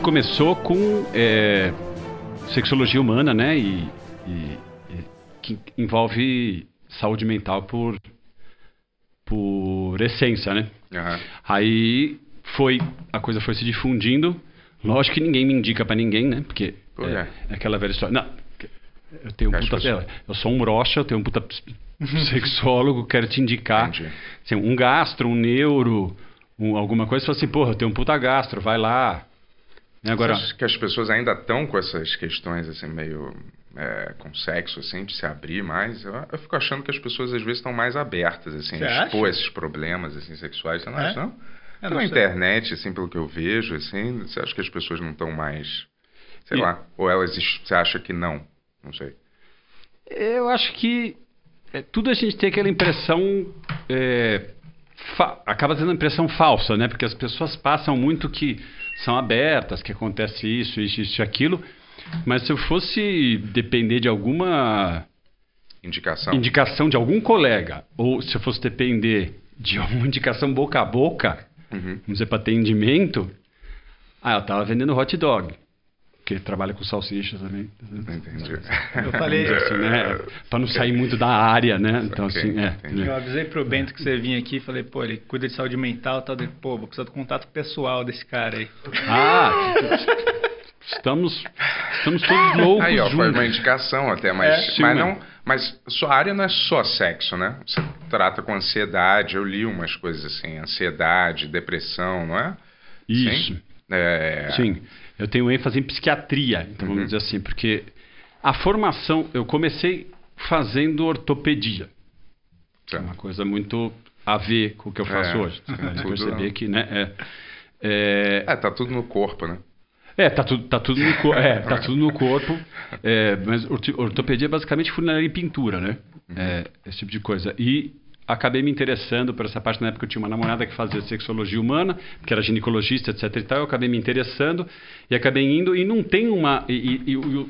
tudo começou com é, sexologia humana, né? E, e, e, que envolve saúde mental por, por essência, né? Aham. Aí foi, a coisa foi se difundindo. Lógico que ninguém me indica pra ninguém, né? Porque Por é, quê? é aquela velha história. Não, eu tenho um Acho puta, eu eu sou um brocha, eu tenho um puta ps- sexólogo, quero te indicar assim, um gastro, um neuro, um- alguma coisa. Você fala assim, porra, eu tenho um puta gastro, vai lá. Agora, acha que as pessoas ainda estão com essas questões assim meio é, com sexo assim de se abrir mais? Eu, eu fico achando que as pessoas às vezes estão mais abertas assim, Você a expor acha? esses problemas assim sexuais. Você não É? acha não? Eu Pela internet, assim, pelo que eu vejo, assim, você acha que as pessoas não estão mais, sei E- lá, ou elas você acha que não? Não sei. eu acho que é, tudo a gente tem aquela impressão. é, acaba tendo uma impressão falsa, né? Porque as pessoas passam muito que são abertas, que acontece isso, isso, isso aquilo. Mas se eu fosse depender de alguma Indicação. indicação de algum colega, ou se eu fosse depender de alguma indicação boca a boca, Uhum. vamos dizer, para atendimento, ah, ela tava vendendo hot dog. Porque trabalha com salsicha também. Entendi. Eu falei, dizer assim, né? Para não sair muito da área, né? Então, assim, é. entendi. eu avisei pro Bento que você vinha aqui e falei, pô, ele cuida de saúde mental e tal. Dele, pô, vou precisar do contato pessoal desse cara aí. Ah, estamos, estamos todos loucos Aí, ó, foi juntos. uma indicação até, mas, É, sim, mas não, mas sua área não é só sexo, né? Você trata com ansiedade, eu li umas coisas assim, ansiedade, depressão, não é? Isso. É, Sim, eu tenho ênfase em psiquiatria, então Uhum. vamos dizer assim, porque a formação, eu comecei fazendo ortopedia, é uma coisa muito a ver com o que eu faço É, hoje. Você perceber que, né, é, é, É, tá tudo no corpo, né? é, tá tudo, tá tudo no corpo, é, tá tudo no corpo, é, mas orto- ortopedia é basicamente funilaria e pintura, né, é, esse tipo de coisa, e acabei me interessando por essa parte, na época eu tinha uma namorada que fazia sexologia humana, que era ginecologista, etc e tal, eu acabei me interessando e acabei indo, e não tem uma, e, e- e o,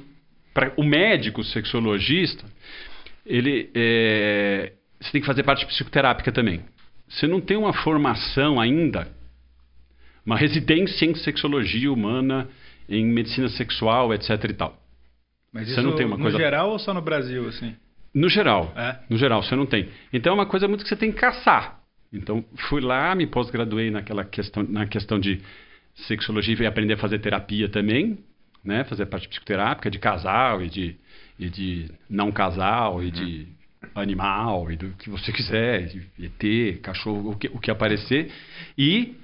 pra- o médico sexologista, ele, é, você tem que fazer parte psicoterápica também, você não tem uma formação ainda uma residência em sexologia humana, em medicina sexual, etc e tal. Mas Você isso não tem uma no coisa- geral ou só no Brasil, assim? No geral, É? no geral, você não tem. Então é uma coisa muito que você tem que caçar. Então fui lá, me pós-graduei naquela questão, na questão de sexologia e aprender a fazer terapia também, né? Fazer parte psicoterápica de casal e de, e de não casal e de animal e do que você quiser, de ET, cachorro, o que, o que aparecer. E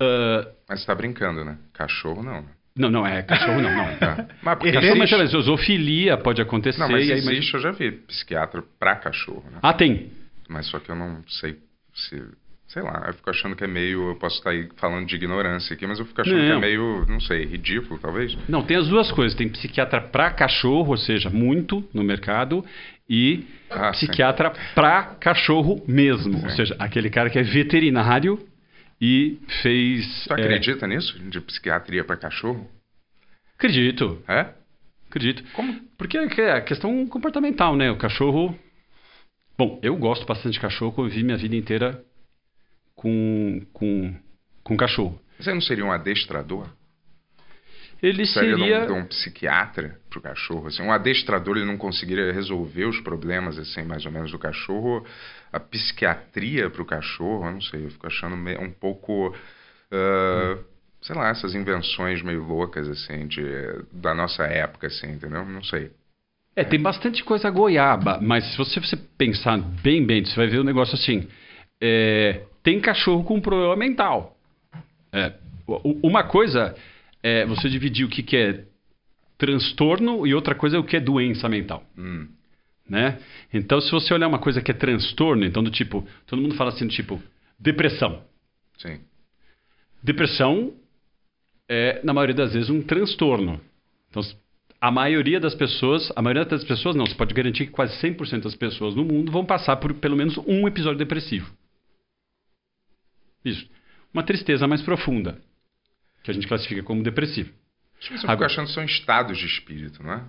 ah, Mas você tá brincando, né? Cachorro não. Não, não, é cachorro não, não. Tá. Mas porque Cachorro, existe... mas zoofilia pode acontecer. Não, mas e aí, mas- existe, eu já vi psiquiatra pra cachorro, né? Ah, tem. Mas só que eu não sei se... Sei lá, eu fico achando que é meio... Eu posso estar aí falando de ignorância aqui, mas eu fico achando que é Não. meio, não sei, ridículo, talvez. Não, tem as duas coisas. Tem psiquiatra para cachorro, ou seja, muito no mercado, e Ah, psiquiatra para cachorro mesmo. Ou Sim. seja, aquele cara que é veterinário e fez. Tu é, acredita nisso? De psiquiatria pra cachorro? acredito, É? acredito. Como? Porque é a questão comportamental, né? O cachorro. Bom, eu gosto bastante de cachorro, eu vivi minha vida inteira com, com, com cachorro. Você não seria um adestrador? Ele Seria de um- de um, psiquiatra pro cachorro? Assim, um adestrador ele não conseguiria resolver os problemas, assim, mais ou menos, do cachorro. A psiquiatria pro cachorro, eu não sei, eu fico achando meio, um pouco... ah, Sei lá, essas invenções meio loucas, assim, de, da nossa época, assim, entendeu? Não sei. É, tem bastante coisa goiaba, mas se você, você pensar bem, bem, você vai ver o negócio assim. é, tem cachorro com problema mental. É, uma coisa é você dividir o que, que é transtorno e outra coisa é o que é doença mental. Hum, Né? Então, se você olhar uma coisa que é transtorno, então do tipo, todo mundo fala assim do tipo, depressão. sim. Depressão é, na maioria das vezes, um transtorno. Então, a maioria das pessoas, a maioria das pessoas não, você pode garantir que quase 100% das pessoas no mundo vão passar por pelo menos um episódio depressivo. Isso. Uma tristeza mais profunda, que a gente classifica como depressivo. Acho que eu fico Agora- achando que são estados de espírito, não é?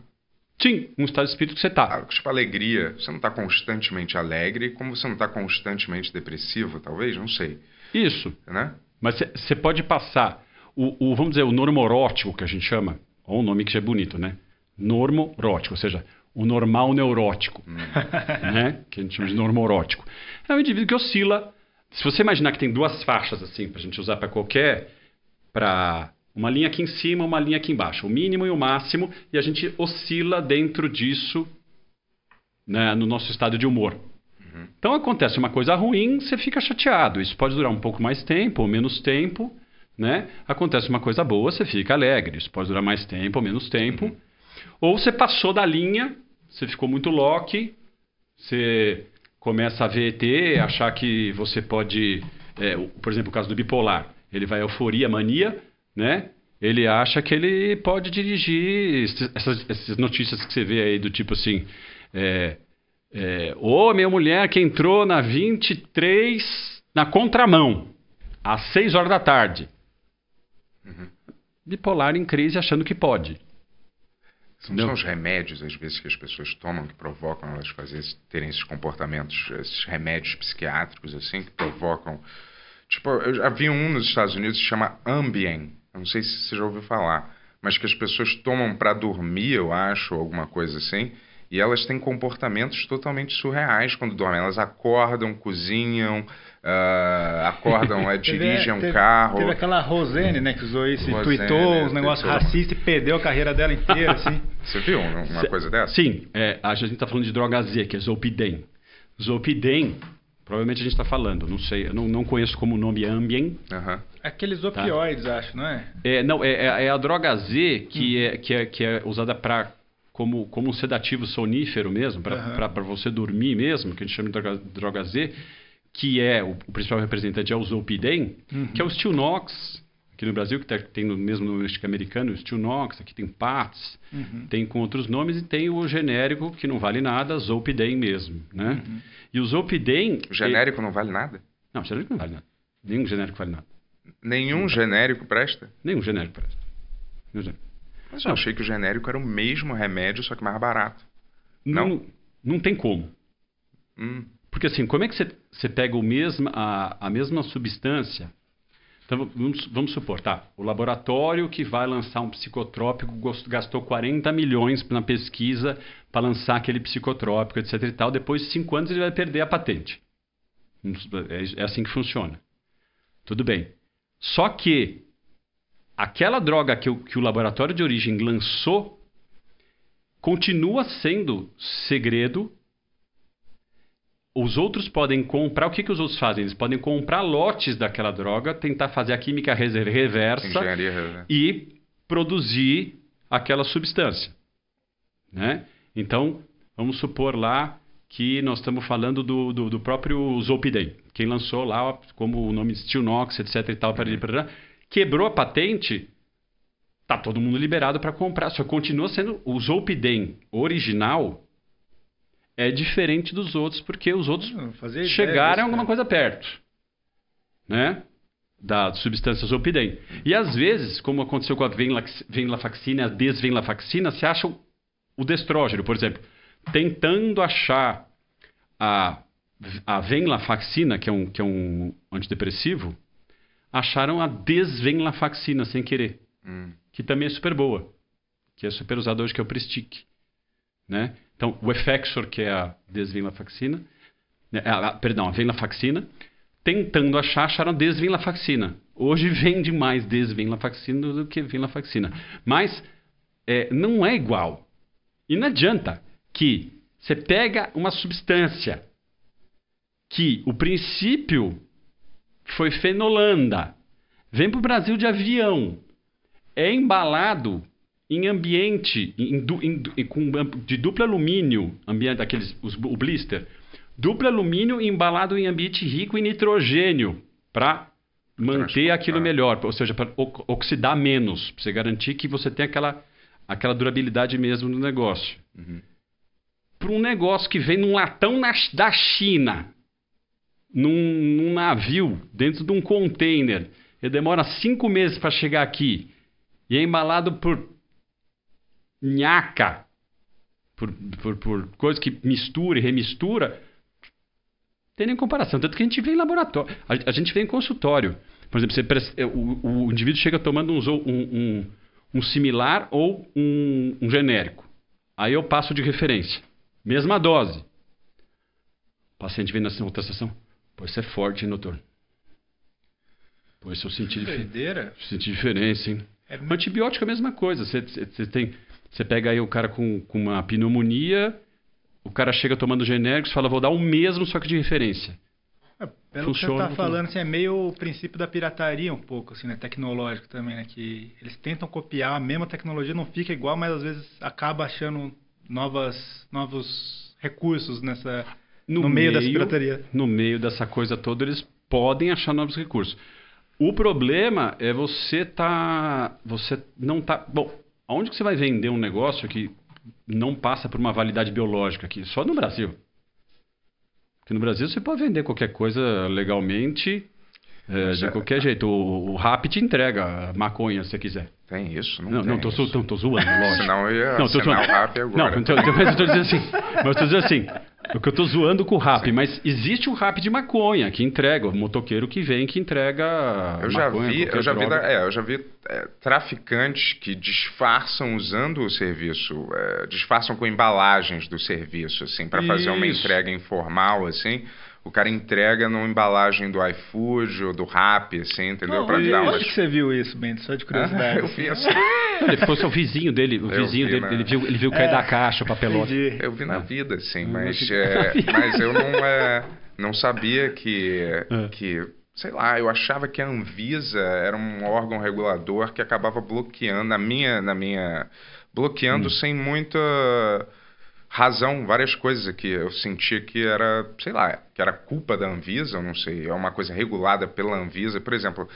Sim, um estado de espírito que você está. Ah, Tipo, alegria. Você não está constantemente alegre, como você não está constantemente depressivo, talvez? Não sei. Isso. Né? Mas você pode passar o, o, vamos dizer, o normorótico que a gente chama, ou um nome que é bonito, né? Normorótico, ou seja, o normal neurótico, hum. né? Que a gente chama de normorótico. É um indivíduo que oscila. Se você imaginar que tem duas faixas assim, para a gente usar para qualquer, para uma linha aqui em cima, uma linha aqui embaixo, o mínimo e o máximo, e a gente oscila dentro disso, né, no nosso estado de humor. Uhum. Então acontece uma coisa ruim, você fica chateado. Isso pode durar um pouco mais tempo ou menos tempo, né? Acontece uma coisa boa, você fica alegre. Isso pode durar mais tempo ou menos tempo. Uhum. Ou você passou da linha, você ficou muito lock, você começa a ver ET, achar que você pode, é, por exemplo, o caso do bipolar, ele vai euforia, mania, né? Ele acha que ele pode dirigir essas, essas notícias que você vê aí do tipo assim, é, é, ô minha mulher que entrou na 23 na contramão às 6 horas da tarde. Uhum. Bipolar em crise achando que pode. São, são os remédios, às vezes, que as pessoas tomam que provocam elas fazer, terem esses comportamentos, esses remédios psiquiátricos, assim, que provocam. Tipo, eu já vi um nos Estados Unidos que se chama Ambien. Eu não sei se você já ouviu falar. Mas que as pessoas tomam para dormir, eu acho, ou alguma coisa assim. E elas têm comportamentos totalmente surreais quando dormem. Elas acordam, cozinham, uh, acordam, é, dirigem um teve, carro. Teve aquela Rosane, né, que usou isso Rosane, tweetou os negócios racistas e perdeu a carreira dela inteira, assim. Você viu uma Cê, coisa dessa? Sim, é, a gente está falando de droga Z, que é Zolpidem. Zolpidem, provavelmente a gente está falando, não sei, eu não, não conheço como nome Ambien. Uhum. Aqueles tá? opioides, tá? acho, não é? é não, é, é, é a droga Z que, hum. é, que, é, que é usada para como, como um sedativo sonífero mesmo, para uhum. você dormir mesmo, que a gente chama de droga, droga Z, que é o, o principal representante é o Zolpidem, uhum. que é o Stilnox, aqui no Brasil, que tá, tem no mesmo no americano, o Stilnox, aqui tem PATS, uhum. tem com outros nomes, e tem o genérico, que não vale nada, Zolpidem mesmo, né? Uhum. E o Zolpidem... O genérico ele... não vale nada? Não, o genérico não vale nada. Nenhum genérico vale nada. Nenhum genérico presta? Nenhum genérico presta. Nenhum genérico. Mas eu achei que o genérico era o mesmo remédio, só que mais barato. Não? Não, não tem como. Hum. Porque assim, como é que você pega o mesmo, a, a mesma substância? Então vamos, vamos supor, tá? O laboratório que vai lançar um psicotrópico gastou 40 milhões na pesquisa para lançar aquele psicotrópico, etc e tal. Depois de 5 anos ele vai perder a patente. É, é assim que funciona. Tudo bem. Só que aquela droga que o, que o laboratório de origem lançou continua sendo segredo. Os outros podem comprar. O que, que os outros fazem? Eles podem comprar lotes daquela droga, tentar fazer a química reversa e produzir aquela substância. Né? Então, vamos supor lá que nós estamos falando do, do, do próprio Zolpidem. Quem lançou lá, como o nome Stilnox, etc e tal, uhum quebrou a patente, tá todo mundo liberado para comprar. Só continua sendo o Zolpidem original é diferente dos outros porque os outros chegaram a alguma coisa perto, né? Da substância Zolpidem. E às vezes, como aconteceu com a venlafaxina, a desvenlafaxina, se acha o destrógeno, por exemplo, tentando achar a, a venlafaxina, que é um, que é um antidepressivo, acharam a desvenlafaxina sem querer, hum. que também é super boa, que é super usada hoje, que é o Pristic. Né? Então, o Effexor, que é a desvenlafaxina, né, a, perdão, a venlafaxina, tentando achar, acharam desvenlafaxina. Hoje vende mais desvenlafaxina do que venlafaxina. Mas é, não é igual. E não adianta que você pega uma substância que o princípio foi fenolanda. Vem para o Brasil de avião. É embalado em ambiente em, em, em, de duplo alumínio, ambiente, aqueles, os, o blister, duplo alumínio embalado em ambiente rico em nitrogênio para manter aquilo melhor, ou seja, para oxidar menos, para você garantir que você tem aquela, aquela durabilidade mesmo no negócio. Uhum. Para um negócio que vem num latão na, da China, num, num navio, dentro de um container, ele demora cinco meses para chegar aqui e é embalado por nhaca, por, por, por coisa que mistura e remistura, tem nem comparação. Tanto que a gente vê em laboratório, a, a gente vê em consultório. Por exemplo, você é, o, o indivíduo chega tomando um, um, um, um similar ou um, um genérico. Aí eu passo de referência. Mesma dose. O paciente vem na outra sessão. Pô, isso é forte, hein, doutor? Pô, isso eu senti, difer- Doideira. senti diferença, hein? É O antibiótico é a mesma coisa. Você tem, você pega aí o cara com, com uma pneumonia, o cara chega tomando genéricos, fala, vou dar o mesmo, só que de referência. É, Pelo Funciona que você muito tá falando, assim, é meio o princípio da pirataria um pouco, assim, né? Tecnológico também, né? Que eles tentam copiar a mesma tecnologia, não fica igual, mas às vezes acaba achando novas, novos recursos nessa, no, meio, dessa pirataria. No meio dessa coisa toda, eles podem achar novos recursos. O problema é você tá, você não tá, bom, aonde que você vai vender um negócio que não passa por uma validade biológica aqui? Só no Brasil. Porque no Brasil você pode vender qualquer coisa legalmente, é, de qualquer jeito. O, o RAP te entrega a maconha se você quiser. Tem isso? Não, Não, tem não, tô, isso. não, tô zoando, lógico. Senão eu ia Não, tô zoando. o rap agora. Não, então, mas eu tô dizendo assim. Mas eu tô dizendo assim. O que eu tô zoando com o rap, mas existe o rap de maconha que entrega, o motoqueiro que vem que entrega Eu já maconha, vi, eu já vi, droga. é, eu já vi é, traficantes que disfarçam usando o serviço, é, disfarçam com embalagens do serviço, assim, para fazer uma entrega informal, assim. O cara entrega numa embalagem do iFood ou do Rap, assim, entendeu? Pra Onde, dar onde umas... que você viu isso, Bento? Só de curiosidade. eu vi assim. Ele fosse o vizinho dele, o Eu vizinho vi, dele, né? ele viu, ele viu cair É. da caixa o papelote. Entendi. Eu vi na vida, assim, mas, é, mas eu não, é, não sabia que, É. que, sei lá, eu achava que a Anvisa era um órgão regulador que acabava bloqueando, na minha, na minha bloqueando Hum. sem muita razão, várias coisas que eu sentia que era, sei lá, que era culpa da Anvisa, eu não sei, é uma coisa regulada pela Anvisa, por exemplo,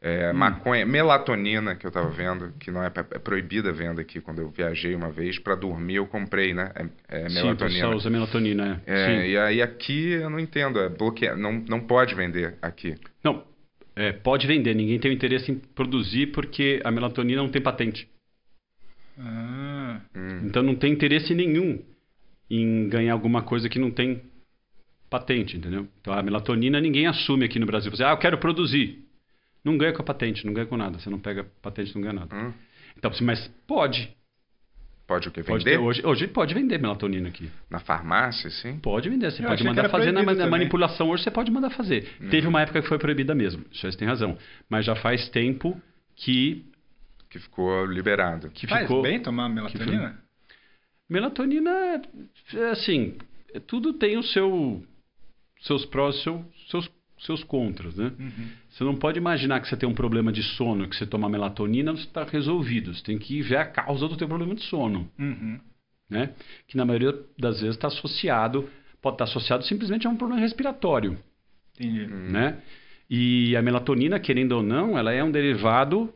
é, Hum. maconha, melatonina que eu tava vendo, que não é, é proibida a venda aqui, quando eu viajei uma vez para dormir eu comprei, né? É, é Sim, o melatonina. usa melatonina. É. É, Sim. e aí aqui eu não entendo, é bloqueia, não, não pode vender aqui. Não, é, pode vender, ninguém tem o interesse em produzir porque a melatonina não tem patente. Ah, Hum, Então não tem interesse nenhum em ganhar alguma coisa que não tem patente, entendeu? Então a melatonina ninguém assume aqui no Brasil. Você, ah, eu quero produzir. Não ganha com a patente, não ganha com nada. Você não pega patente, não ganha nada. hum. Então, assim, mas pode. Pode o quê? Pode Vender? ter, hoje, hoje pode vender melatonina aqui. Na farmácia, sim? Pode vender, você Eu pode que mandar fazer na, proibido na também. manipulação. Hoje você pode mandar fazer. Uhum. Teve uma época que foi proibida mesmo. Isso aí você tem razão. Mas já faz tempo que, Que ficou liberado. que faz ficou. bem tomar melatonina? Melatonina, é, é assim, é, tudo tem o seu, seus prós e seu, seus, seus contras, né? Uhum. Você não pode imaginar que você tem um problema de sono, que você toma melatonina, você está resolvido. Você tem que ver a causa do teu problema de sono, Uhum. né? Que na maioria das vezes está associado, pode estar associado simplesmente a um problema respiratório, Entendi. Hum. né? E a melatonina, querendo ou não, ela é um derivado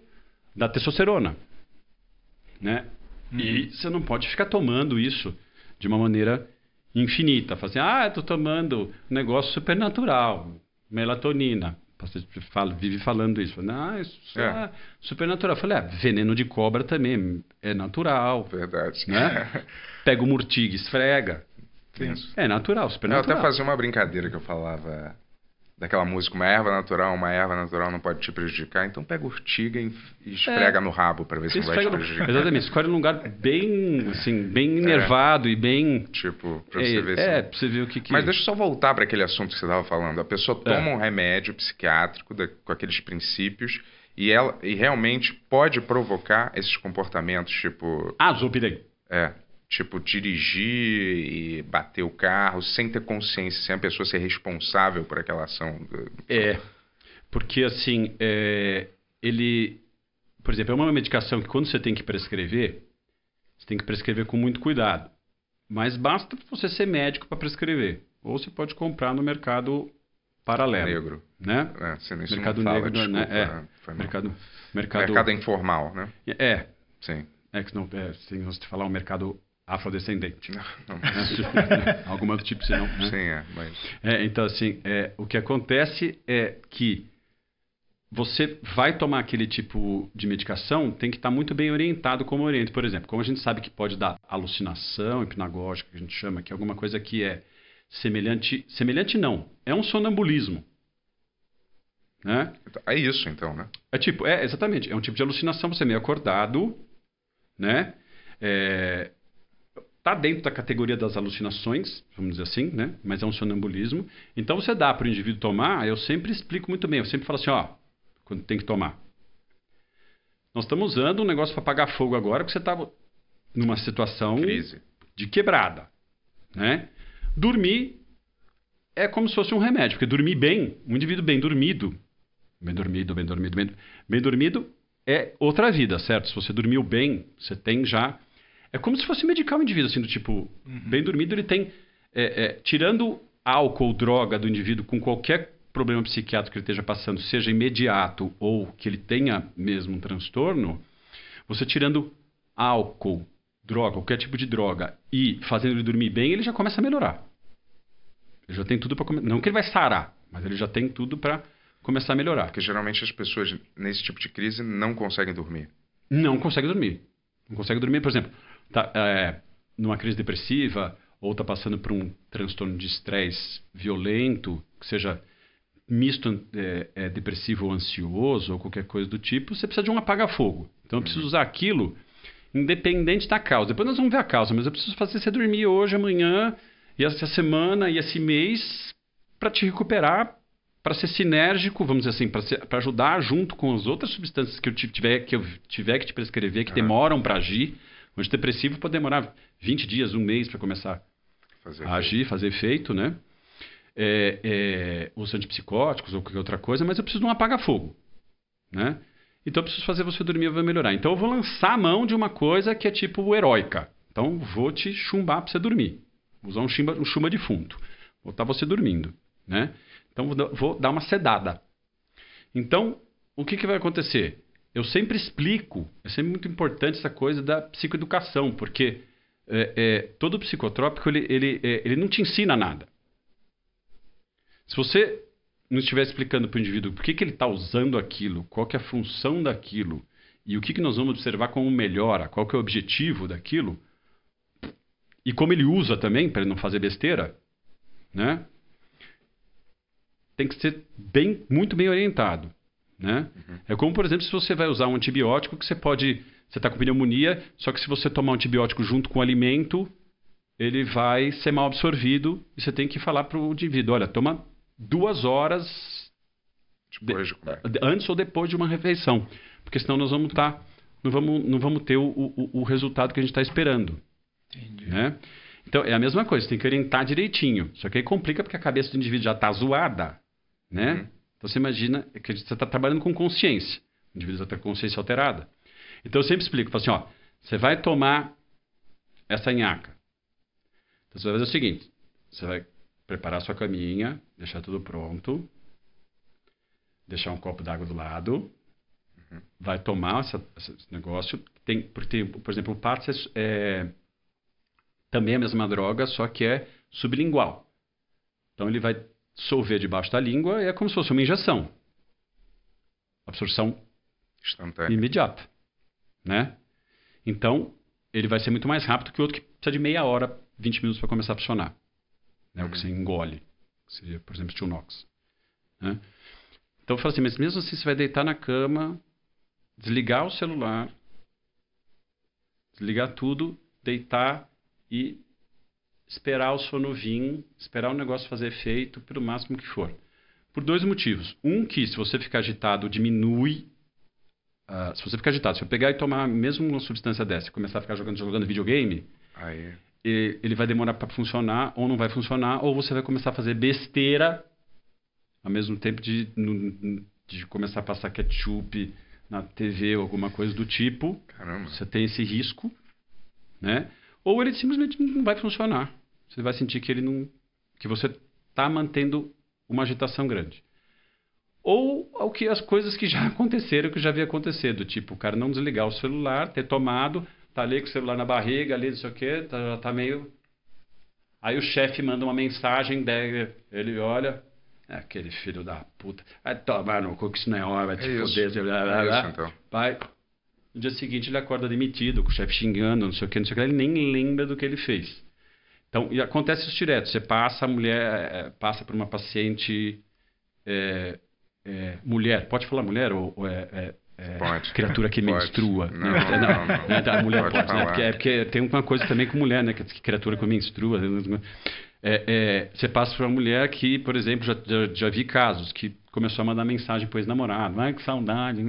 da testosterona, né? E você não pode ficar tomando isso de uma maneira infinita. Fala assim, ah, tô tomando um negócio supernatural, melatonina. Você fala, vive falando isso. Ah, isso É. é supernatural. Eu falei, ah, veneno de cobra também é natural, Verdade. né? Pega o murtiga, esfrega. Sim. É natural, Eu até fazia uma brincadeira que eu falava daquela música, uma erva natural, uma erva natural não pode te prejudicar, então pega urtiga e e esfrega no rabo para ver se Você não vai te esfrega no- prejudicar. Exatamente, escolhe num lugar bem, assim, bem enervado e bem... Tipo, pra É, você ver é, se... pra você ver o que que... Mas deixa eu só voltar para aquele assunto que você estava falando. A pessoa É. toma um remédio psiquiátrico da- com aqueles princípios e ela e realmente pode provocar esses comportamentos, tipo, Ah, Zolpidem. é, tipo dirigir e bater o carro sem ter consciência, sem a pessoa ser responsável por aquela ação. É, porque assim, é, ele, por exemplo, é uma medicação que quando você tem que prescrever, você tem que prescrever com muito cuidado. Mas basta você ser médico para prescrever. Ou você pode comprar no mercado paralelo, negro. né? É, você nem Mercado não fala, negro, né? desculpa, É. foi mal. Mercado, mercado, Mercado informal, né? é, Sim. é que não, é, sem você falar o mercado afrodescendente. Não, não, né? Algum outro tipo, senão, né? Sim, é, mas É, então, assim, é, o que acontece é que você vai tomar aquele tipo de medicação, tem que estar muito bem orientado como orienta. Por exemplo, como a gente sabe que pode dar alucinação hipnagógica, que a gente chama, que é alguma coisa que é semelhante... Semelhante não, é um sonambulismo. Né? É isso, então, né? É tipo, é, exatamente. É um tipo de alucinação, você é meio acordado, né? É, tá dentro da categoria das alucinações, vamos dizer assim, né? Mas é um sonambulismo. Então você dá para o indivíduo tomar, eu sempre explico muito bem, eu sempre falo assim, ó, quando tem que tomar. Nós estamos usando um negócio para apagar fogo agora, porque você está numa situação Crise. de quebrada, né? Dormir é como se fosse um remédio, porque dormir bem, um indivíduo bem dormido, bem dormido, bem dormido, bem, bem dormido é outra vida, certo? Se você dormiu bem, você tem já é como se fosse medicar um indivíduo, assim, do tipo, uhum. bem dormido, ele tem, é, é, tirando álcool, droga do indivíduo com qualquer problema psiquiátrico que ele esteja passando, seja imediato ou que ele tenha mesmo um transtorno, você tirando álcool, droga, qualquer tipo de droga e fazendo ele dormir bem, ele já começa a melhorar. Ele já tem tudo para começar. Não que ele vai sarar, mas ele já tem tudo para começar a melhorar. Porque geralmente as pessoas nesse tipo de crise não conseguem dormir. Não conseguem dormir. Não conseguem dormir, por exemplo, tá, é, numa crise depressiva ou está passando por um transtorno de estresse violento, que seja misto é, é, depressivo ou ansioso ou qualquer coisa do tipo, você precisa de um apaga-fogo. Então eu preciso uhum. usar aquilo independente da causa. Depois nós vamos ver a causa, mas eu preciso fazer você dormir hoje, amanhã, e essa semana, e esse mês, para te recuperar, para ser sinérgico, vamos dizer assim, para ajudar junto com as outras substâncias que eu tiver que, eu tiver que te prescrever, que uhum. demoram para agir. O antidepressivo pode demorar 20 dias, um mês para começar fazer a agir, fazer efeito, né? É, é, os antipsicóticos ou qualquer outra coisa, mas eu preciso de um apaga-fogo, né? Então eu preciso fazer você dormir, vai melhorar. Então eu vou lançar a mão de uma coisa que é tipo heróica. Então vou te chumbar para você dormir. Vou usar um chumba, um chumba defunto. Vou estar você dormindo, né? Então vou, vou dar uma sedada. Então o que, que vai acontecer? Eu sempre explico, é sempre muito importante essa coisa da psicoeducação, porque é, é, todo psicotrópico ele, ele, é, ele não te ensina nada. Se você não estiver explicando para o indivíduo por que, que ele está usando aquilo, qual que é a função daquilo e o que, que nós vamos observar como melhora, qual que é o objetivo daquilo e como ele usa também para ele não fazer besteira, né? Tem que ser bem, muito bem orientado. Né? Uhum. É como, por exemplo, se você vai usar um antibiótico que você pode. Você está com pneumonia, só que se você tomar um antibiótico junto com o alimento, ele vai ser mal absorvido e você tem que falar para o indivíduo: olha, toma duas horas de, de antes ou depois de uma refeição, porque senão nós vamos estar. Tá, não, vamos, não vamos ter o, o, o resultado que a gente está esperando. Entendi. Né? Então, é a mesma coisa, você tem que orientar direitinho. Só que aí complica porque a cabeça do indivíduo já está zoada, né? Uhum. Então você imagina que você está trabalhando com consciência. O indivíduo está com consciência alterada. Então eu sempre explico, falo assim, ó, você vai tomar essa nhaca. Então você vai fazer o seguinte, você vai preparar sua caminha, deixar tudo pronto, deixar um copo d'água do lado, uhum. vai tomar essa, esse negócio. Tem, porque por exemplo, o Pax é, é também a mesma droga, só que é sublingual. Então ele vai solver debaixo da língua é como se fosse uma injeção. Absorção Instantânea. imediata. Né? Então, ele vai ser muito mais rápido que o outro que precisa de meia hora, 20 minutos para começar a funcionar. Né? Uhum. O que você engole. Que seria, por exemplo, Stilnox. Né? Então, eu falo assim, mas mesmo assim você vai deitar na cama, desligar o celular, desligar tudo, deitar e esperar o sono vir, esperar o negócio fazer efeito, pelo máximo que for. Por dois motivos. Um, que se você ficar agitado, diminui. Uh, se você ficar agitado, se eu pegar e tomar mesmo uma substância dessa e começar a ficar jogando, jogando videogame, Aí. ele vai demorar para funcionar, ou não vai funcionar, ou você vai começar a fazer besteira ao mesmo tempo de, de começar a passar ketchup na TV ou alguma coisa do tipo. Caramba. Você tem esse risco, né? Ou ele simplesmente não vai funcionar. Você vai sentir que ele não. que você está mantendo uma agitação grande. Ou o que as coisas que já aconteceram, que já havia acontecido, tipo, o cara não desligar o celular, ter tomado, tá ali com o celular na barriga, ali, não sei o quê, tá, já tá meio. Aí o chefe manda uma mensagem, dele, ele olha, é aquele filho da puta, vai tomar no cu que isso não é hora, vai te é foder, blá, blá, blá. É isso, então. vai, no dia seguinte ele acorda demitido, com o chefe xingando, não sei o que, não sei o que, ele nem lembra do que ele fez. Então, e acontece isso direto. Você passa, a mulher é, passa por uma paciente é, é, mulher, pode falar mulher ou, ou é, é, é Pode. criatura que Pode. menstrua? Não, né? não, não, não. né? A mulher Pode pode, né? Porque, é, porque tem uma coisa também com mulher, né? Que criatura que menstrua. É, é, você passa para uma mulher que, por exemplo, já, já, já vi casos que começou a mandar mensagem para o ex-namorado. Ai, que saudade.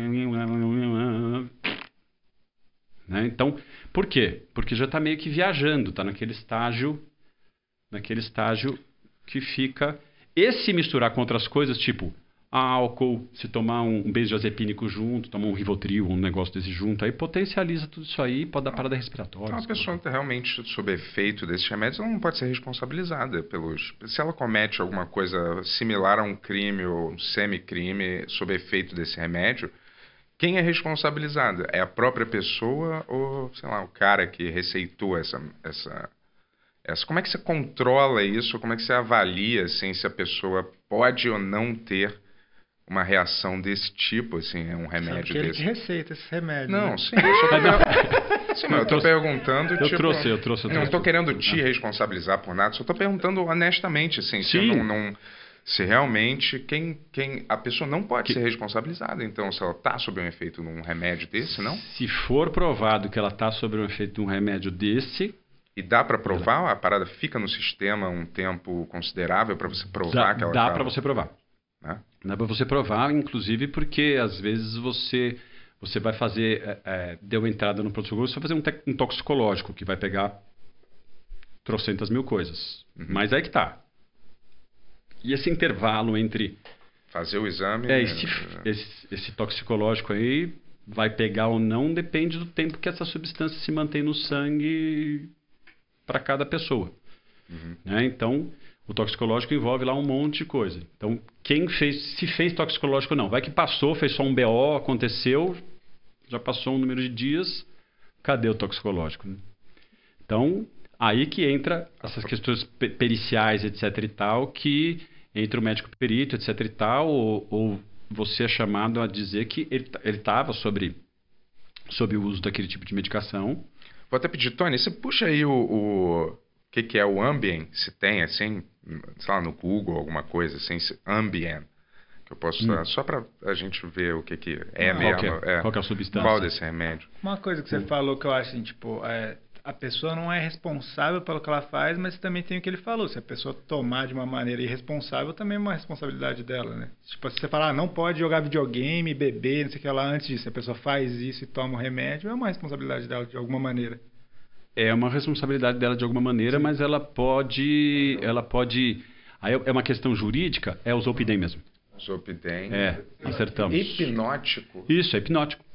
Né? Então, por quê? Porque já está meio que viajando, está naquele estágio, naquele estágio que fica. E se misturar com outras coisas, tipo álcool, se tomar um, um benzodiazepínico junto, tomar um Rivotril, um negócio desse junto, aí potencializa tudo isso aí, pode dar parada respiratória. Então, a pessoa tá realmente sob efeito desses remédios, ela não pode ser responsabilizada pelos. Se ela comete alguma coisa similar a um crime ou um semi-crime sob efeito desse remédio, quem é responsabilizado? É a própria pessoa ou, sei lá, o cara que receitou essa. essa, essa como é que você controla isso? Como é que você avalia assim, se a pessoa pode ou não ter uma reação desse tipo, assim, é um remédio Sabe que desse? ele que receita esse remédio. Não, né? sim, eu só tô, sim, eu tô trouxe- perguntando, Eu tipo... trouxe, eu trouxe, eu Não trouxe. estou querendo te responsabilizar por nada, só estou perguntando honestamente, assim, se Sim. não, não- se realmente quem, quem a pessoa não pode Que- ser responsabilizada, então se ela está sob um efeito de um remédio desse, não? Se for provado que ela está sob o efeito de um remédio desse, E dá para provar, a parada fica no sistema um tempo considerável para você provar dá, que ela dá tá- para você provar. né? Dá para você provar, inclusive porque às vezes você você vai fazer, é, é, deu entrada no pronto-socorro, você vai fazer um, um toxicológico que vai pegar trocentas mil coisas. Mas aí que tá. E esse intervalo entre Fazer o exame. é, esse, esse, esse toxicológico aí vai pegar ou não depende do tempo que essa substância se mantém no sangue para cada pessoa. né? Então, o toxicológico envolve lá um monte de coisa. Então, quem fez, se fez toxicológico ou não, vai que passou, fez só um BO, aconteceu, já passou um número de dias, cadê o toxicológico? né? Então, aí que entra essas questões pe- periciais, etc e tal, que entra o médico perito, etc e tal, ou, ou você é chamado a dizer que ele estava sobre, sobre o uso daquele tipo de medicação. Vou até pedir, Tony, você puxa aí o, o, que, que é o Ambien, se tem assim, sei lá, no Google, alguma coisa assim, Ambien, que eu posso dar, só para a gente ver o que, que é Qual mesmo. que é? Qual que é a substância? Qual desse remédio? Uma coisa que você falou que eu acho assim, tipo, é, a pessoa não é responsável pelo que ela faz, mas também tem o que ele falou. Se a pessoa tomar de uma maneira irresponsável, também é uma responsabilidade dela, né? Tipo, se você falar, ah, não pode jogar videogame, beber, não sei o que lá antes disso, se a pessoa faz isso e toma o remédio, é uma responsabilidade dela de alguma maneira. É uma responsabilidade dela de alguma maneira, mas ela pode, ela pode, aí é uma questão jurídica, é o Zolpidem mesmo. Zolpidem. É, acertamos. Hipnótico. Isso, é hipnótico.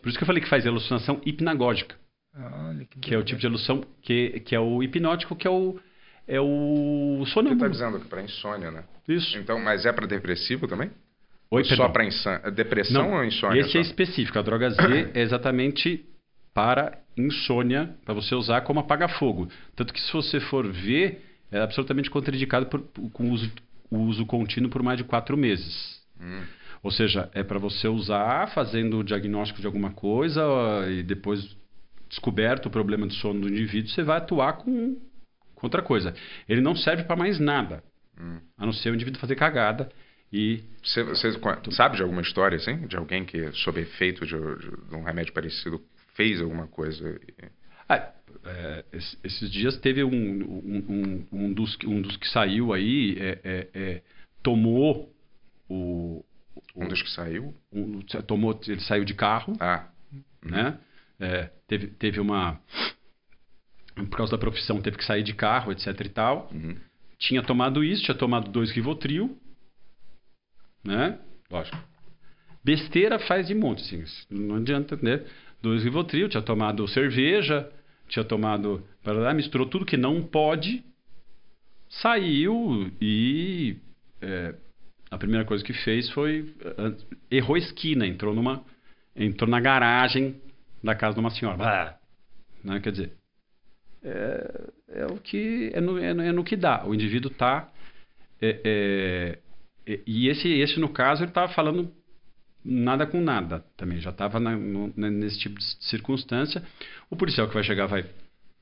Por isso que eu falei que faz alucinação hipnagógica, Olha, que, que é o tipo de alução que, que é o hipnótico, que é o é o Você está sonâmbulo. dizendo que para insônia, né? Isso. Então, mas é para depressivo também? Oi, só para insônia? Depressão Não, ou insônia? esse só? é específico. A droga Z é exatamente para insônia, para você usar como apaga-fogo. Tanto que se você for ver, é absolutamente contraindicado por, com o uso, o uso contínuo por mais de quatro meses. Hum. Ou seja, é para você usar fazendo o diagnóstico de alguma coisa e depois descoberto o problema de sono do indivíduo, você vai atuar com, com outra coisa. Ele não serve para mais nada, Hum. a não ser o indivíduo fazer cagada e Você, você sabe de alguma história assim? De alguém que, sob efeito de, de- um remédio parecido, fez alguma coisa? Ah, é, es- esses dias teve um, um, um, um dos, que- um dos que saiu aí, é, é, é, tomou o. o- Um dos que saiu? tomou, ele saiu de carro, Ah, né? É, teve, teve uma. Por causa da profissão, teve que sair de carro, etc e tal. uhum. Tinha tomado isso, tinha tomado dois Rivotril, né? Lógico. Besteira faz de monte, assim, não adianta, né? Dois Rivotril, tinha tomado cerveja, tinha tomado, misturou tudo que não pode, saiu e é, a primeira coisa que fez foi errou esquina, entrou numa entrou na garagem da casa de uma senhora, Blá. né? Quer dizer, é, é o que é no, é no, é no que dá. O indivíduo está e esse esse no caso ele estava falando nada com nada também já estava nesse tipo de circunstância. O policial que vai chegar vai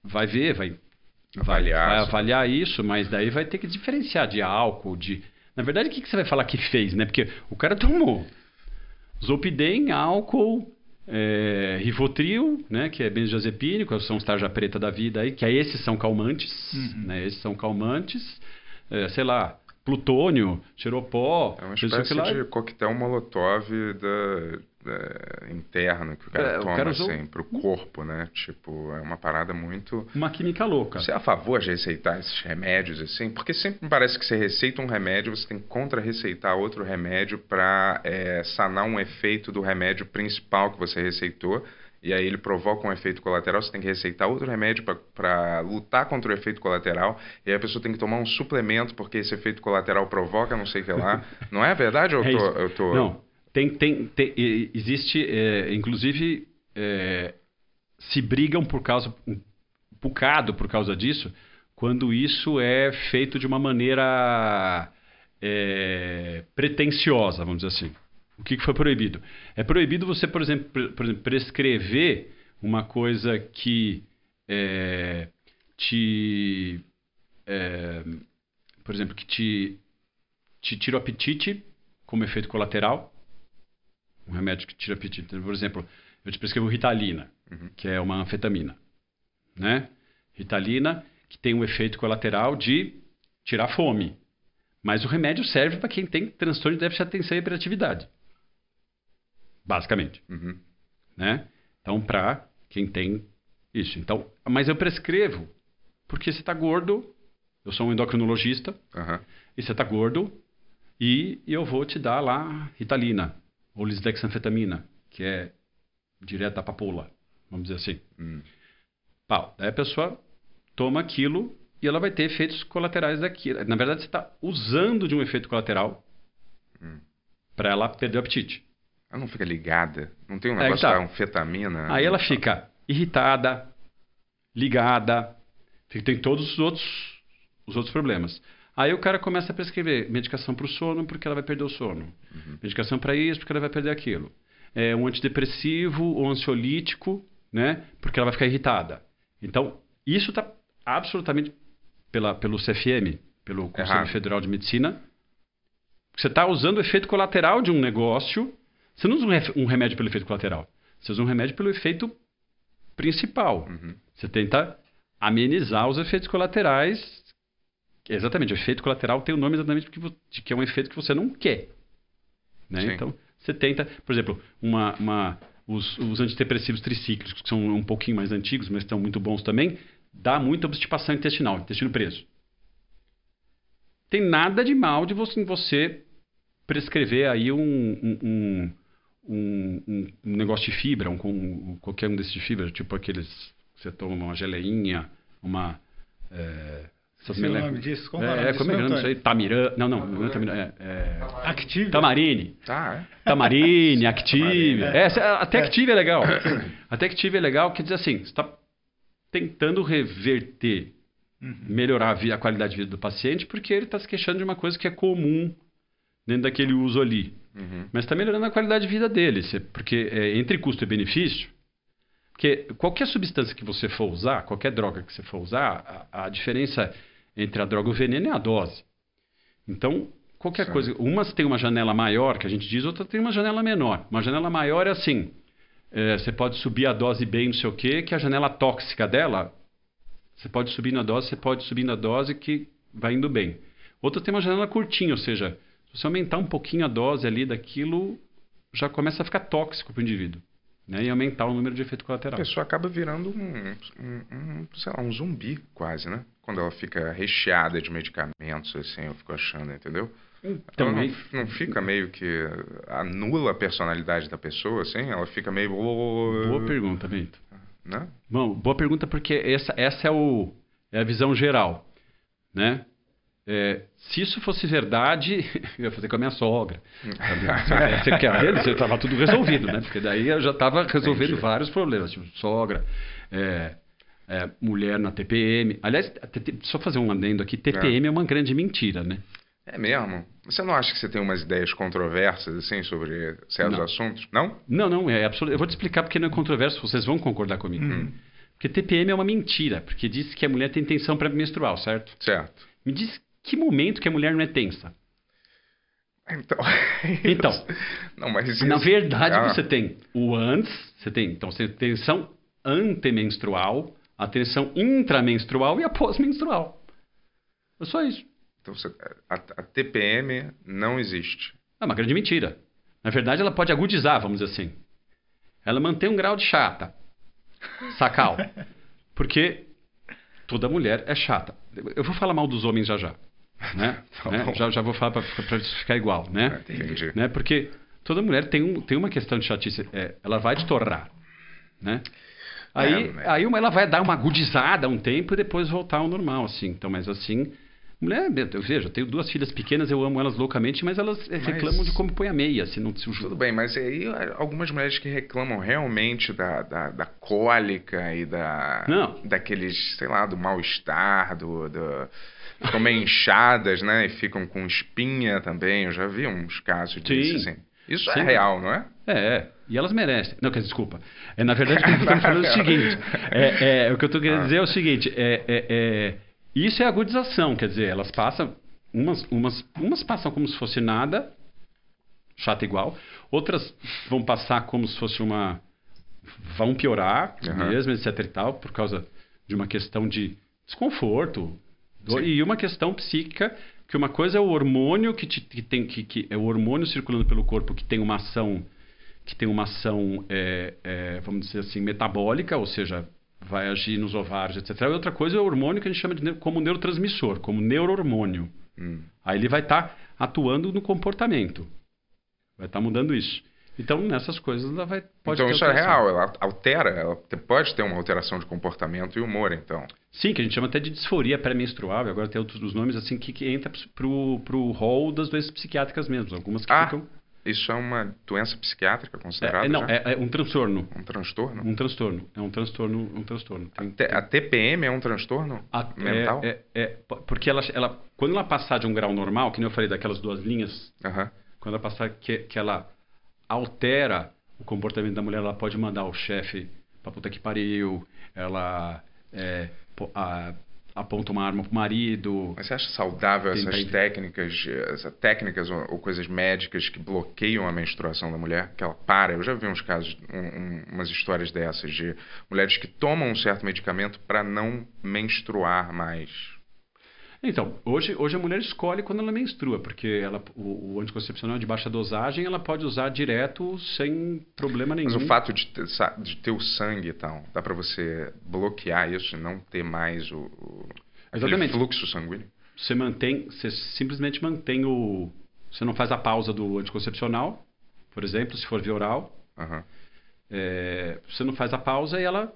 vai ver, vai Avaliar, vai, vai avaliar isso, mas daí vai ter que diferenciar de álcool, de Na verdade, o que, que você vai falar que fez, né? Porque o cara tomou Zolpidem, álcool, é, Rivotril, né, que é benzodiazepínico, são os tarja preta da vida aí, que aí esses são calmantes, Uhum. né, esses são calmantes, é, sei lá, plutônio, xeropó, É uma que espécie de coquetel molotov da, da- interno que o cara É, o toma, cara usou- assim, pro corpo, né? Tipo, é uma parada muito... Uma química louca. Você é a favor de receitar esses remédios, assim? Porque sempre me parece que você receita um remédio, você tem que contra-receitar outro remédio para sanar um efeito do remédio principal que você receitou. E aí ele provoca um efeito colateral, você tem que receitar outro remédio para lutar contra o efeito colateral. E aí a pessoa tem que tomar um suplemento porque esse efeito colateral provoca não sei o que lá. Não é verdade ou É eu tô... isso. Eu tô... Não, tem, tem, tem- existe, é, inclusive, é, se brigam por causa, um bocado por causa disso, quando isso é feito de uma maneira é, pretensiosa, vamos dizer assim. O que foi proibido? É proibido você, por exemplo, por exemplo prescrever uma coisa que é, te, é, por exemplo, que te, te tira o apetite como efeito colateral, um remédio que tira apetite. Então, Por exemplo, eu te prescrevo Ritalina, que é uma anfetamina, né? Ritalina que tem um efeito colateral de tirar fome. Mas o remédio serve para quem tem transtorno de déficit de atenção e hiperatividade. Basicamente, Uhum. né? Então, para quem tem isso. Então, mas eu prescrevo porque você está gordo, eu sou um endocrinologista, Aham. e você está gordo, e eu vou te dar lá Ritalina, ou lisdexanfetamina, que é direto da papoula, vamos dizer assim. Hum. Pau. Daí a pessoa toma aquilo e ela vai ter efeitos colaterais daquilo. Na verdade, você está usando de um efeito colateral Hum. para ela perder o apetite. Ela não fica ligada? Não tem um É, negócio tá. da anfetamina? Aí ela fica irritada, ligada, fica- tem todos os outros, os outros problemas. Aí o cara começa a prescrever medicação para o sono porque ela vai perder o sono. Medicação para isso porque ela vai perder aquilo. É, um antidepressivo ou ansiolítico, né? Porque ela vai ficar irritada. Então, isso está absolutamente pela, pelo CFM, pelo Conselho Errado. Federal de Medicina. Você está usando o efeito colateral de um negócio. Você não usa um um remédio pelo efeito colateral. Você usa um remédio pelo efeito principal. Uhum. Você tenta amenizar os efeitos colaterais. Exatamente, o efeito colateral tem o nome exatamente de que é um efeito que você não quer. Né? Então, você tenta, por exemplo, uma, uma- os, os antidepressivos tricíclicos, que são um pouquinho mais antigos, mas estão muito bons também, dá muita obstipação intestinal, intestino preso. Tem nada de mal de você, você prescrever aí um, um, um, um- negócio de fibra, um, um- qualquer um desses de fibra, tipo aqueles que você toma uma geleinha, uma... É, essas Sei o nome disso? Como é o é, nome é, disso como é que é o nome mesmo, disso aí? Tamirã... Não, não, não é Tamirã, é... é Active. Tamarine. Tá, é. Tamarine, Active. É, até Active é legal. Até Active é legal, quer dizer assim, você está tentando reverter, Uhum. melhorar a, a qualidade de vida do paciente, porque ele está se queixando de uma coisa que é comum dentro daquele uso ali. Uhum. Mas está melhorando a qualidade de vida dele, você- porque é, entre custo e benefício, porque qualquer substância que você for usar, qualquer droga que você for usar, a, a diferença entre a droga e o veneno é a dose. Então, qualquer Certo. coisa, umas tem uma janela maior, que a gente diz, outra tem uma janela menor. Uma janela maior é assim, é, você pode subir a dose bem, não sei o quê, que a janela tóxica dela, você pode subir na dose, você pode subir na dose que vai indo bem. Outra tem uma janela curtinha, ou seja, se você aumentar um pouquinho a dose ali daquilo, já começa a ficar tóxico para o indivíduo. Né? E aumentar o número de efeito A colateral. pessoa acaba virando um, um, um, sei lá, um zumbi quase, né? Quando ela fica recheada de medicamentos, assim, eu fico achando, entendeu? Então, não, não fica meio que anula a personalidade da pessoa, assim? Ela fica meio... Boa pergunta, Bento. Né? Bom, boa pergunta porque essa, essa é, o, é a visão geral, né? É, se isso fosse verdade, eu ia fazer com a minha sogra. Você quer ele? Você estava tudo resolvido, né? Porque daí eu já estava resolvendo Entendi. vários problemas, tipo sogra, é, é, mulher na TPM. Aliás, só fazer um adendo aqui, TPM é. uma grande mentira, né? É mesmo? Você não acha que você tem umas ideias controversas, assim, sobre certos Não. assuntos? Não? Não, não, é absoluto. Eu vou te explicar porque não é controverso, vocês vão concordar comigo. Uhum. Porque TPM é uma mentira, porque diz que a mulher tem tensão pré-menstrual, certo? Certo. Me diz que momento que a mulher não é tensa. Então, Então, não, mas na verdade Ah, você tem o antes, você tem, então você tem tensão antemenstrual, a tensão intramenstrual e a pós-menstrual. É só isso. então você- a, a TPM não existe. É uma grande mentira. Na verdade, ela pode agudizar, vamos dizer assim. Ela mantém um grau de chata. Sacal. Porque toda mulher é chata. Eu vou falar mal dos homens já já. Né? Tá Né? Já, já vou falar para ficar igual, né? Entendi. né? Porque toda mulher tem, um, tem uma questão de chatice. é, ela vai te torrar. Né? Aí, É, aí uma- ela vai dar uma agudizada um tempo e depois voltar ao normal, assim. Então, mas assim, mulher, eu vejo, eu tenho duas filhas pequenas, eu amo elas loucamente, mas elas Mas- reclamam de como põe a meia, se não se Tudo bem, mas aí algumas mulheres que reclamam realmente da, da, da cólica e da Não. daqueles, sei lá, do mal-estar, do, do ficam meio inchadas, né? E ficam com espinha também. Eu já vi uns casos disso, Sim. assim. Isso Sim. é real, não é? É, é. E elas merecem. Não, quer dizer, desculpa. É, na verdade, o que eu estou falando é o seguinte. É, é, o que eu estou querendo Ah. dizer é o seguinte. É, é, é, isso é agudização. Quer dizer, elas passam... Umas, umas, umas passam como se fosse nada, chata igual. Outras vão passar como se fosse uma... Vão piorar Aham. mesmo, etc e tal, por causa de uma questão de desconforto. e uma questão psíquica, que uma coisa é o hormônio que, te- que tem... Que, que é o hormônio circulando pelo corpo que tem uma ação que tem uma ação, é, é, vamos dizer assim, metabólica, ou seja, vai agir nos ovários, etc. E outra coisa é o hormônio que a gente chama de como neurotransmissor, como neurohormônio. Hum. Aí ele vai estar atuando no comportamento. Vai estar mudando isso. Então, nessas coisas, ela vai, pode então isso é alteração. real, ela altera, ela pode ter uma alteração de comportamento e humor, então. Sim, que a gente chama até de disforia pré-menstrual, agora tem outros nomes, assim, que, que entra pro, pro rol das doenças psiquiátricas mesmo. Algumas que Ah, ficam... Isso é uma doença psiquiátrica É, considerada é, não, já? é, é um transtorno. um transtorno? Um transtorno. É um transtorno, um transtorno. Tem- Te- A TPM é um transtorno A- mental? É, é- é, porque ela, ela, quando ela passar de um grau normal, que nem eu falei daquelas duas linhas, Aham. quando ela passar que, que ela altera o comportamento da mulher, ela pode mandar o chefe pra puta que pariu, ela é, a- aponta uma arma pro marido. Mas você acha saudável essas técnicas, essas técnicas ou, ou coisas médicas que bloqueiam a menstruação da mulher? Que ela para. Eu já vi uns casos, um- um- umas histórias dessas de mulheres que tomam um certo medicamento para não menstruar mais. Então, hoje, hoje a mulher escolhe quando ela menstrua, porque ela, o, o anticoncepcional de baixa dosagem ela pode usar direto sem problema nenhum. Mas o fato de ter, de ter o sangue e tal, dá para você bloquear isso e não ter mais o, o Exatamente. fluxo sanguíneo? Você mantém, você simplesmente mantém o. Você não faz a pausa do anticoncepcional, por exemplo, se for via oral. Aham. É, você não faz a pausa e ela.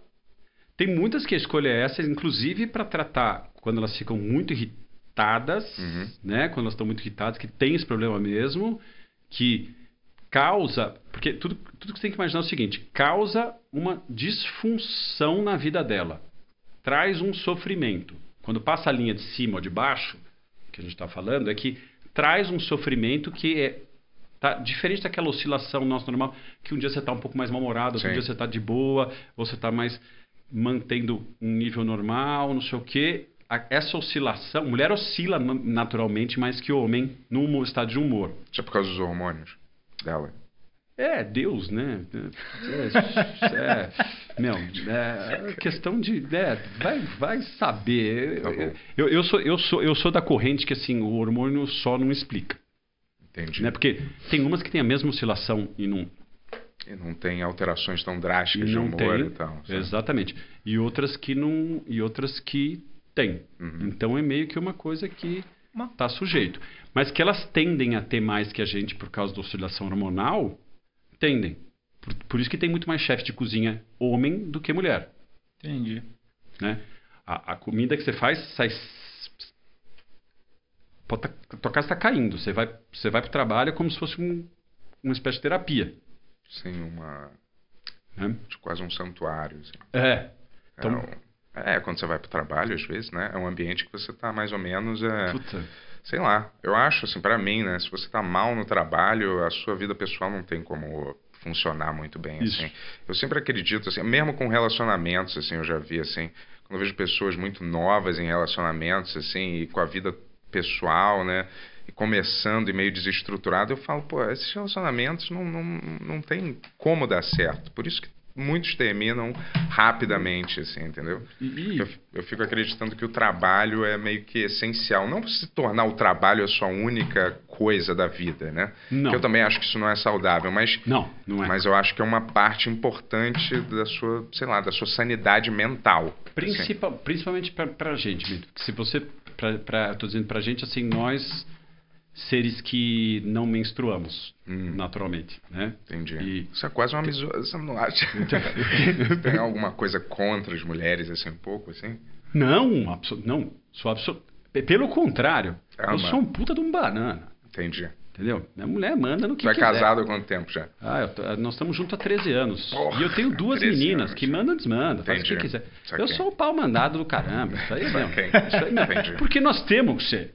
Tem muitas que a escolha é essa, inclusive para tratar quando elas ficam muito irritadas, Uhum. né? Quando elas estão muito irritadas, que tem esse problema mesmo, que causa. Porque tudo, tudo que você tem que imaginar é o seguinte: causa uma disfunção na vida dela. Traz um sofrimento. Quando passa a linha de cima ou de baixo, que a gente está falando, é que traz um sofrimento que é tá diferente daquela oscilação nossa normal, que um dia você está um pouco mais mal-humorado, outro Sim. dia você está de boa, ou você está mais mantendo um nível normal, não sei o quê. Essa oscilação, mulher oscila na- naturalmente mais que homem no humor- estado de humor. Isso é por causa dos hormônios dela. É, Deus, né? É, é, meu, é questão de. É, vai, vai saber. Tá. Eu, eu, sou, eu, sou, eu sou da corrente que assim, o hormônio só não explica. Entendi. Né? Porque tem umas que tem a mesma oscilação e não, E não tem alterações tão drásticas de não humor tem. e tal. sabe? Exatamente. E outras que não. E outras que tem. Uhum. Então é meio que uma coisa que está sujeito. Mas que elas tendem a ter mais que a gente por causa da oscilação hormonal, tendem. Por, por isso que tem muito mais chefe de cozinha homem do que mulher. Entendi. Né? A, a comida que você faz sai. Pode tá, tua casa está caindo. Você vai, você vai para o trabalho é como se fosse um- uma espécie de terapia. Sim, uma. Né? de quase um santuário. assim. É. Então, É, um- é, quando você vai para o trabalho, às vezes, né? É um ambiente que você está mais ou menos. É, puta, sei lá, eu acho, assim, para mim, né? Se você tá mal no trabalho, a sua vida pessoal não tem como funcionar muito bem, Isso. assim. Eu sempre acredito, assim, mesmo com relacionamentos, assim, eu já vi, assim, quando eu vejo pessoas muito novas em relacionamentos, assim, e com a vida pessoal, né? E começando e meio desestruturado, eu falo, pô, esses relacionamentos não, não, não tem como dar certo. Por isso que muitos terminam rapidamente, assim, entendeu? Eu, eu fico acreditando que o trabalho é meio que essencial. Não se tornar o trabalho a sua única coisa da vida, né? Não. Que eu também acho que isso não é saudável, mas, Não, não é. mas eu acho que é uma parte importante da sua, sei lá, da sua sanidade mental. assim. Principal, principalmente pra, pra gente, Mito. Se você. Pra, pra, eu tô dizendo pra gente, assim, nós, seres que não menstruamos Hum. naturalmente, né? Entendi. E- Isso é quase uma miso... Você não acha? Tem alguma coisa contra as mulheres, assim, um pouco, assim? Não, abso- não. Sou absoluto. Pelo contrário, Ah, eu sou um puta de um banana. Entendi. Entendeu? Minha mulher manda no que Tu é quiser. casado há quanto tempo já? Ah, tô- nós estamos juntos há 13 anos. Porra, e eu tenho duas 13 meninas anos. que mandam, desmanda, faz o que quiser. Saquei. Eu sou o pau mandado do caramba. Isso aí mesmo. Saquei. Isso aí mesmo. Entendi. Porque nós temos que ser.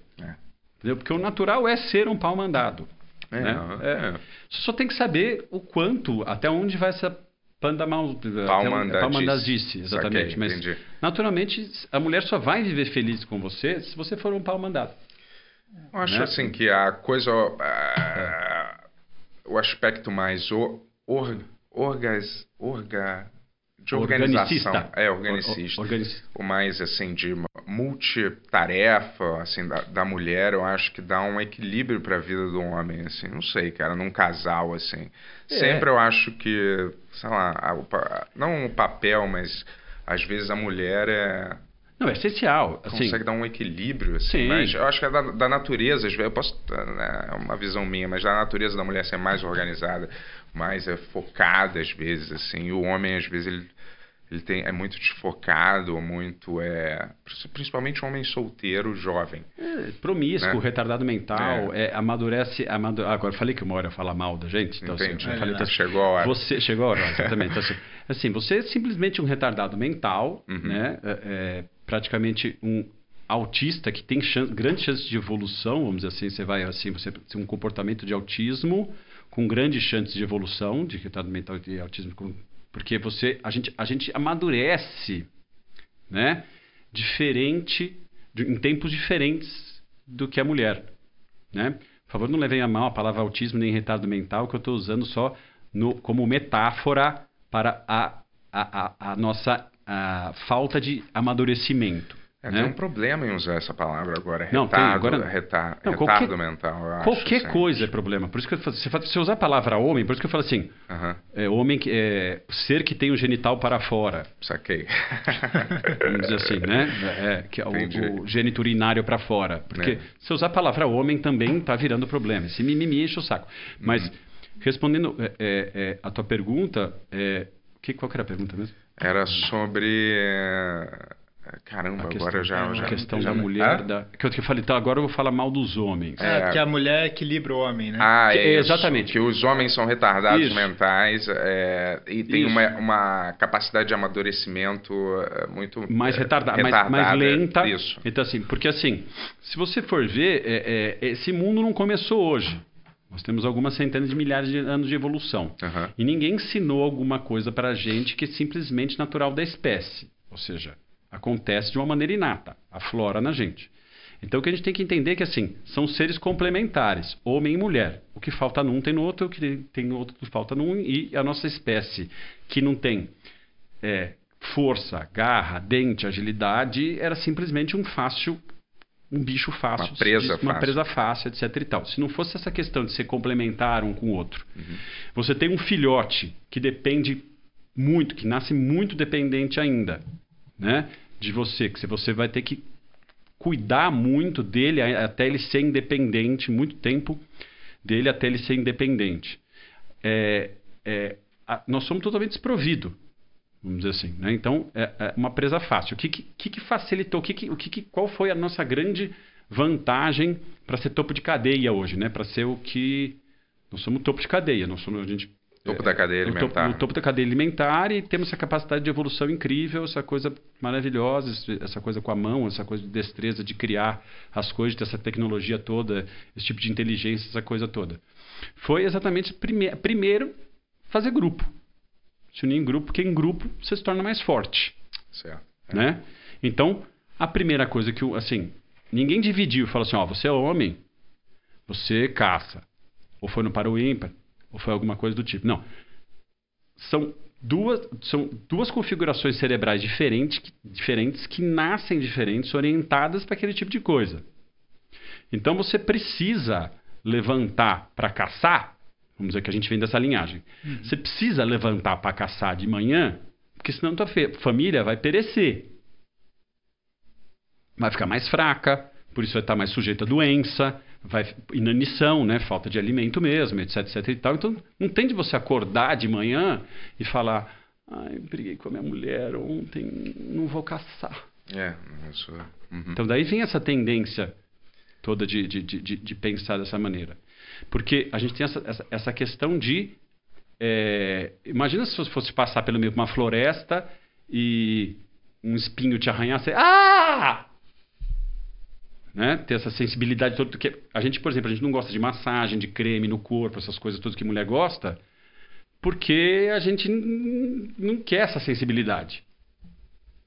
É. Entendeu? Porque o natural é ser um pau mandado. É, né? É. é. Você só tem que saber o quanto, até onde vai essa panda mal, até onde- Palmandadice. exatamente. Saquei, Mas entendi. naturalmente a mulher só vai viver feliz com você se você for um pau mandado. Eu acho né? assim que a coisa. ah, o aspecto mais o, or, orgas, orga, de organização. Organicista. É, organicista. Or- or- organici- O mais assim de multitarefa assim da, da mulher, eu acho que dá um equilíbrio para a vida do homem, assim, não sei, cara, num casal assim. É. Sempre eu acho que, sei lá, a- o não o papel, mas às vezes a mulher é Não, é essencial. Assim, consegue dar um equilíbrio, assim, Sim. mas eu acho que é da, da natureza, eu posso, né, é uma visão minha, mas da natureza da mulher ser mais organizada, mais é, focada, às vezes, assim, e o homem, às vezes, ele, ele tem, é muito desfocado, muito, é, principalmente o homem solteiro, jovem. é promíscuo, Né? retardado mental, é, amadurece. amadu- ah, Agora, falei que uma hora eu falar mal da gente. Então, assim, Entendi. eu falei, então, Chegou a hora. Você chegou a hora, exatamente. Então, assim, assim, você é simplesmente um retardado mental, Uhum. né? É, é, praticamente um autista que tem chan- grandes chances de evolução, vamos dizer assim, você vai assim, você tem um comportamento de autismo com grandes chances de evolução, de retardado mental e autismo, com- porque você, a gente, a gente amadurece, né? Diferente, de- em tempos diferentes do que a mulher, né? Por favor, não levem a mal a palavra autismo nem retardo mental, que eu estou usando só no- como metáfora para a, a, a, a nossa a falta de amadurecimento. É, né? tem um problema em usar essa palavra agora, Não, tem, retardo, agora- retar- Não, retardo qualquer- mental, acho, Qualquer coisa é problema. Por isso que eu falo- você, usar a palavra homem, por isso que eu falo assim, Aham, é, homem que é ser que tem o genital para fora, saquei. vamos dizer assim, né? É, que é o, o gênito urinário para fora. Porque É. se usar a palavra homem também está virando problema. Esse mimimi enche o saco. Mas, Uhum. respondendo é, é, é, a tua pergunta, é, que, qual que era a pergunta mesmo? Era sobre. Caramba, A agora eu já. a já A questão já da mulher. Hã? Da, que eu que falei, então agora eu vou falar mal dos homens. É, É. porque a mulher equilibra o homem, né? Ah, Que- é isso, exatamente. Que os homens são retardados Isso. mentais é, e tem Isso. uma, uma capacidade de amadurecimento é, muito mais é, retardada, mais, mais retardada. lenta. Isso. Então, assim, porque assim, se você for ver, é, é, esse mundo não começou hoje. Nós temos algumas centenas de milhares de anos de evolução. Aham. E ninguém ensinou alguma coisa para a gente que é simplesmente natural da espécie. Ou seja, acontece de uma maneira inata, aflora na gente. Então o que a gente tem que entender é que assim, são seres complementares, homem e mulher. O que falta num tem no outro, o que tem- no outro falta num, e a nossa espécie, que não tem é, força, garra, dente, agilidade, era simplesmente um fácil, um bicho fácil. Uma presa uma fácil. presa fácil, etc e tal. Se não fosse essa questão de ser complementar um com o outro, Uhum. você tem um filhote que depende muito, que nasce muito dependente ainda, né? De você, que você vai ter que cuidar muito dele até ele ser independente, muito tempo dele até ele ser independente. É, é, a- nós somos totalmente desprovidos, vamos dizer assim, né? Então é, é uma presa fácil. O que, que, que facilitou? O que, que, o que- qual foi a nossa grande vantagem para ser topo de cadeia hoje, né? Para ser o que nós somos topo de cadeia, nós somos a gente Topo da cadeia no alimentar. topo, no topo da cadeia alimentar e temos essa capacidade de evolução incrível, essa coisa maravilhosa, essa coisa com a mão, essa coisa de destreza de criar as coisas, dessa tecnologia toda, esse tipo de inteligência, essa coisa toda. Foi exatamente prime primeiro fazer grupo. Se unir em grupo, porque em grupo você se torna mais forte Certo. né? Então, a primeira coisa que, assim, ninguém dividiu e falou assim, ó, você é homem, Você caça. Ou foi no para o ímpar, ou foi alguma coisa do tipo. Não. São duas, são duas configurações cerebrais diferentes, diferentes que nascem diferentes, orientadas para aquele tipo de coisa. Então você precisa levantar para caçar, vamos dizer que a gente vem dessa linhagem. Uhum. Você precisa levantar para caçar de manhã, porque senão tua família vai perecer. Vai ficar mais fraca, por isso vai estar mais sujeita a doença, vai inanição, né, falta de alimento mesmo, etc, etc e tal. Então não tem de você acordar de manhã e falar: "Ai, briguei com a minha mulher ontem, não vou caçar". É, isso. Uhum. Então daí vem essa tendência toda de, de, de, de, pensar dessa maneira. Porque a gente tem essa, essa, essa questão de. É, imagina se você fosse passar pelo meio de uma floresta e um espinho te arranhasse. Ah! Né? Ter essa sensibilidade toda. Que a gente, por exemplo, a gente não gosta de massagem, de creme no corpo, essas coisas todas que mulher gosta, porque a gente não quer essa sensibilidade.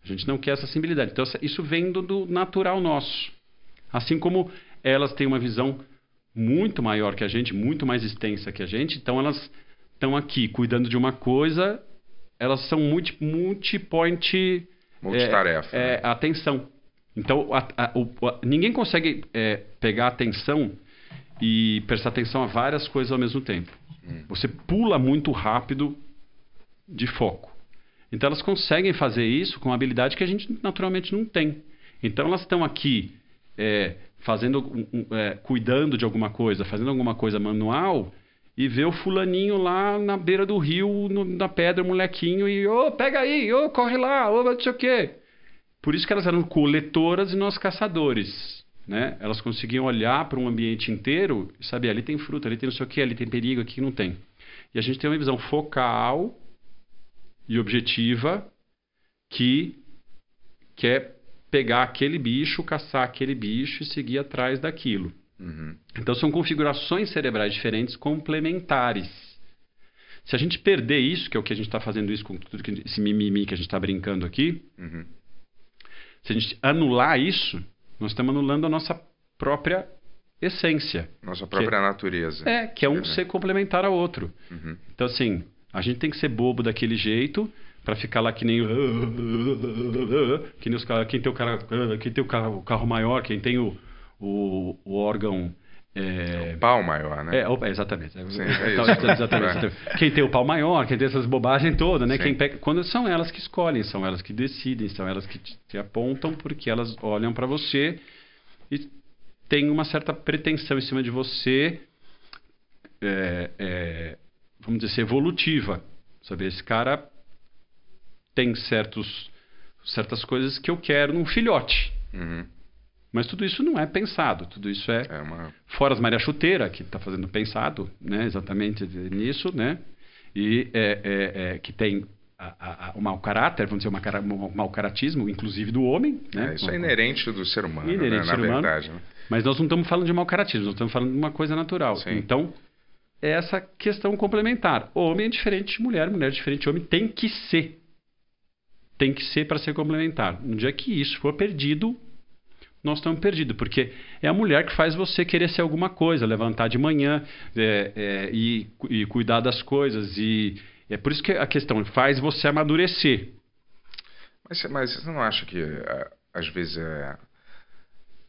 A gente não quer essa sensibilidade. Então, isso vem do, do natural nosso. Assim como elas têm uma visão muito maior que a gente, muito mais extensa que a gente, então elas estão aqui cuidando de uma coisa, elas são multi, multi-point. Multitarefa. É, é, atenção. Então, a, a, o, a, ninguém consegue é, pegar atenção e prestar atenção a várias coisas ao mesmo tempo. Hum. Você pula muito rápido de foco. Então, elas conseguem fazer isso com uma habilidade que a gente naturalmente não tem. Então, elas estão aqui é, fazendo, é, cuidando de alguma coisa, fazendo alguma coisa manual e vê o fulaninho lá na beira do rio, no, na pedra, o molequinho, e ô, oh, pega aí, ô, oh, corre lá, ô, oh, não sei o quê. Por isso que elas eram coletoras e nós caçadores. Né? Elas conseguiam olhar para um ambiente inteiro e saber, ali tem fruta, ali tem não sei o que, ali tem perigo, aqui não tem. E a gente tem uma visão focal e objetiva que quer pegar aquele bicho, caçar aquele bicho e seguir atrás daquilo. Uhum. Então são configurações cerebrais diferentes complementares. Se a gente perder isso, que é o que a gente está fazendo isso com tudo que, esse mimimi que a gente está brincando aqui, uhum. Se a gente anular isso, nós estamos anulando a nossa própria essência. Nossa própria é, natureza. É, que é um é, ser complementar ao outro. Uhum. Então, assim, a gente tem que ser bobo daquele jeito para ficar lá que nem que nem os quem tem o cara quem tem o carro, o carro maior quem tem o, o, o órgão é... O pau maior, né? É, exatamente. Sim, é exatamente. É. Quem tem o pau maior, quem tem essas bobagens todas, né? Quem pega, quando são elas que escolhem, são elas que decidem, são elas que te, te apontam, porque elas olham para você e tem uma certa pretensão em cima de você, é, é, vamos dizer, evolutiva. Saber esse cara tem certos, certas coisas que eu quero num filhote. Uhum. Mas tudo isso não é pensado, tudo isso é, é uma... fora as Maria Chuteira, que está fazendo pensado né, exatamente nisso, né? E é, é, é que tem a, a, o mau caráter, vamos dizer, um mau caratismo, inclusive do homem. Né? É, isso é inerente do ser humano, inerente né? na verdade. Né? Mas nós não estamos falando de mau caratismo, nós estamos falando de uma coisa natural. Sim. Então, é essa questão complementar. Homem é diferente de mulher, mulher é diferente de homem, tem que ser tem que ser para ser complementar. No dia que isso for perdido, nós estamos perdidos, porque é a mulher que faz você querer ser alguma coisa, levantar de manhã é, é, e, e, cuidar das coisas. E é por isso que a questão faz você amadurecer. Mas, mas você não acha que às vezes é,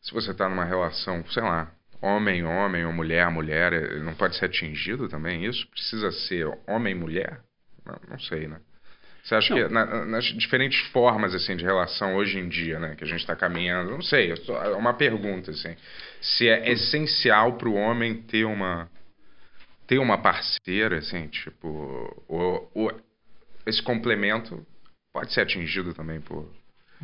se você está numa relação, sei lá, homem homem ou mulher mulher, não pode ser atingido também isso? Precisa ser homem mulher? Não, não sei, né? Você acha não. que na, nas diferentes formas assim de relação hoje em dia, né, que a gente está caminhando, não sei, é uma pergunta assim, se é essencial para o homem ter uma ter uma parceira, assim, tipo, o, o, esse complemento pode ser atingido também por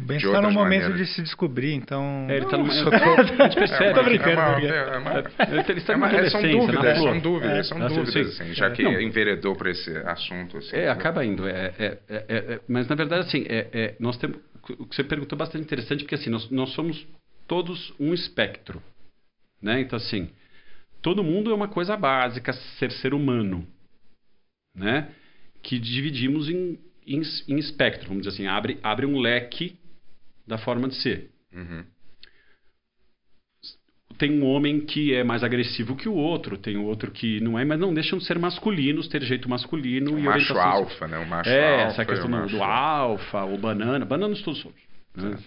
Ben está no momento maneiras. de se descobrir, então. É, ele está no momento. A gente percebe. É uma, brincando. É é ele está é uma, é, são dúvidas, são dúvidas, são dúvidas, assim, já que Não. enveredou por esse assunto. Assim, é, acaba indo. É, é, é, mas, na verdade, assim, nós temos. O que você perguntou é bastante interessante, porque assim, nós, nós somos todos um espectro. Né? Então, assim, todo mundo é uma coisa básica, ser ser humano. Né? Que dividimos em, em, em espectro, vamos dizer assim, abre, abre um leque da forma de ser. Uhum. tem um homem que é mais agressivo que o outro, tem outro que não é, mas não deixam de ser masculinos, ter jeito masculino. O e macho alfa, né? O macho É, alfa essa e questão do, do alfa, o banana. Bananas todos somos. né?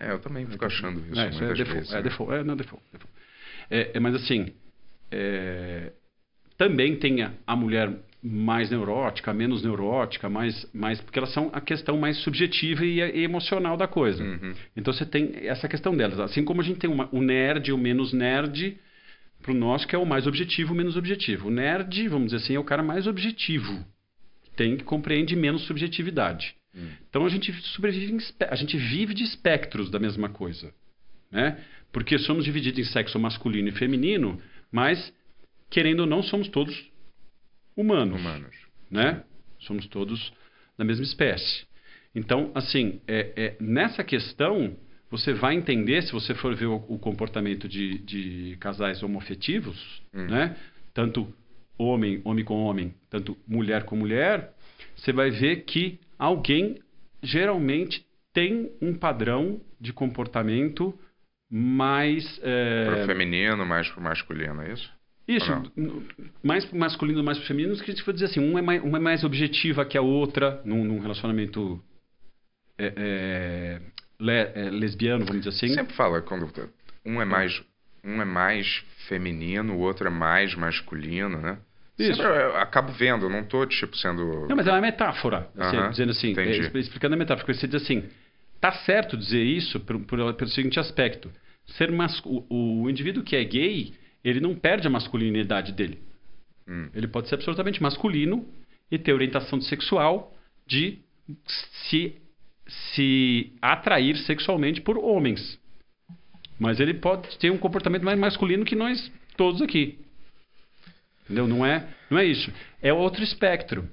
É- É, eu também fico achando isso é, isso é default, vezes. é né? default, é, não, default, default. É, é, mas assim, é, também tem a, a mulher mais neurótica, menos neurótica, mais, mais, porque elas são a questão mais subjetiva e, e emocional da coisa. Uhum. Então você tem essa questão delas. Assim como a gente tem uma, o nerd e o menos nerd, para o nosso que é o mais objetivo o menos objetivo. O nerd, vamos dizer assim, é o cara mais objetivo. Tem que compreende menos subjetividade. Hum. Então a gente sobrevive a gente vive de espectros da mesma coisa, né? Porque somos divididos em sexo masculino e feminino, mas querendo ou não somos todos humanos, Humanos. né? Somos todos da mesma espécie. Então, assim, é, é, nessa questão você vai entender se você for ver o, o comportamento de, de casais homoafetivos, Hum. né? Tanto homem, homem com homem, tanto mulher com mulher, você vai ver que alguém geralmente tem um padrão de comportamento mais é, Pro feminino, mais pro masculino, é isso? Isso, mais masculino, mais feminino, que a gente vai dizer assim, um é mais, uma é mais objetiva que a outra num, num relacionamento é, é, le- é, lesbiano, vamos dizer assim. Sempre fala quando um é mais um é mais feminino, o outro é mais masculino, né? Isso. Sempre eu acabo vendo, não tô tipo sendo Não, mas é uma metáfora, assim, Aham, dizendo assim, é, expli- explicando a metáfora, porque você diz assim, tá certo dizer isso por, por- pelo seguinte aspecto, ser mas, o, o indivíduo que é gay, ele não perde a masculinidade dele. Hum. Ele pode ser absolutamente masculino e ter orientação sexual de se, se atrair sexualmente por homens. Mas ele pode ter um comportamento mais masculino que nós todos aqui. Entendeu? Não é, não é isso. É outro espectro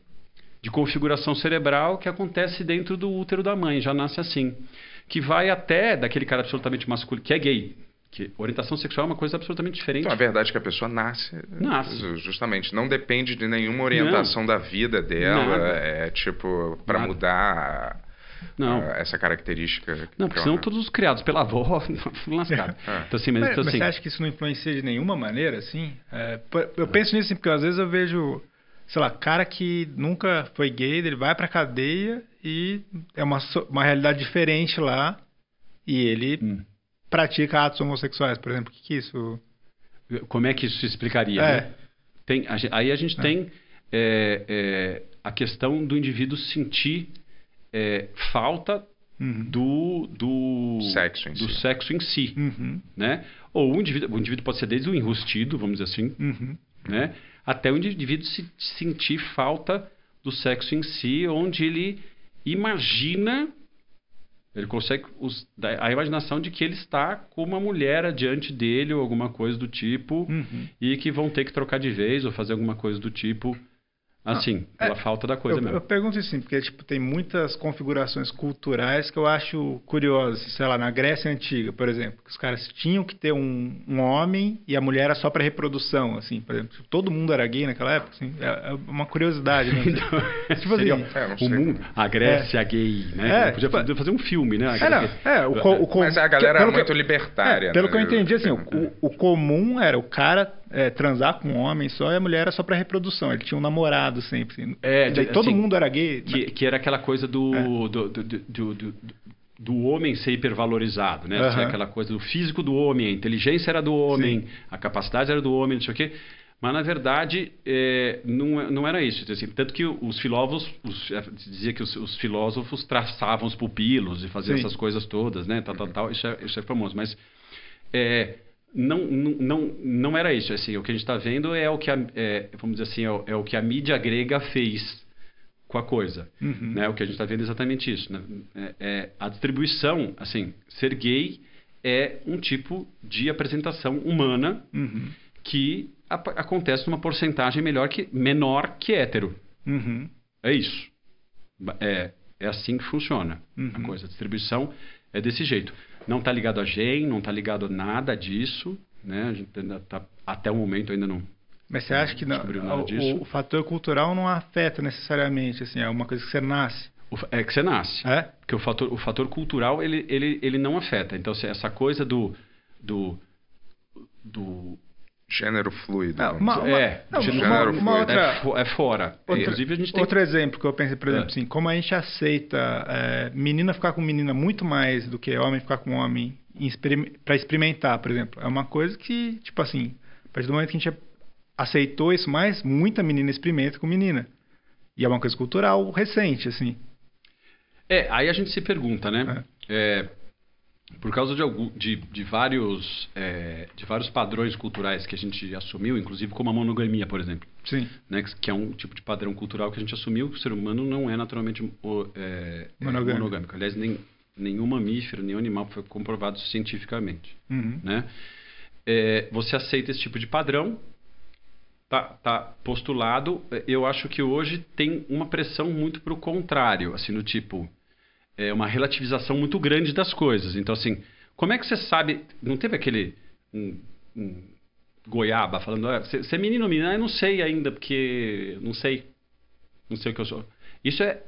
de configuração cerebral que acontece dentro do útero da mãe, já nasce assim. Que vai até daquele cara absolutamente masculino, que é gay. Que orientação sexual é uma coisa absolutamente diferente. Então, a verdade é que a pessoa nasce. Nasce. ju- Justamente. Não depende de nenhuma orientação da vida dela. Nada. É tipo, para mudar Não. essa característica. Não, que porque senão todos os criados pela avó foram lascados. É. Então, assim, mas, Mas, então, mas assim, você acha que isso não influencia de nenhuma maneira, assim? É, eu penso nisso assim, porque às vezes eu vejo, sei lá, cara que nunca foi gay, ele vai pra cadeia e é uma, uma realidade diferente lá e ele Hum. Pratica atos homossexuais, por exemplo. O que, que é isso? como é que isso se explicaria? É. né? Tem, aí a gente É. tem é, é, a questão do indivíduo sentir é, falta Uhum. do, do Sexo em do si. sexo em si, Uhum. né? Ou o indivíduo, o indivíduo pode ser desde o enrustido, vamos dizer assim, Uhum. né? Até o indivíduo se sentir falta do sexo em si, onde ele imagina, ele consegue os- a imaginação de que ele está com uma mulher adiante dele ou alguma coisa do tipo Uhum. e que vão ter que trocar de vez ou fazer alguma coisa do tipo, assim, pela falta da coisa Eu, mesmo. eu pergunto assim, porque tipo, tem muitas configurações culturais que eu acho curiosas. Sei lá, na Grécia Antiga, por exemplo, que os caras tinham que ter um, um homem e a mulher era só para reprodução, assim, por exemplo. Todo mundo era gay naquela época, assim. É, é uma curiosidade, né? tipo assim, É, o mundo, a Grécia gay, né? É, podia tipo- fazer, um filme, né? É, não, é, o, o co- Mas a galera pelo é muito que- libertária. é, pelo né? que eu entendi, assim, o, o comum era o cara é, transar com um homem só e a mulher era só para reprodução. Ele tinha um namorado sempre. Assim. É, daí de- todo assim, mundo era gay. Que, que era aquela coisa do, É. do, do, do, do- do- homem ser hipervalorizado, né? Tinha aquela coisa do físico do homem, a inteligência era do homem, a capacidade era do homem, não sei o quê. Mas, na verdade, é, não, não era isso. Assim, tanto que os filósofos, os, é, dizia que os, os filósofos traçavam os pupilos e faziam Sim. essas coisas todas, né? Tal, tal, tal. Isso é, isso é famoso. Mas é, não, não, não, era isso. Assim, o que a gente está vendo é o que a, é, vamos dizer assim, é o, é o que a mídia grega fez com a coisa. Uhum. Né? O que a gente está vendo é exatamente isso. Né? É, é, a distribuição, assim, ser gay é um tipo de apresentação humana Uhum. que ap- acontece numa porcentagem melhor que, menor que hétero. Uhum. É isso. É, é assim que funciona a Uhum. coisa. A distribuição é desse jeito. Não está ligado a gen, não está ligado a nada disso. Né? A gente ainda tá, até o momento ainda não. Mas você acha que não, o, o fator cultural não afeta necessariamente, assim, é uma coisa que você nasce. o É que você nasce. É? Porque o fator, o fator cultural, ele, ele, ele não afeta. Então, essa coisa do, do do Gênero fluido. Não, uma- é, não, gênero uma- fluido. uma outra- é, é fora. Outra- Inclusive a gente tem Outro exemplo que eu pensei, por exemplo, É. assim, como a gente aceita é, menina ficar com menina muito mais do que homem ficar com homem para experimentar, por exemplo, é uma coisa que, tipo assim, a partir do momento que a gente aceitou isso mais, muita menina experimenta com menina. E é uma coisa cultural recente, assim. É, aí a gente se pergunta, né? É, por causa de, algum, de, de vários, é, de vários padrões culturais que a gente assumiu, inclusive como a monogamia, por exemplo, Sim. né? que- é um tipo de padrão cultural que a gente assumiu que o ser humano não é naturalmente é, é Monogâmico. monogâmico. Aliás, nem, nenhum mamífero, nenhum animal foi comprovado cientificamente. Uhum. né? É, você aceita esse tipo de padrão, tá, tá postulado. Eu acho que hoje tem uma pressão muito para o contrário, assim, no tipo, é uma relativização muito grande das coisas. Então, assim, como é que você sabe? Não teve aquele um, um goiaba falando, "Ah, você é menino ou menina? Ah, Eu não sei ainda, porque não sei, não sei o que eu sou. Isso é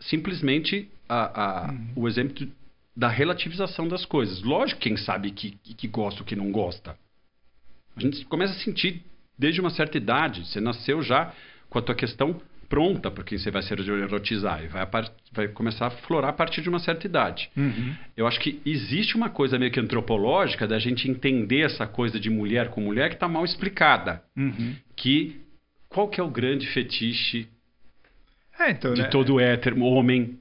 simplesmente a, a- o exemplo da relativização das coisas. Lógico, quem sabe que, que, que gosta ou que não gosta. A gente começa a sentir desde uma certa idade. Você nasceu já com a tua questão pronta para quem você vai se erotizar e vai, vai começar a florar a partir de uma certa idade. Uhum. Eu acho que existe uma coisa meio que antropológica da gente entender essa coisa de mulher com mulher que está mal explicada. Uhum. Que qual que é o grande fetiche É, então, de né? todo hétero, homem?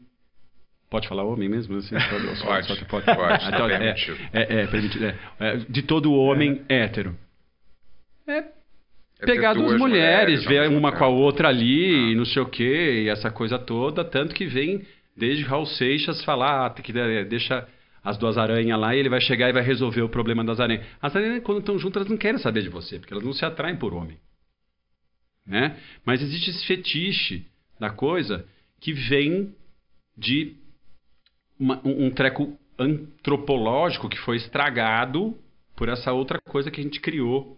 Pode falar homem mesmo? Assim, pode, só- Pode, só que pode. pode, Ah, então, é, permitido. é, é, permitido, é. É, de todo homem hétero. É É pegar duas duas mulheres, ver mesmo uma com a outra ali Ah. e não sei o que, e essa coisa toda, tanto que vem desde Raul Seixas falar, ah, tem que eh, deixa as duas aranhas lá e ele vai chegar e vai resolver o problema das aranhas. As aranhas, quando estão juntas, elas não querem saber de você, porque elas não se atraem por homem. Né? Mas existe esse fetiche da coisa que vem de uma- um, um treco antropológico que foi estragado por essa outra coisa que a gente criou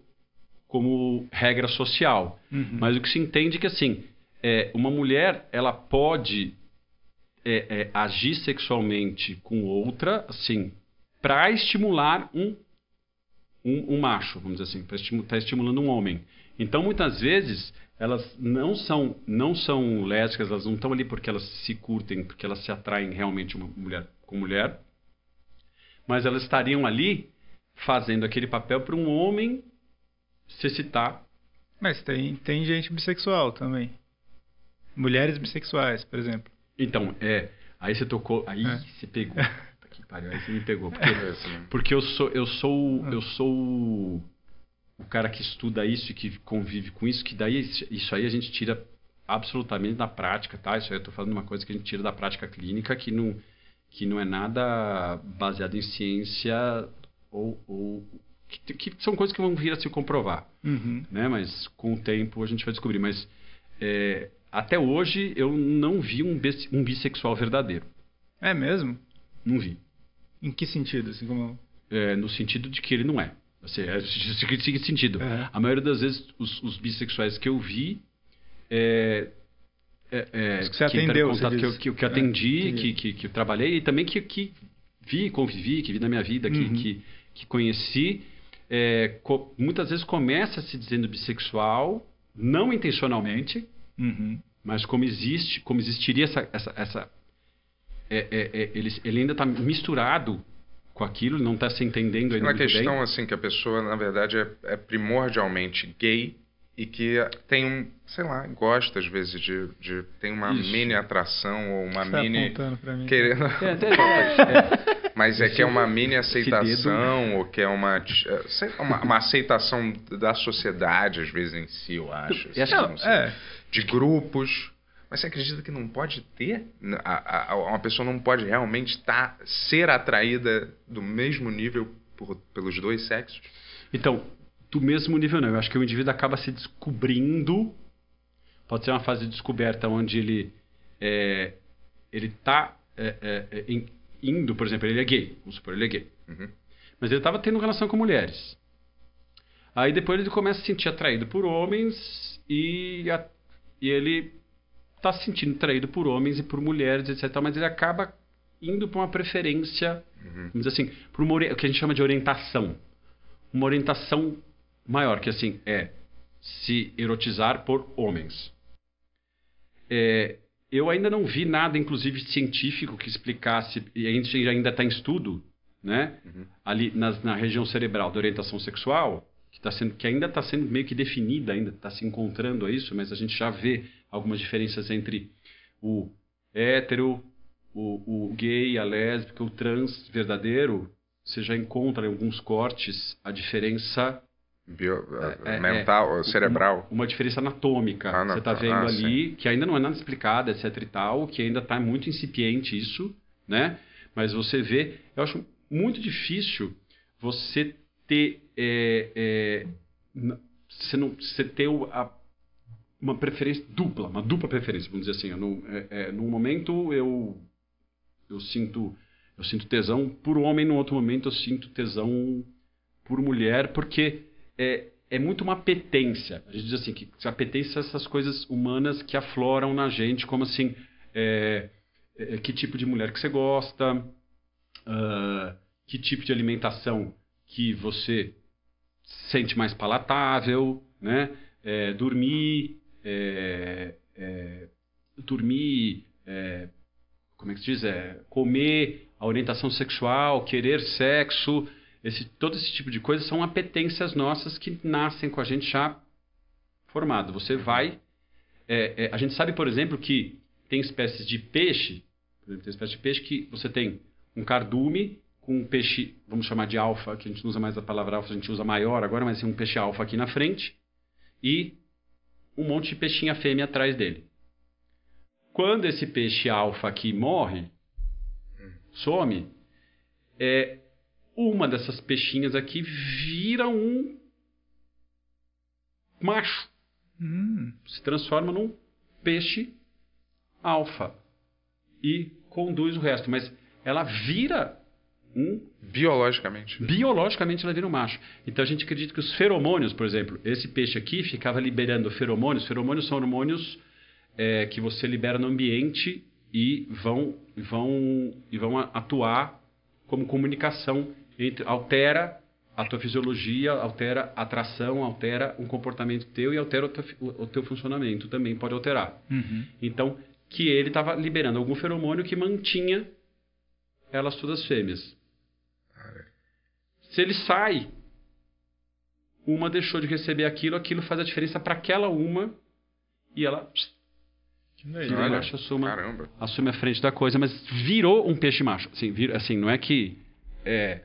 como regra social. Uhum. Mas o que se entende é que, assim, é, uma mulher, ela pode é, é, agir sexualmente com outra, assim, para estimular um, um, um macho, vamos dizer assim, para estimu tá estimulando um homem. Então, muitas vezes, elas não são, não são lésbicas, elas não estão ali porque elas se curtem, porque elas se atraem realmente uma mulher com mulher, mas elas estariam ali fazendo aquele papel para um homem se excitar Mas tem, tem gente bissexual também. Mulheres bissexuais, por exemplo. Então, é. Aí você tocou. Aí É. você pegou. Que pariu, aí você me pegou. Porque, É, assim, porque eu sou, eu sou, Ah. eu sou o, cara que estuda isso e que convive com isso, que daí isso aí a gente tira absolutamente da prática, tá? Isso aí eu tô falando de uma coisa que a gente tira da prática clínica que não, que não é nada baseado em ciência ou. ou que, que são coisas que vão vir a se comprovar Uhum. né? Mas com o tempo a gente vai descobrir. Mas é, até hoje eu não vi um, bis- um bissexual verdadeiro. É mesmo? Não vi. Em que sentido? Assim como... É, no sentido de que ele não é. Assim, é, seguinte sentido. Uhum. A maioria das vezes os, os bissexuais que eu vi é, é, é, Os que você em atendeu, contato, que, eu, que, que É, atendi, entendi. que, que, que eu trabalhei e também que, que vi, convivi, que vi na minha vida, que, Uhum. que, que conheci, é, co- muitas vezes começa se dizendo bissexual, não intencionalmente, Uhum. mas como existe, como existiria essa, essa, essa é, é, é, ele, ele ainda está misturado com aquilo, ele não está se entendendo ainda uma muito questão bem. assim que a pessoa na verdade é, é primordialmente gay e que tem um, sei lá, gosta às vezes de, de tem uma Isso. mini atração ou uma Você tá mini apontando pra mim. querendo, É, até- é, mas é que é uma mini dedo- aceitação ou que é uma, eh, sei uma, uma aceitação da sociedade às vezes em si, eu acho. Assim, que- não sei. É, de grupos. Mas você acredita que não pode ter? A, a- a- uma pessoa não pode realmente tá, ser atraída do mesmo nível por- pelos dois sexos? Então, do mesmo nível não. Eu acho que o indivíduo acaba se descobrindo. Pode ser uma fase de descoberta onde ele é, ele está indo, por exemplo, ele é gay. Vamos supor, ele é gay. Uhum. Mas ele estava tendo relação com mulheres. Aí depois ele começa a se sentir atraído por homens e, a- e ele está se sentindo atraído por homens e por mulheres, etc. Mas ele acaba indo para uma preferência, Uhum. vamos dizer assim, para o que a gente chama de orientação. uma orientação maior, que assim, é se erotizar por homens. É, eu ainda não vi nada, inclusive científico, que explicasse, e a gente ainda está em estudo, né? Uhum. Ali nas, na região cerebral da orientação sexual, que, tá sendo, que ainda está sendo meio que definida, ainda está se encontrando a isso, mas a gente já vê algumas diferenças entre o hétero, o, o gay, a lésbica, o trans verdadeiro. Você já encontra em alguns cortes a diferença Bio, é, é mental, é, cerebral. Uma, uma, diferença anatômica. Ah, você está vendo ah, ali, sim. que ainda não é nada explicado, etc e tal, que ainda está muito incipiente isso, né? Mas você vê, eu acho muito difícil você ter, é, é, você não, você ter a, uma preferência dupla, uma dupla preferência, vamos dizer assim. No, é, é, num momento eu, eu sinto eu sinto tesão por homem, no outro momento eu sinto tesão por mulher, porque é, é muito uma apetência. A gente diz assim, que apetência são essas coisas humanas que afloram na gente, como assim, é, é, que tipo de mulher que você gosta, uh, que tipo de alimentação que você sente mais palatável, né? É, dormir, é, é, dormir, como é que se diz? comer, a orientação sexual, querer sexo, esse, todo esse tipo de coisa são apetências nossas que nascem com a gente já formado. Você vai. É, é, a gente sabe, por exemplo, que tem espécies de peixe, por exemplo, tem espécies de peixe que você tem um cardume com um peixe, vamos chamar de alfa, que a gente não usa mais a palavra alfa, a gente usa maior agora, mas tem um peixe alfa aqui na frente e um monte de peixinha fêmea atrás dele. Quando esse peixe alfa aqui morre, some, é, uma dessas peixinhas aqui vira um macho. Hum. Se transforma num peixe alfa. E conduz o resto. Mas ela vira um. Biologicamente. Biologicamente ela vira um macho. Então a gente acredita que os feromônios, por exemplo, esse peixe aqui ficava liberando feromônios. Feromônios são hormônios é, que você libera no ambiente e vão, vão, e vão atuar como comunicação altera a tua fisiologia, altera a atração, altera um comportamento teu e altera o teu, o teu funcionamento também pode alterar. Uhum. Então, que ele estava liberando algum feromônio que mantinha elas todas fêmeas. Se ele sai, uma deixou de receber aquilo, aquilo faz a diferença para aquela uma e ela que Olha, macho assume, assume a frente da coisa, mas virou um peixe macho. Assim, vir, assim não é que é,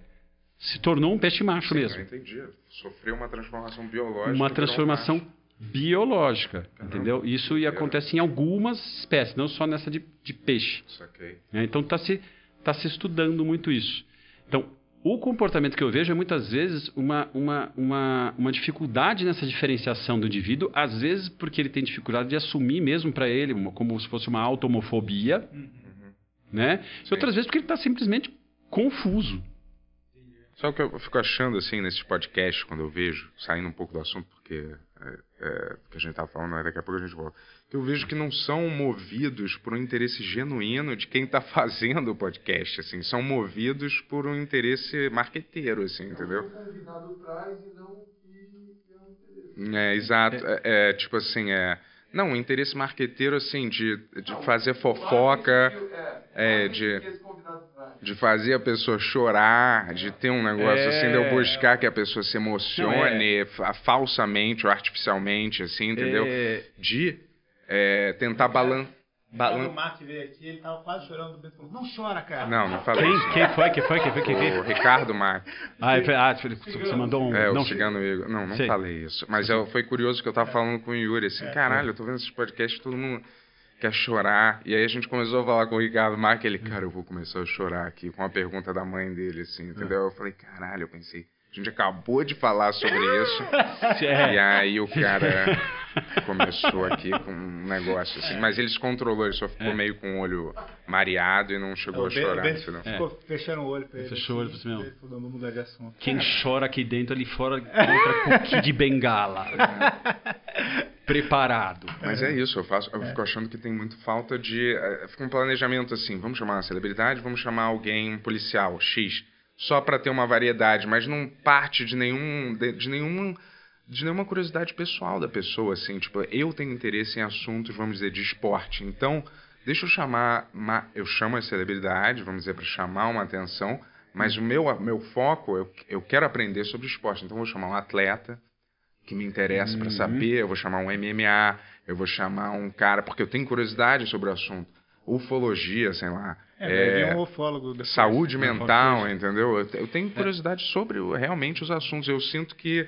se tornou um peixe macho Sim, mesmo. Eu entendi. Sofreu uma transformação biológica. Uma transformação um biológica, Caramba. entendeu? Isso e acontece em algumas espécies, não só nessa de, de peixe. Saquei. É, então está se, tá se estudando muito isso. Então, o comportamento que eu vejo é muitas vezes uma, uma, uma, uma dificuldade nessa diferenciação do indivíduo, às vezes porque ele tem dificuldade de assumir mesmo para ele, uma, como se fosse uma automofobia, uhum. né? E outras vezes porque ele está simplesmente confuso. O que eu fico achando assim nesses podcasts quando eu vejo, saindo um pouco do assunto, porque é, é, que a gente estava falando, daqui a pouco a gente volta. Que eu vejo que não são movidos por um interesse genuíno de quem está fazendo o podcast, assim, são movidos por um interesse marqueteiro, assim, entendeu? É, exato. É, é, tipo assim, é. Não, um interesse marqueteiro, assim, de, de fazer fofoca, é, de de fazer a pessoa chorar, de ter um negócio é... assim, de eu buscar que a pessoa se emocione é... falsamente ou artificialmente, assim, entendeu? É... De é, tentar balançar. Balan... O Mark veio aqui, ele tava quase chorando. Falou, não chora, cara. Não, não falei quem, Quem foi? Quem foi? Quem foi? Quem foi? O Ricardo Mark. Ah, ah você mandou um... É, o não, Cigano Igor. Não, não Sei. falei isso. Mas eu, foi curioso que eu tava falando com o Yuri, assim, é, caralho, eu tô vendo esses podcasts, todo mundo quer chorar. E aí a gente começou a falar com o Ricardo Marques, ele, cara, eu vou começar a chorar aqui com a pergunta da mãe dele, assim, entendeu? Eu falei, caralho, eu pensei, a gente acabou de falar sobre isso. É. E aí o cara começou aqui com um negócio assim. Mas ele se controlou, ele só ficou é. meio com o olho mareado e não chegou é, a chorar. Ben, ben ficou fechando o olho pra ele. Fechou o olho pra ele. Vamos mudar de assunto. Quem chora aqui dentro, ali fora, contra cookie de bengala. Preparado. Mas é isso, eu, faço, eu fico achando que tem muito falta de. Fica um planejamento assim, vamos chamar uma celebridade, vamos chamar alguém, um policial, X só para ter uma variedade, mas não parte de nenhum de, de nenhum de nenhuma curiosidade pessoal da pessoa, assim, tipo, eu tenho interesse em assuntos, vamos dizer, de esporte. Então, deixa eu chamar, eu chamo a celebridade, vamos dizer, para chamar uma atenção, mas o meu, meu foco, eu, eu quero aprender sobre esporte. Então, eu vou chamar um atleta que me interessa uhum. para saber, eu vou chamar um MMA, eu vou chamar um cara, porque eu tenho curiosidade sobre o assunto. Ufologia, sei lá. É, é um ufólogo. Depois. Saúde mental, entendeu? Eu, tenho curiosidade é. sobre realmente os assuntos. Eu sinto que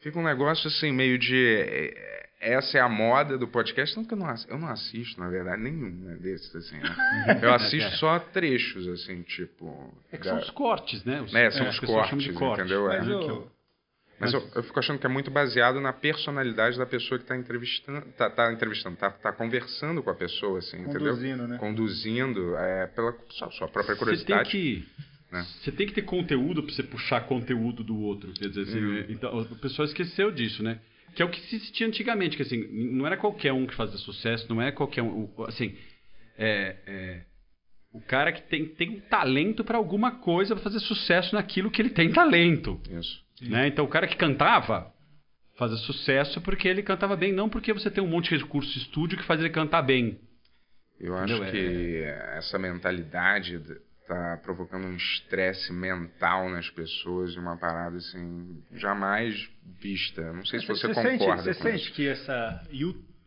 fica um negócio assim, meio de. É, essa é a moda do podcast. Não que eu não, eu não assisto, na verdade, nenhum né, desses, assim. Né? Eu assisto só trechos, assim, tipo. É que da... são os cortes, né? Os, é, são os cortes, corte. entendeu? Mas é. eu... Mas eu, eu, fico achando que é muito baseado na personalidade da pessoa que está entrevistando, está tá entrevistando, está tá conversando com a pessoa, assim, Conduzindo, entendeu? Né? Conduzindo, é, pela sua, sua própria curiosidade. Você tem que né? Você tem que ter conteúdo para você puxar conteúdo do outro. Quer dizer, assim, uhum. então, o pessoal esqueceu disso, né? Que é o que se existia antigamente, que assim, não era qualquer um que fazia sucesso, não é qualquer um. Assim, é, é o cara que tem, tem um talento para alguma coisa para fazer sucesso naquilo que ele tem talento. Isso. Né? Então, o cara que cantava fazia sucesso porque ele cantava bem, não porque você tem um monte de recurso de estúdio que faz ele cantar bem. Eu acho Entendeu? que é... essa mentalidade tá provocando um estresse mental nas pessoas e uma parada assim jamais vista. Não sei se você, você concorda. Sente, você sente isso. que essa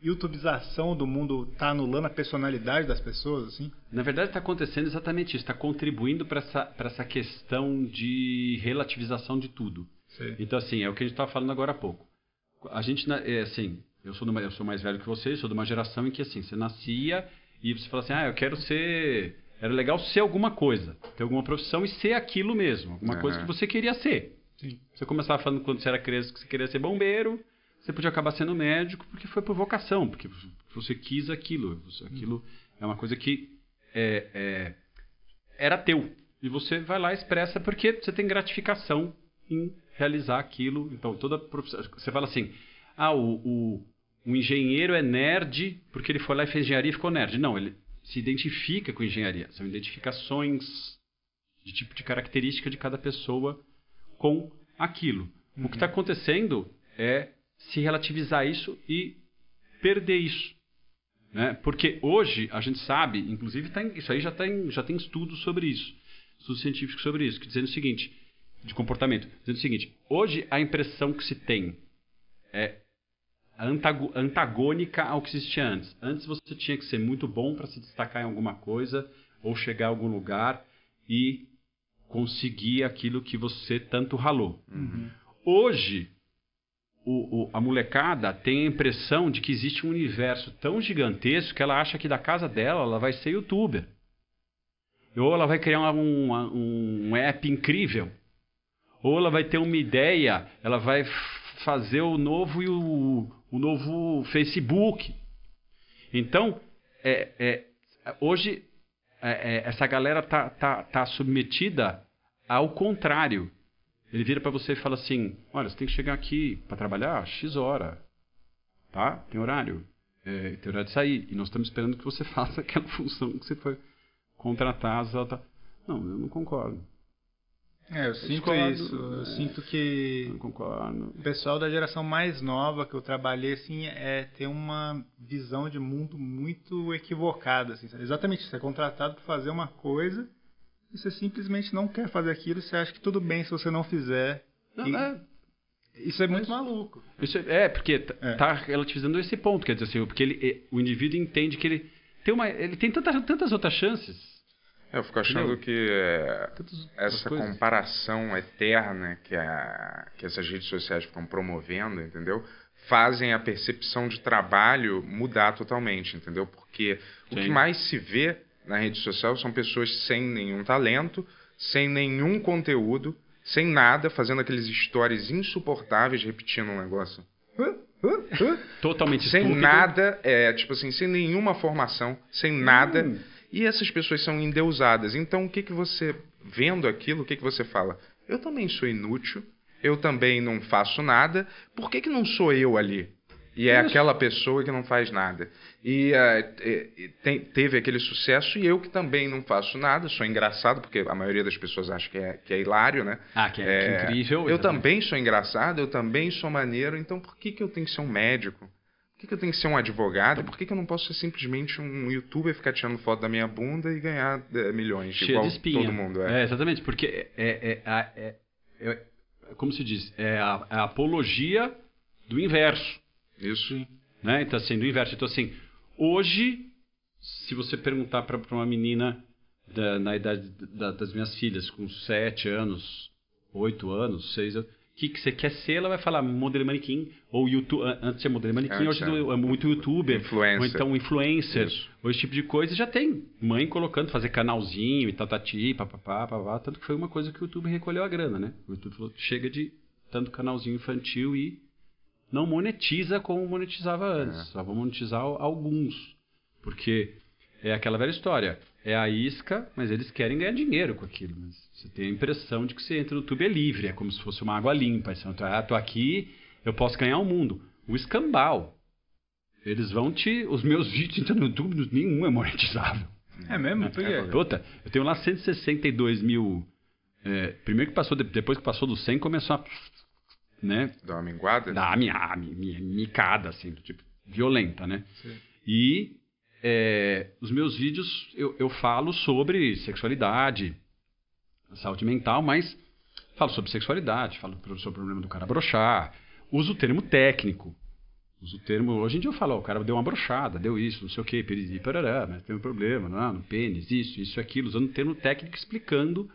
youtubização do mundo está anulando a personalidade das pessoas, assim? Na verdade, está acontecendo exatamente isso. Está contribuindo para essa, essa questão de relativização de tudo. Sim. Então, assim, é o que a gente estava falando agora há pouco. A gente, é, assim, eu sou, eu sou mais velho que você, sou de uma geração em que, assim, você nascia e você fala assim, ah, eu quero ser era legal ser alguma coisa, ter alguma profissão e ser aquilo mesmo, alguma uhum. coisa que você queria ser. Sim. Você começava falando quando você era criança que você queria ser bombeiro, você podia acabar sendo médico porque foi por vocação, porque você quis aquilo. Aquilo é uma coisa que é, é, era teu. E você vai lá e expressa porque você tem gratificação em realizar aquilo. Então, toda profissão. Você fala assim: ah, o, o, o engenheiro é nerd porque ele foi lá e fez engenharia e ficou nerd. Não, ele se identifica com engenharia. São identificações de tipo de característica de cada pessoa com aquilo. Uhum. O que está acontecendo é se relativizar isso e perder isso. Né? Porque hoje a gente sabe, inclusive tá em, isso aí já, tá em, já tem estudos sobre isso, estudos científicos sobre isso, que dizendo o seguinte, de comportamento, dizendo o seguinte, hoje a impressão que se tem é antagônica ao que existia antes. Antes você tinha que ser muito bom para se destacar em alguma coisa ou chegar a algum lugar e conseguir aquilo que você tanto ralou. Uhum. Hoje, o, o, a molecada tem a impressão de que existe um universo tão gigantesco que ela acha que da casa dela ela vai ser youtuber. Ou ela vai criar um, um, um app incrível. Ou ela vai ter uma ideia, ela vai fazer o novo e o, o novo Facebook. Então, é, é, hoje, é, é essa galera tá, tá, tá submetida ao contrário. Ele vira para você e fala assim: olha, você tem que chegar aqui para trabalhar X hora. Tá? Tem horário. É, tem horário de sair. E nós estamos esperando que você faça aquela função que você foi contratar. Não, eu não concordo. É, eu sinto isso. Eu é, sinto que concordo. o pessoal da geração mais nova que eu trabalhei assim é ter uma visão de mundo muito equivocada, assim. Exatamente, você é contratado para fazer uma coisa e você simplesmente não quer fazer aquilo, você acha que tudo bem se você não fizer. Não, e... é... Isso é muito maluco. Isso é, é porque tá, é. tá relativizando esse ponto, quer dizer assim, porque ele, o indivíduo entende que ele tem uma, ele tem tantas, tantas outras chances eu fico achando Entendeu? que é, essa comparação eterna que, a, que essas redes sociais ficam promovendo, entendeu? Fazem a percepção de trabalho mudar totalmente, entendeu? Porque Sim. o que mais se vê na rede social são pessoas sem nenhum talento, sem nenhum conteúdo, sem nada, fazendo aqueles stories insuportáveis, repetindo um negócio. Totalmente Sem estúpido. nada, é, tipo assim, sem nenhuma formação, sem nada. Hum e essas pessoas são endeusadas. Então, o que, que você, vendo aquilo, o que, que você fala? Eu também sou inútil, eu também não faço nada, por que, que não sou eu ali? E é Isso. aquela pessoa que não faz nada. E uh, tem, teve aquele sucesso, e eu que também não faço nada, sou engraçado, porque a maioria das pessoas acha que é, que é hilário, né? Ah, que é, que incrível. Eu exatamente. também sou engraçado, eu também sou maneiro, então por que, que eu tenho que ser um médico? Por que, que eu tenho que ser um advogado? Por que, que eu não posso ser simplesmente um youtuber, ficar tirando foto da minha bunda e ganhar é, milhões, Cheio igual de espinha. todo mundo é? É, exatamente, porque é, é, é, é, é- como se diz, é a, é a apologia do inverso. Isso. né? Então, assim, do inverso. Então, assim, hoje, se você perguntar para uma menina da- na idade da- das minhas filhas, com 7 anos, 8 anos, 6 anos, que, que você quer ser, ela vai falar modelo manequim, ou YouTube, antes é modelo manequim, Antes hoje é. é muito youtuber, Influencer. ou então influencer, Isso. ou esse tipo de coisa, já tem mãe colocando, fazer canalzinho e tatati, papapá, papapá, tanto que foi uma coisa que o YouTube recolheu a grana, né? O YouTube falou, chega de tanto canalzinho infantil e não monetiza como monetizava antes. Só vou monetizar alguns. Porque é aquela velha história. É a isca, mas eles querem ganhar dinheiro com aquilo. Mas você tem a impressão de que você entra no YouTube é livre. É como se fosse uma água limpa. Assim, ah, tô aqui, eu posso ganhar o mundo. O escambau. Eles vão te... Os meus vídeos entram no YouTube, nenhum é monetizável. É mesmo? Por quê? Puta, eu tenho lá 162 mil... é, primeiro que passou, depois que passou do 100, começou a... Né, Dá uma minguada? dá a minha, minha micada, assim, tipo, violenta, né? Sim. E é, os meus vídeos eu, eu falo sobre sexualidade, saúde mental, mas falo sobre sexualidade, falo sobre o problema do cara brochar, uso o termo técnico. Uso o termo. Hoje em dia eu falo, ó, o cara deu uma brochada, deu isso, não sei o quê, peridi, parará, mas tem um problema, não, no pênis, isso, isso, aquilo, usando o termo técnico explicando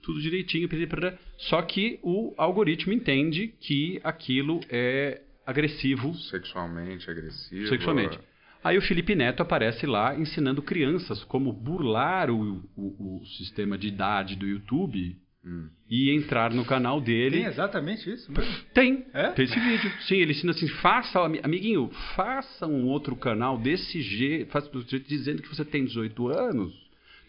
tudo direitinho, peridi, parará. Só que o algoritmo entende que aquilo é agressivo Sexualmente agressivo. sexualmente. Aí o Felipe Neto aparece lá ensinando crianças como burlar o, o, o sistema de idade do YouTube Hum. e entrar no canal dele. Tem exatamente isso mesmo? Tem, É? tem esse vídeo. Sim, ele ensina assim, faça, ami- amiguinho, faça um outro canal desse jeito, faça do jeito dizendo que você tem 18 anos,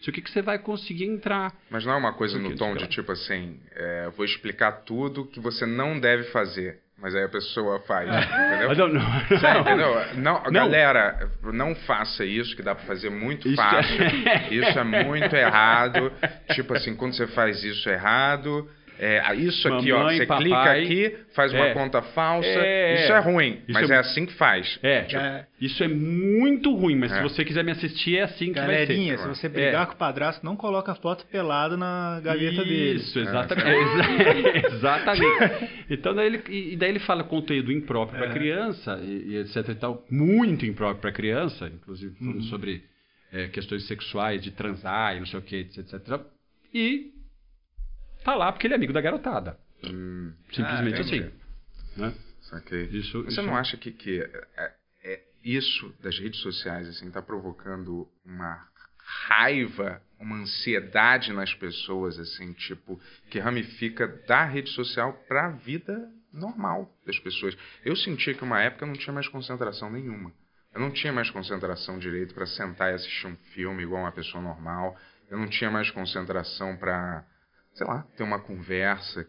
o que, que você vai conseguir entrar. Mas não é uma coisa no tom de tipo assim, é, vou explicar tudo que você não deve fazer. Mas aí a pessoa faz, entendeu? Mas não, não, Sabe, entendeu? Não, Não. Galera, não faça isso, que dá pra fazer muito Isso fácil. é- Isso é muito errado. Tipo assim, quando você faz isso errado, é, isso aqui, ó, Mamãe, você papai, clica aqui, faz uma é. conta falsa. É. Isso é ruim, Isso mas é- é assim que faz. É, É. isso é muito ruim, mas É. se você quiser me assistir, é assim que Galerinha, vai se ser. você brigar É. com o padrasto, não coloca foto pelado na gaveta dele. Isso, exatamente. É, exa- exatamente. Então, daí ele, e daí ele fala conteúdo impróprio para É. criança, e, e etc e tal, muito impróprio para criança, inclusive falando Uhum. sobre é, questões sexuais, de transar e não sei o que, etc, etc. E tá lá porque ele é amigo da garotada. Hum, Simplesmente Ah, assim. Né? saquei. Isso, Você isso- não acha que, que é- é- isso das redes sociais assim está provocando uma raiva, uma ansiedade nas pessoas assim, tipo, que ramifica da rede social para a vida normal das pessoas. Eu sentia que uma época eu não tinha mais concentração nenhuma. Eu não tinha mais concentração direito para sentar e assistir um filme igual uma pessoa normal. Eu não tinha mais concentração para, sei lá, ter uma conversa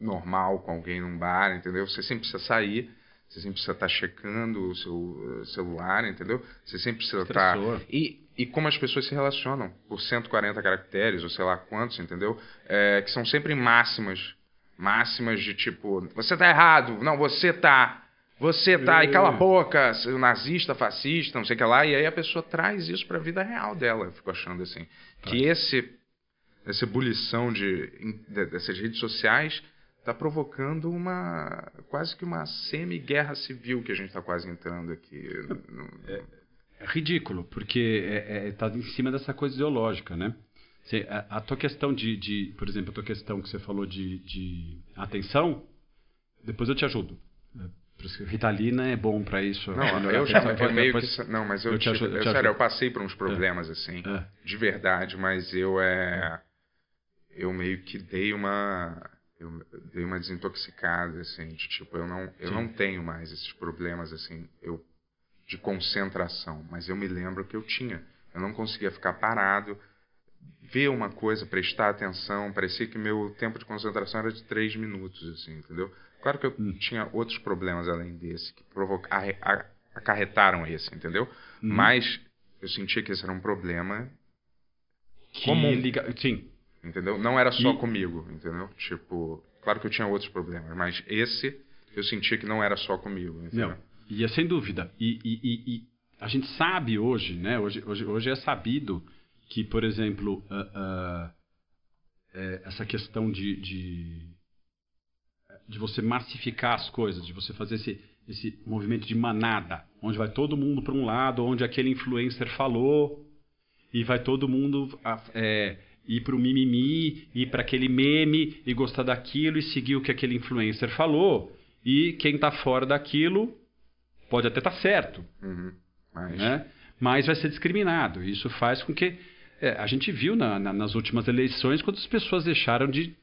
normal com alguém num bar, entendeu? Você sempre precisa sair, você sempre precisa estar checando o seu eh, celular, entendeu? Você sempre precisa estar. Estressor. E, e como as pessoas se relacionam por 140 caracteres, ou sei lá quantos, entendeu? É, que são sempre máximas. Máximas de tipo, você tá errado, não, você tá. Você tá, e cala a boca, seu nazista, fascista, não sei o que lá. E aí a pessoa traz isso pra vida real dela, eu fico achando assim. Que esse, essa ebulição de, de- dessas redes sociais está provocando uma quase que uma semi-guerra civil que a gente está quase entrando aqui. No- É ridículo, porque está em cima dessa coisa ideológica, né? Você- a, a tua questão de, de, por exemplo, a tua questão que você falou de, de atenção, depois eu te ajudo. É, Ritalina é bom para isso. Não, melhorar eu já eu meio depois- que. Não, mas eu, eu te te- ajudo, eu te sério, ajudo. eu passei por uns problemas assim, É. de verdade, mas eu é. Eu meio que dei uma. Eu dei uma desintoxicada, assim, de, tipo, eu não, eu Sim. não tenho mais esses problemas, assim, eu, de concentração, mas eu me lembro que eu tinha. Eu não conseguia ficar parado ver uma coisa, prestar atenção. Parecia que meu tempo de concentração era de três minutos, assim, entendeu? Claro que eu hum. tinha outros problemas além desse que provocaram, acarretaram esse, entendeu? Hum. Mas eu sentia que esse era um problema que comum. Liga... Sim. Entendeu? Não era só e... comigo, entendeu? Tipo, claro que eu tinha outros problemas, mas esse eu sentia que não era só comigo, entendeu? Não. E é sem dúvida. E, e, e, a gente sabe hoje, né? Hoje, hoje, hoje é sabido que, por exemplo, uh, uh, é, essa questão de, de, de, você massificar as coisas, de você fazer esse, esse movimento de manada, onde vai todo mundo para um lado, onde aquele influencer falou, e vai todo mundo é, ir para o mimimi, ir para aquele meme, e gostar daquilo, e seguir o que aquele influencer falou, e quem está fora daquilo pode até estar tá certo, uhum. mas... Né? mas vai ser discriminado. Isso faz com que é, a gente viu na, na, nas últimas eleições quando as pessoas deixaram de, de,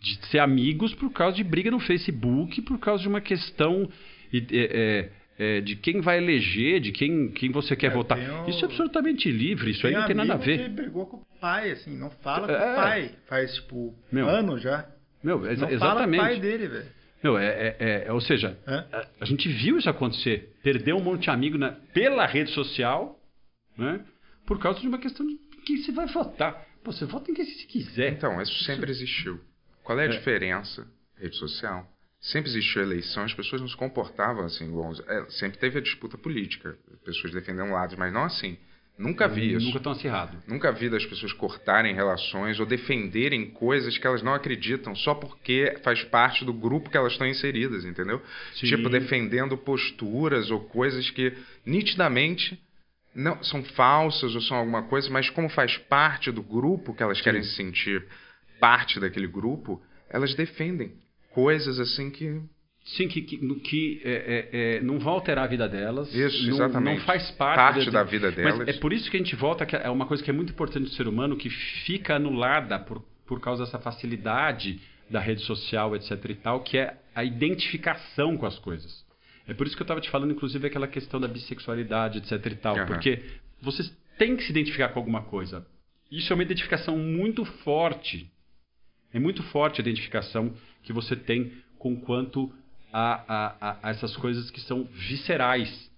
de, ser amigos por causa de briga no Facebook, por causa de uma questão é, é, é, de quem vai eleger, de quem, quem você quer é, votar. Um... Isso é absolutamente livre, isso aí não tem nada a ver. Ele brigou com o pai, assim, não fala com o pai. Faz, tipo, Meu, ano já. Meu, ex não exatamente. Fala com o pai dele, velho. Meu, é, é, é, ou seja, a, a, gente viu isso acontecer. Perdeu um monte de amigo na, pela rede social, né? Por causa de uma questão de quem você vai votar. Pô, você vota em quem você quiser. Então, isso sempre existiu. Qual é a é. diferença? Rede social. Sempre existiu eleição, as pessoas não se comportavam assim. É, sempre teve a disputa política. As pessoas defendendo lados, mas não assim. Nunca vi isso. Nunca tão acirrado. Nunca vi das pessoas cortarem relações ou defenderem coisas que elas não acreditam só porque faz parte do grupo que elas estão inseridas, entendeu? Sim. Tipo, defendendo posturas ou coisas que nitidamente não são falsas ou são alguma coisa, mas como faz parte do grupo que elas Sim. querem se sentir parte daquele grupo, elas defendem coisas assim que Sim, que, que, que é, é, é, não vão alterar a vida delas. Isso, não, exatamente. Não faz parte, parte da vida delas. Mas é por isso que a gente volta, que é uma coisa que é muito importante do ser humano, que fica anulada por, por causa dessa facilidade da rede social, etc e tal, que é a identificação com as coisas. É por isso que eu estava te falando, inclusive, aquela questão da bissexualidade, etc e tal. Uhum. Porque você tem que se identificar com alguma coisa. Isso é uma identificação muito forte. É muito forte a identificação que você tem com quanto a, a, a essas coisas que são viscerais,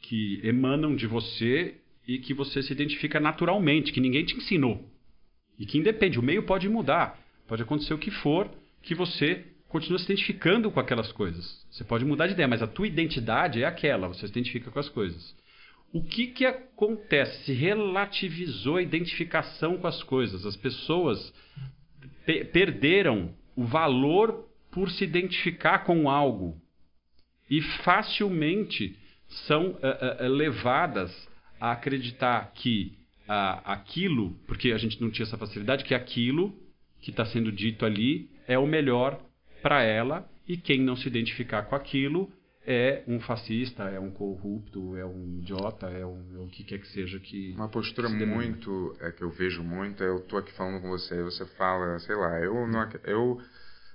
que emanam de você e que você se identifica naturalmente, que ninguém te ensinou. E que independe, o meio pode mudar, pode acontecer o que for, que você continua se identificando com aquelas coisas. Você pode mudar de ideia, mas a tua identidade é aquela, você se identifica com as coisas. O que, que acontece? Se relativizou a identificação com as coisas. As pessoas pe perderam o valor por se identificar com algo. E facilmente são uh, uh, levadas a acreditar que uh, aquilo, porque a gente não tinha essa facilidade, que aquilo que está sendo dito ali é o melhor para ela e quem não se identificar com aquilo é um fascista, é um corrupto, é um idiota, é, um, é o que quer que seja que. Uma postura muito é que eu vejo muito, é eu tô aqui falando com você, você fala, sei lá, eu não eu,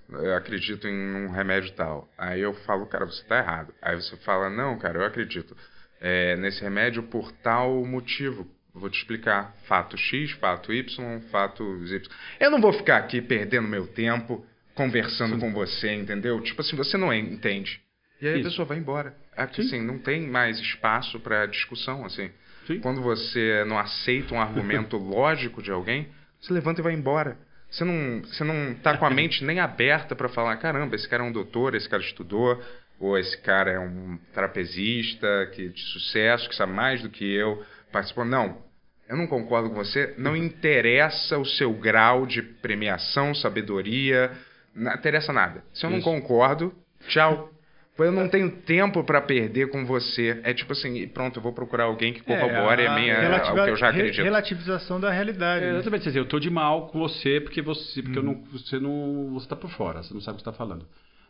eu acredito em um remédio tal. Aí eu falo, cara, você tá errado. Aí você fala, não, cara, eu acredito é, nesse remédio por tal motivo. Vou te explicar. Fato X, fato Y, fato Y. Eu não vou ficar aqui perdendo meu tempo conversando Sim. com você, entendeu? Tipo assim, você não entende. E aí Isso. a pessoa vai embora. É que, assim, não tem mais espaço para discussão, assim. Sim. Quando você não aceita um argumento lógico de alguém, você levanta e vai embora. Você não, você não tá com a mente nem aberta para falar, caramba, esse cara é um doutor, esse cara estudou, ou esse cara é um trapezista que de sucesso, que sabe mais do que eu, participou. Não, eu não concordo com você. Não interessa o seu grau de premiação, sabedoria, não interessa nada. Se eu não concordo, tchau. Eu não tenho tempo para perder com você. É tipo assim, pronto, eu vou procurar alguém que corrobore é, a, a minha, o que eu já acredito. Relativização da realidade. É, né? exatamente, dizer, eu tô de mal com você porque você, porque hum. eu não, você não, você tá por fora, você não sabe o que está falando.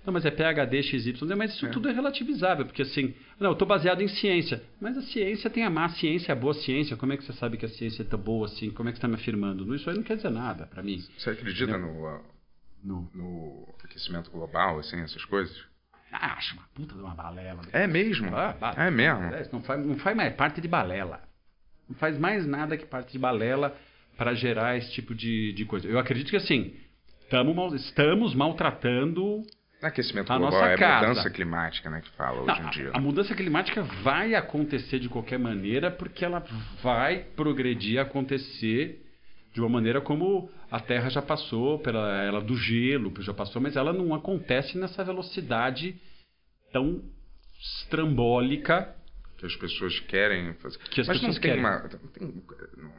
Não, mas é PHD, XY, mas isso é. tudo é relativizável, porque assim, não, eu estou baseado em ciência, mas a ciência tem a má ciência, a boa ciência, como é que você sabe que a ciência é tão boa assim, como é que você está me afirmando? Isso aí não quer dizer nada para mim. Você acredita no, no, no aquecimento global, assim, essas coisas? Ah, acho uma puta de uma balela. É mesmo? Ah, é mesmo? Não faz, não faz mais parte de balela. Não faz mais nada que parte de balela para gerar esse tipo de, de coisa. Eu acredito que assim, tamo mal, estamos maltratando Aquecimento A global nossa é casa. mudança climática, né, que fala hoje Não, em dia. a, a mudança climática vai acontecer de qualquer maneira, porque ela vai progredir, acontecer de uma maneira como a Terra já passou, pela ela do gelo, já passou, mas ela não acontece nessa velocidade tão estrambólica. que as pessoas querem fazer. Que as Mas não pessoas tem querem. uma. tem-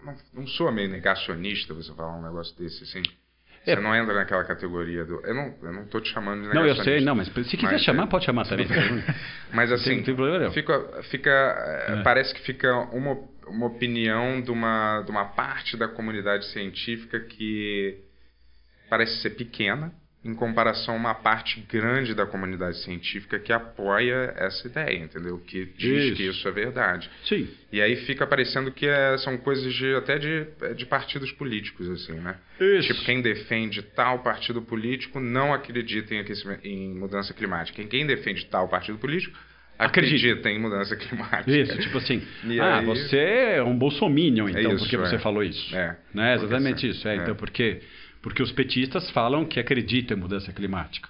não, não soa meio negacionista você falar um negócio desse assim? É. Você não entra naquela categoria do. Eu não, eu não tô te chamando de Não, eu sei, não, mas se quiser Mas, chamar, é, pode chamar também. Mas assim, não tem problema não. fica, fica é, parece que fica uma, uma opinião de uma, de uma parte da comunidade científica que parece ser pequena em comparação a uma parte grande da comunidade científica que apoia essa ideia, entendeu? Que diz Isso. que isso é verdade. Sim. E aí fica parecendo que é- são coisas de, até de, de partidos políticos, assim, né? Isso. Tipo, quem defende tal partido político não acredita em, em mudança climática. E quem defende tal partido político Acredita. acredita em mudança climática. Isso, tipo assim, E ah, aí- você é um bolsominion, então, isso, porque você é. falou isso. É, Né? Exatamente isso. É, é. Então, porque, porque os petistas falam que acreditam em mudança climática.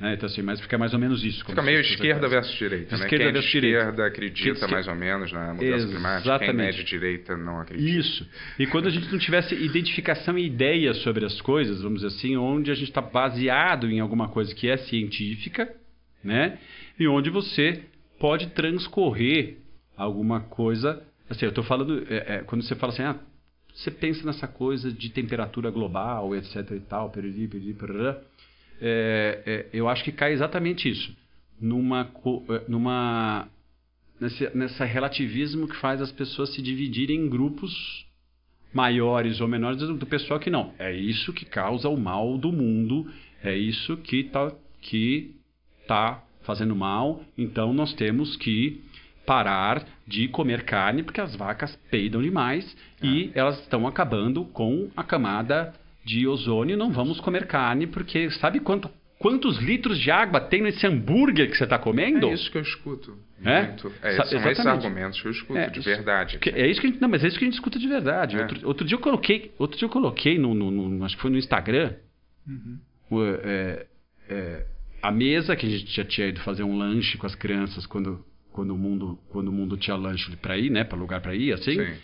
Né? Então, assim, mas fica mais ou menos isso. Fica meio esquerda versus direita, né? Esquerda quem é de versus direita. esquerda acredita Que- mais ou menos na mudança climática, quem é Exatamente. de direita não acredita. Isso. E quando a gente não tivesse identificação e ideia sobre as coisas, vamos dizer assim, onde a gente está baseado em alguma coisa que é científica, né? E onde você pode transcorrer alguma coisa. Assim, eu estou falando. é, é, quando você fala assim, ah, você pensa nessa coisa de temperatura global, etc e tal, periri, periri, perará, é, é, eu acho que cai exatamente isso. Numa, é, numa nesse nessa relativismo que faz as pessoas se dividirem em grupos maiores ou menores do, do pessoal que não. É isso que causa o mal do mundo, é isso que está que tá fazendo mal, então nós temos que parar de comer carne porque as vacas peidam demais e elas estão acabando com a camada de ozônio. Não vamos comer carne porque sabe quanto, quantos litros de água tem nesse hambúrguer que você está comendo? É isso que eu escuto. É? Muito. É, são esses exatamente. argumentos que eu escuto, É, de verdade. Que- é isso que a gente, não, mas é isso que a gente escuta de verdade. É. Outro, outro dia eu coloquei, outro dia eu coloquei no, no- no- acho que foi no Instagram, o, é, é, a mesa que a gente já tinha ido fazer um lanche com as crianças quando, quando o mundo quando o mundo tinha lanche para ir, né, para lugar para ir, assim. Sim.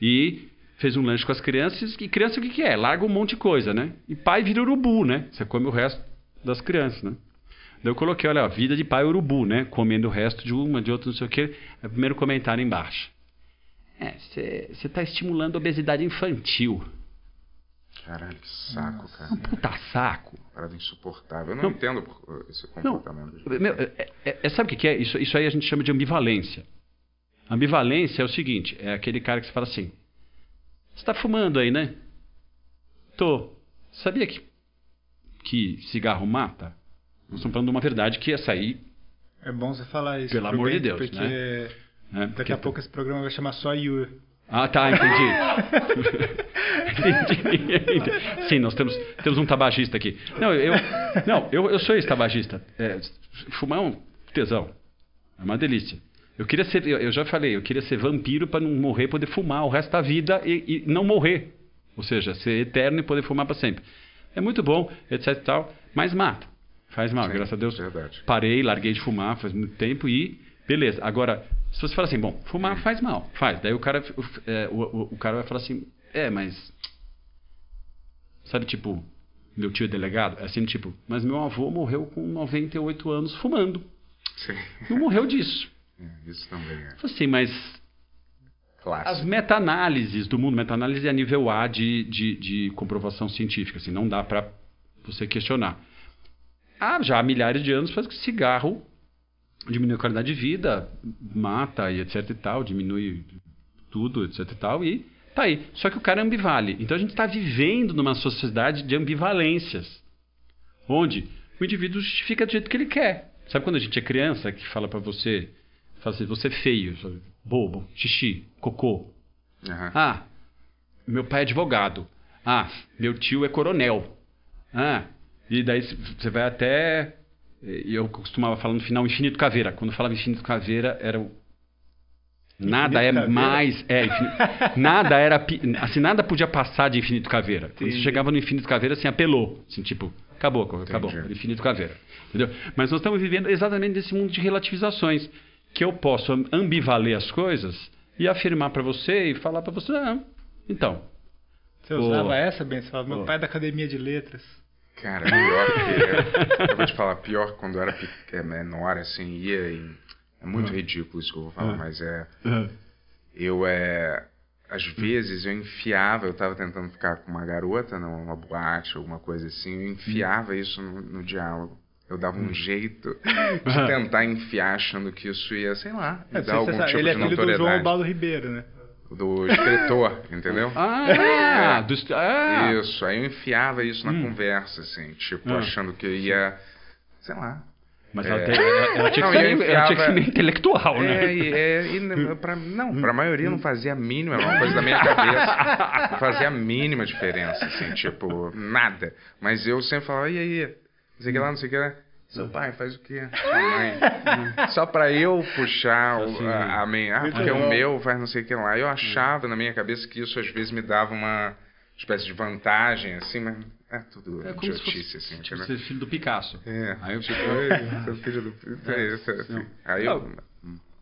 E fez um lanche com as crianças. E criança o que, que é? Larga um monte de coisa, né? E pai vira urubu, né? Você come o resto das crianças, né? Daí eu coloquei, olha, a vida de pai urubu, né? Comendo o resto de uma, de outra, não sei o quê. É o primeiro comentário embaixo. É, você está estimulando a obesidade infantil. Caralho, que saco, É cara. um puta saco. Parada insuportável. Eu não, Não. entendo por- esse Não, comportamento. meu, é, é- é- sabe o que, é? Isso, isso aí a gente chama de ambivalência. Ambivalência é o seguinte: é aquele cara que você fala assim, você está fumando aí, né? Tô. Sabia que, que cigarro mata? Nós estamos falando de uma verdade que essa aí, É bom você falar isso. Pelo amor de Deus, Porque né? né? daqui Porque- a pouco esse programa vai chamar só Yur. Ah, tá, entendi. entendi. Sim, nós temos, temos um tabagista aqui. Não, eu, não, eu, eu sou esse tabagista. É, fumar é um tesão. É uma delícia. Eu queria ser, eu, eu já falei, eu queria ser vampiro para não morrer, poder fumar o resto da vida e, e não morrer. Ou seja, ser eterno e poder fumar para sempre. É muito bom, etc e tal, mas mata. Faz mal, Sim, graças a Deus. verdade. Parei, larguei de fumar faz muito tempo e beleza. Agora, se você fala assim, bom, fumar faz mal, faz. Daí o cara, o, é, o, o- cara vai falar assim, é, mas sabe tipo, meu tio é delegado, é assim tipo, mas meu avô morreu com 98 anos fumando. Sim. Não morreu disso. É, Isso também é assim, mas as clássico. meta-análises do mundo, meta-análise é nível A de, de, de comprovação científica, assim, não dá para você questionar. Há já há milhares de anos faz que cigarro diminui a qualidade de vida, mata e etc e tal, diminui tudo, etc e tal, e tá aí. Só que o cara ambivale. Então a gente está vivendo numa sociedade de ambivalências, onde o indivíduo justifica do jeito que ele quer. Sabe quando a gente é criança que fala para você, fala assim, você é feio, sabe? bobo, xixi, cocô. Aham. Ah, meu pai é advogado. Ah, meu tio é coronel. Ah, e daí você vai até. E Eu costumava falar no final Infinito Caveira. Quando falava Infinito Caveira, era o, Nada é caveira? mais. É, infinito- nada era. Assim, nada podia passar de infinito caveira. Quando você chegava no infinito caveira, assim, apelou. Assim, tipo, acabou, acabou. Entendi. Infinito caveira. Entendeu? Mas nós estamos vivendo exatamente nesse mundo de relativizações. Que eu posso am- ambivaler as coisas e afirmar para você e falar para você, ah, então. Você usava essa, Ben? Você falava, meu pai é da academia de letras. Cara, pior que. eu vou te falar, pior quando eu era pe- é, menor, assim, ia em. É muito ridículo isso que eu vou falar, Ah. mas é. Eu é. Às vezes eu enfiava, eu tava tentando ficar com uma garota numa boate, alguma coisa assim, eu enfiava isso no, no diálogo. Eu dava um jeito de tentar enfiar, achando que isso ia, sei lá, É, dar algum sabe, tipo ele é de filho do João. Baldo Ribeiro, né? Do escritor, entendeu? Ah, do, est- ah, Isso, aí eu enfiava isso na Hum. conversa, assim, tipo, Ah. achando que ia, sei lá. Mas É. ela, ela- tinha Não, ser e meio, ela tinha que ser enfiava- meio intelectual, né? É, e, é, e n- pra, não, pra maioria não fazia a mínima, era uma coisa da minha cabeça. Não fazia a mínima diferença, assim, tipo, nada. Mas eu sempre falava, e aí? Não sei o que lá, não sei o que lá. Seu pai faz o quê? Sua mãe. Só pra eu puxar o- Assim, a, a minha. Ah, porque bom. o meu faz não sei o que lá. Eu achava na minha cabeça que isso às vezes me dava uma espécie de vantagem, assim, mas é tudo É como se idiotice, fosse assim, tipo, entendeu? ser filho do Picasso. É, Aí eu tipo, fico- "Ei, seu filho do... É isso, assim. Aí eu...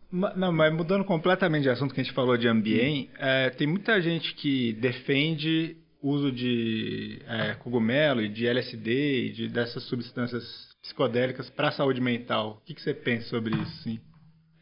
Ma- Não, mas mudando completamente de assunto que a gente falou de ambiente, é, tem muita gente que defende o uso de é, cogumelo e de LSD e de, dessas substâncias psicodélicas para a saúde mental. O que, que você pensa sobre isso? Sim?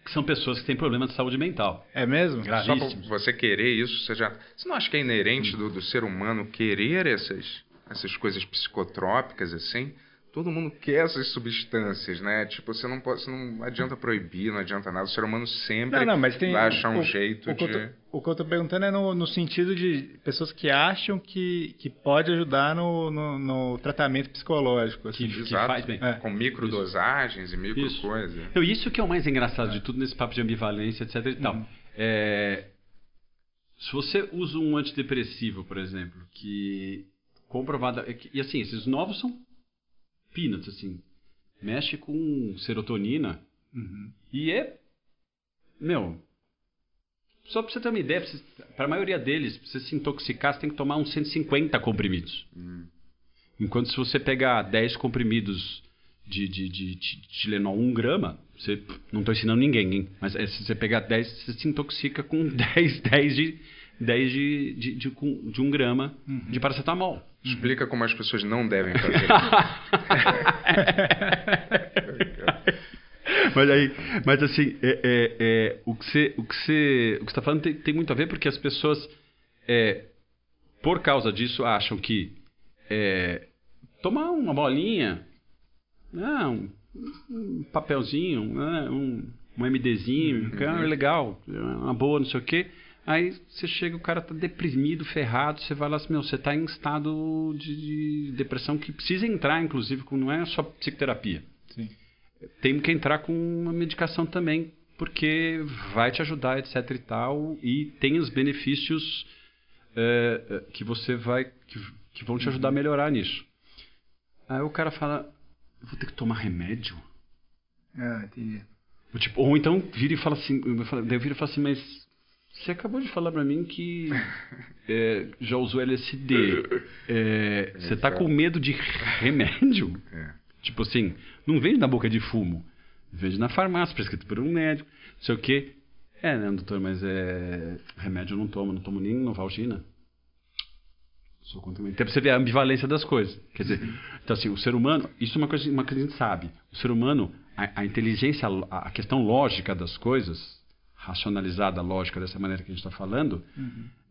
São pessoas que têm problema de saúde mental. É mesmo? Gra- Só você querer isso, você já. Você não acha que é inerente do, do ser humano querer essas, essas coisas psicotrópicas assim? Todo mundo quer essas substâncias, né? Tipo, você não pode, você não adianta proibir, não adianta nada. O ser humano sempre Não, não, mas tem. vai achar um o- jeito o que eu de. tô- o que eu tô perguntando é no, no sentido de pessoas que acham que, que pode ajudar no, no, no tratamento psicológico. assim. Que, que faz bem. É. Com microdosagens e micro Isso. coisas. Então, isso que é o mais engraçado de tudo nesse papo de ambivalência, etc e tal. É, se você usa um antidepressivo, por exemplo, que comprovada... é E assim, esses novos são peanuts, assim. Mexe com serotonina Uhum. e é... Meu... Só pra você ter uma ideia, pra você- pra maioria deles, pra você se intoxicar, você tem que tomar uns 150 comprimidos. Hum. Enquanto se você pegar 10 comprimidos de, de, de, de Tilenol 1 grama, você não estou ensinando ninguém, hein? Mas é, se você pegar 10, você se intoxica com 10, 10 de 10 de, de, de, de 1 grama de paracetamol. Explica como as pessoas não devem fazer. mas aí, mas assim, é, é, é, o que você, o que você, o que está falando tem, tem muito a ver porque as pessoas, é, por causa disso, acham que é, tomar uma bolinha, ah, um, um papelzinho, né, um, um MDzinho, que é legal, é uma boa, não sei o quê. Aí você chega, o cara tá deprimido, ferrado, você vai lá assim, meu, você tá em estado de, de depressão que precisa entrar, inclusive, não é só psicoterapia Sim. tem que entrar com uma medicação também, porque vai te ajudar, etc e tal, e tem os benefícios é, que você vai, que, que vão te ajudar a melhorar nisso. Aí o cara fala, vou ter que tomar remédio? Ah, entendi. Ou, tipo, ou então vira e fala assim, eu vira e fala assim, mas você acabou de falar pra mim que é, já usou LSD. É, você tá com medo de remédio? É. Tipo assim, não vende na boca de fumo. Vende na farmácia, prescrito por um médico, não sei o quê. É, né, doutor, mas é. Remédio eu não tomo, não tomo nem Novalgina. Sou contra Então, pra você ver a ambivalência das coisas. Quer dizer, então assim, o ser humano, isso é uma coisa, uma coisa que a gente sabe. O ser humano, a, a inteligência, a, a questão lógica das coisas, racionalizada, lógica dessa maneira que a gente está falando,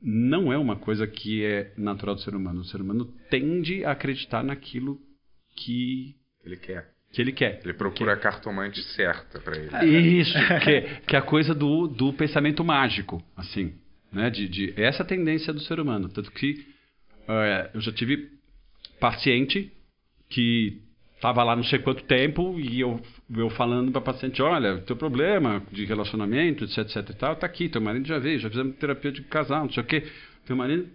não é uma coisa que é natural do ser humano. O ser humano tende a acreditar naquilo que, Ele quer. que ele quer. Ele procura a cartomante certa pra ele. Isso, que, é- que é a coisa do, do pensamento mágico, assim, né? De, de essa é a tendência do ser humano, tanto que é, eu já tive paciente que estava lá não sei quanto tempo e eu, eu falando para paciente, olha, teu problema de relacionamento, etc, etc e tal, tá aqui, teu marido já veio, já fizemos terapia de casal, não sei o quê, teu marido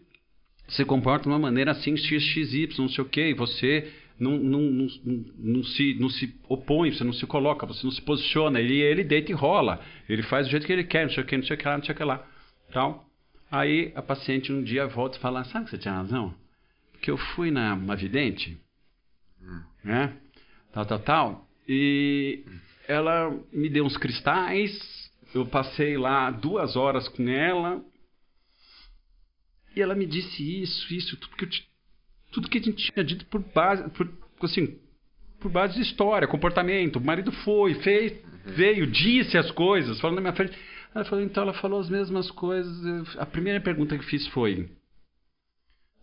se comporta de uma maneira assim, XXY, não sei o quê, e você não, não, não, não, se, não se opõe, você não se coloca, você não se posiciona. Ele, ele deita e rola. Ele faz do jeito que ele quer, não sei o que, não sei o que lá, não sei o que lá. Tal. Aí a paciente um dia volta e fala, sabe que você tinha razão? Porque eu fui na uma vidente. Né? Tal, tal, tal. E ela me deu uns cristais, eu passei lá duas horas com ela, e ela me disse isso, isso, tudo que, eu, tudo que a gente tinha dito por base, por, assim, por base de história, comportamento. O marido foi, fez, uhum. veio, disse as coisas, falando na minha frente. Ela falou, então ela falou as mesmas coisas. A primeira pergunta que fiz foi: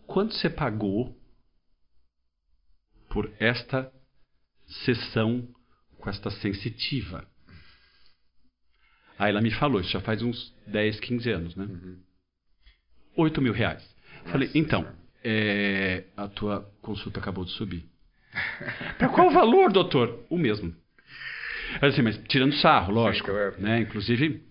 quanto você pagou por esta sessão com esta sensitiva? Aí ela me falou, isso já faz uns 10, 15 anos, né? Uhum. 8 mil reais. Nossa, Falei, então, é, a tua consulta acabou de subir. Para qual valor, doutor? O mesmo. Mas tirando sarro, lógico. Sim, é. né? Inclusive,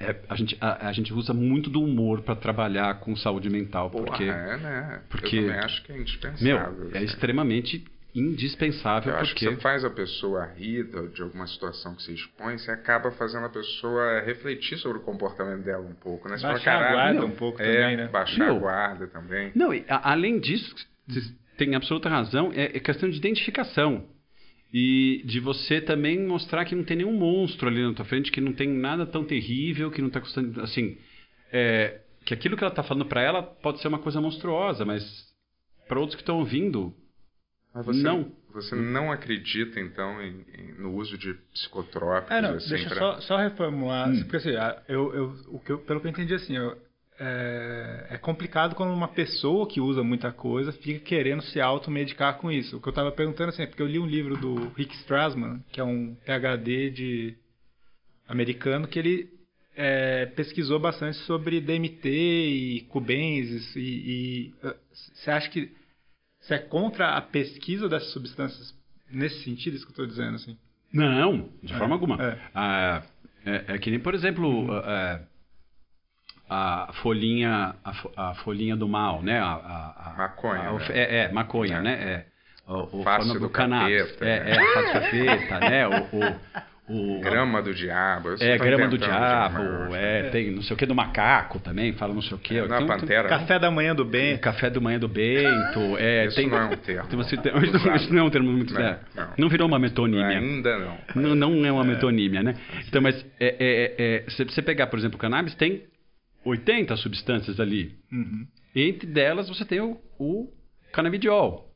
é, a, gente, a, a, gente usa muito do humor para trabalhar com saúde mental. Porra, porque, é, né? Porque, Eu também acho que é indispensável. Meu, é assim. é extremamente indispensável. Eu porque... acho que você faz a pessoa rir de alguma situação que se expõe, você acaba fazendo a pessoa refletir sobre o comportamento dela um pouco, né? Você baixar fala, a guarda um pouco é, também, né? Baixar Meu, a guarda também. Não, e, a, além disso, você tem absoluta razão, é, é questão de identificação. E de você também mostrar que não tem nenhum monstro ali na tua frente, que não tem nada tão terrível, que não está custando. Assim, é, que aquilo que ela está falando para ela pode ser uma coisa monstruosa, mas para outros que estão ouvindo, mas você, não. Você não acredita, então, em, em, no uso de psicotrópicos? É, não, assim, deixa pra... só, só reformular. Hum. Porque, assim, eu, eu, o que eu, pelo que eu entendi, assim, eu, é, é, complicado quando uma pessoa que usa muita coisa fica querendo se automedicar com isso. O que eu estava perguntando, assim, é porque eu li um livro do Rick Strassman, que é um PhD de americano, que ele é, pesquisou bastante sobre DMT e Cubensis e, e você acha que você é contra a pesquisa dessas substâncias nesse sentido, isso que eu estou dizendo, assim? Não, de é, forma alguma. É. Ah, é, que nem, por exemplo, é, a folhinha, a, a, folhinha do mal, né? A, a, a maconha. A, né? é, é, maconha, né? É, o, o Fácil do cannabis. Capeta, é, né? é, fácil capeta, né? O, o, o, grama do diabo. É, grama do diabo. É, é, tem não sei o que do macaco também, fala não sei o que. É, não, tem, pantera. Tem, café da manhã do Bento. Café da manhã do Bento. É, isso tem, não é um termo. Tem, você, tem, isso não é um termo muito... Não, não. não virou uma metonímia. Ainda não. Não, não é uma metonímia, né? Então, mas é, é, é, se você pegar, por exemplo, o cannabis, tem 80 substâncias ali. Uhum. Entre delas você tem o, o canabidiol,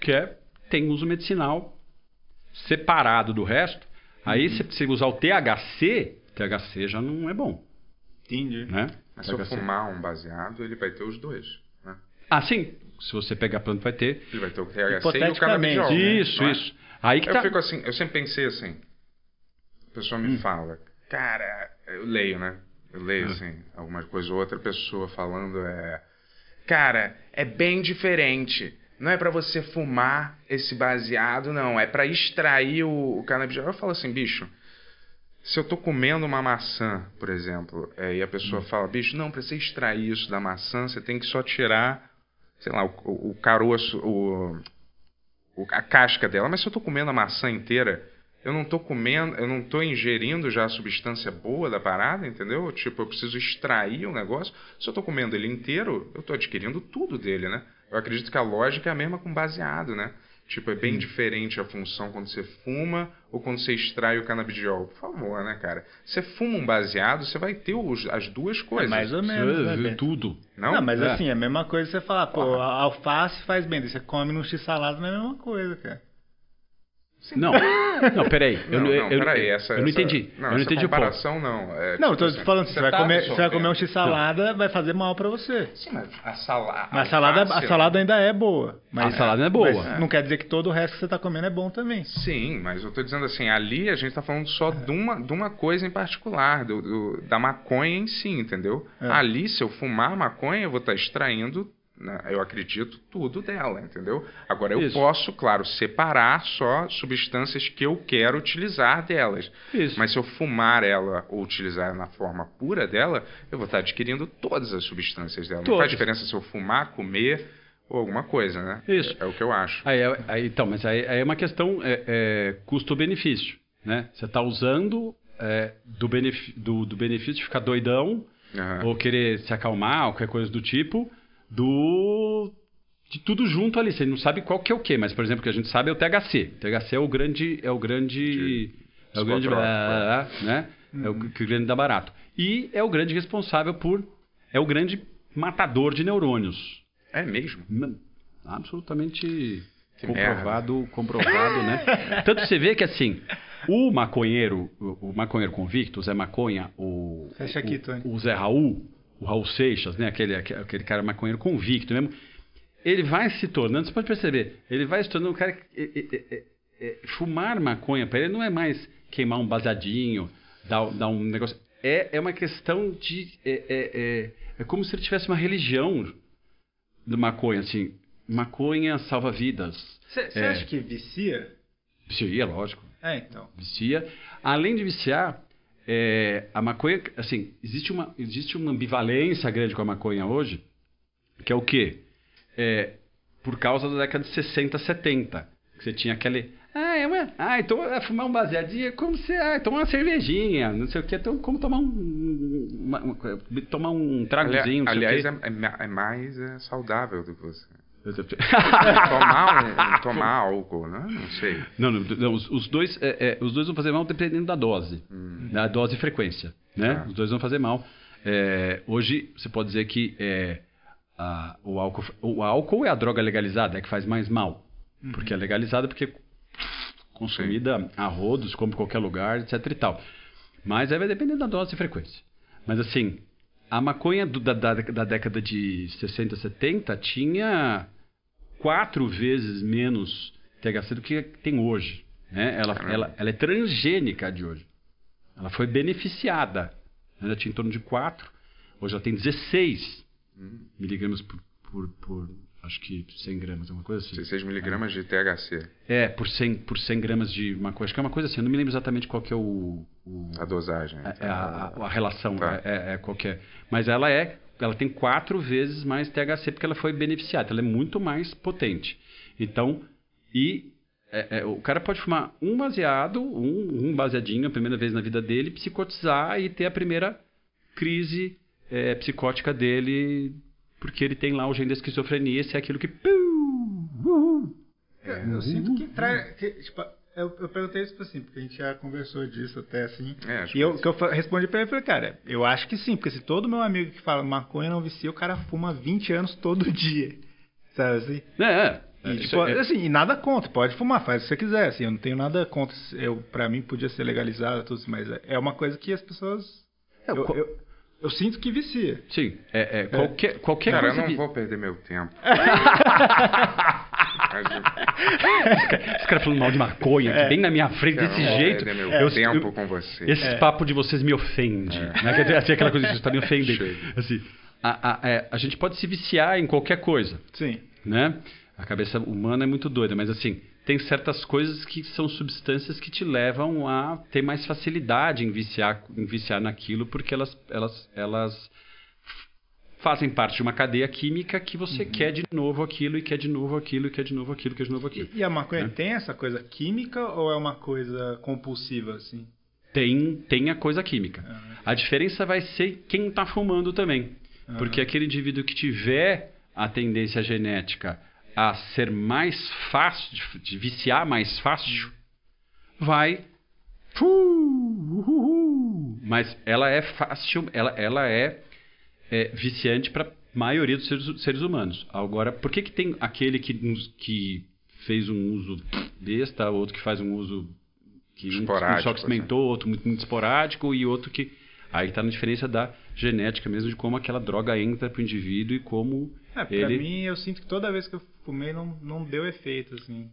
que é, tem uso medicinal separado do resto. Aí uhum. se você usar o THC, THC já não é bom. Entendi. Né? Mas THC. se eu fumar um baseado, ele vai ter os dois. Né? Ah, sim. Se você pegar a planta, vai ter. Ele vai ter o THC e o canabidiol. Isso, né? isso. Aí que eu tá... fico assim, eu sempre pensei assim. A pessoa me hum. fala, cara, eu leio, né? Eu leio, hum. assim, alguma coisa ou outra pessoa falando é. Cara, é bem diferente. Não é para você fumar esse baseado, não. É para extrair o, o canabidiol. Eu falo assim, bicho. Se eu tô comendo uma maçã, por exemplo, é, e a pessoa hum. fala, bicho, não, para você extrair isso da maçã, você tem que só tirar, sei lá, o, o, o caroço, o, a casca dela. Mas se eu tô comendo a maçã inteira, eu não estou comendo, eu não estou ingerindo já a substância boa da parada, entendeu? Tipo, eu preciso extrair o negócio. Se eu estou comendo ele inteiro, eu estou adquirindo tudo dele, né? Eu acredito que a lógica é a mesma com baseado, né? Tipo, é bem hum. diferente a função quando você fuma ou quando você extrai o canabidiol. Por favor, né, cara? Você fuma um baseado, você vai ter os, as duas é coisas. É mais ou menos, né, Tudo. Não, não mas é. assim, é a mesma coisa você falar, pô, alface faz bem, você come num x-salada, não é a mesma coisa, cara. Sim. Não, não, peraí. Eu, não, não, eu, peraí, essa, eu não entendi. Não, eu não entendi comparação o não. É, não, tipo, tô falando, você, você vai, tá comer, você vai comer um x-salada, vai fazer mal para você. Sim, mas a salada... Mas a salada, a salada ainda é boa. Mas, a salada é boa. Mas não quer dizer que todo o resto que você tá comendo é bom também. Sim, mas eu tô dizendo assim, ali a gente tá falando só de uma, de uma coisa em particular, do, do da maconha em si, entendeu? É. Ali, se eu fumar maconha, eu vou estar tá extraindo? Eu acredito tudo dela, entendeu? Agora, eu Isso. posso, claro, separar só substâncias que eu quero utilizar delas. Isso. Mas se eu fumar ela ou utilizar na forma pura dela, eu vou estar adquirindo todas as substâncias dela. Todas. Não faz diferença se eu fumar, comer ou alguma coisa, né? Isso. É, é o que eu acho. Aí, aí, então, mas aí, aí é uma questão é, é, custo-benefício, né? Você está usando é, do, benef- do, do benefício de ficar doidão Aham. ou querer se acalmar, ou qualquer coisa do tipo, do de tudo junto ali. Você não sabe qual que é o quê, mas por exemplo, o que a gente sabe é o THC. O THC é o grande é o grande é o grande psicotrópico, né? É o que o grande dá barato. E é o grande responsável por é o grande matador de neurônios. É mesmo? Absolutamente Que comprovado, comprovado, né? Tanto você vê que assim, o maconheiro, o maconheiro convicto, o Zé Maconha, o, Fecha aqui, Tony. o Zé Raul, o Raul Seixas, né? Aquele, aquele cara maconheiro convicto mesmo. Ele vai se tornando, você pode perceber, ele vai se tornando um cara que. é, é, fumar maconha para ele não é mais queimar um baseadinho, dar, dar um negócio. É, é uma questão de. É, é, é, é como se ele tivesse uma religião do maconha, assim. Maconha salva vidas. Você É. acha que vicia? Vicia, lógico. É, então. Vicia. Além de viciar, é, a maconha, assim, existe uma, existe uma ambivalência grande com a maconha hoje, que é o quê? É, por causa da década de 60, 70. Que você tinha aquele. Ah, é uma, ah, então é fumar um baseadinho é como se. Ah, tomar uma cervejinha, não sei o quê. Então, como tomar um. uma- uma- tomar um tragozinho, aliás, é, é é mais é, saudável do que você. Tomar, um, tomar álcool, né? Não sei. Não, não, não, os, os dois, é, é, os dois vão fazer mal dependendo da dose, da dose e frequência, né? Tá. Os dois vão fazer mal. É, hoje você pode dizer que é, a- o, álcool, o álcool é a droga legalizada, é que faz mais mal, porque é legalizada porque consumida a rodos, como em qualquer lugar, etc e tal. Mas aí vai depender da dose e frequência. Mas assim, a maconha do- da, da, da década de 60, 70 tinha quatro vezes menos THC do que tem hoje. Né? Ela, ela, ela é transgênica de hoje. Ela foi beneficiada. Ela tinha em torno de 4, hoje ela tem 16 miligramas por, por, por, acho que 100 gramas, alguma coisa assim. 16 miligramas de THC, É, por 100, por 100 gramas de maconha. Acho que é uma coisa assim, eu não me lembro exatamente qual que é o... o a dosagem. é a, a- a relação, Tá. é, é, é qualquer. Mas ela é, ela tem quatro vezes mais THC porque ela foi beneficiada, ela é muito mais potente. Então, e é, é, o cara pode fumar um baseado, um, um baseadinho a primeira vez na vida dele, psicotizar e ter a primeira crise é, psicótica dele, porque ele tem lá o gene da esquizofrenia, se é aquilo que. Eu sinto que traz. que, tipo, eu, eu perguntei isso assim, porque a gente já conversou disso até assim. É, acho E eu, que- eu fa- respondi pra ele, eu falei, cara, eu acho que sim, porque se todo meu amigo que fala maconha não vicia, o cara fuma 20 anos todo dia. Sabe assim? É, é. E, Isso tipo, é- assim, e nada contra, pode fumar, faz o que você quiser, assim, eu não tenho nada contra, eu, pra mim podia ser legalizado, tudo, isso, mas é- é uma coisa que as pessoas, É, eu, qual- eu, eu sinto que vicia. Sim, é, é, qualquer, qualquer Cara, eu coisa. não vi- vou perder meu tempo. Eu- Esse cara falando mal de maconha, É. bem na minha frente, cara, desse eu não vou jeito. perder meu eu- tempo eu- com você. Esse papo de vocês me ofende. Né? Quer dizer, assim, aquela coisa que você está me ofendendo. Assim, a, a- é, a gente pode se viciar em qualquer coisa, Sim. né? A cabeça humana é muito doida, mas assim, tem certas coisas que são substâncias que te levam a ter mais facilidade em viciar, em viciar naquilo, porque elas, elas, elas fazem parte de uma cadeia química que você Uhum. quer de novo aquilo, e quer de novo aquilo, e quer de novo aquilo, quer de novo aquilo. E, e a maconha É. tem essa coisa química ou é uma coisa compulsiva, assim? tem, tem a coisa química. Ah. A diferença vai ser quem está fumando também. Ah. Porque aquele indivíduo que tiver a tendência genética a ser mais fácil, de, de viciar mais fácil, vai. Mas ela é fácil, ela, ela é, é viciante para a maioria dos seres, seres humanos. Agora, por que, que tem aquele que, que fez um uso besta, outro que faz um uso que um- um Esporádico, só que experimentou, outro muito, muito esporádico e outro que aí está na diferença da genética mesmo de como aquela droga entra para o indivíduo e como É, pra ele mim, eu sinto que toda vez que eu fumei não, não deu efeito, assim.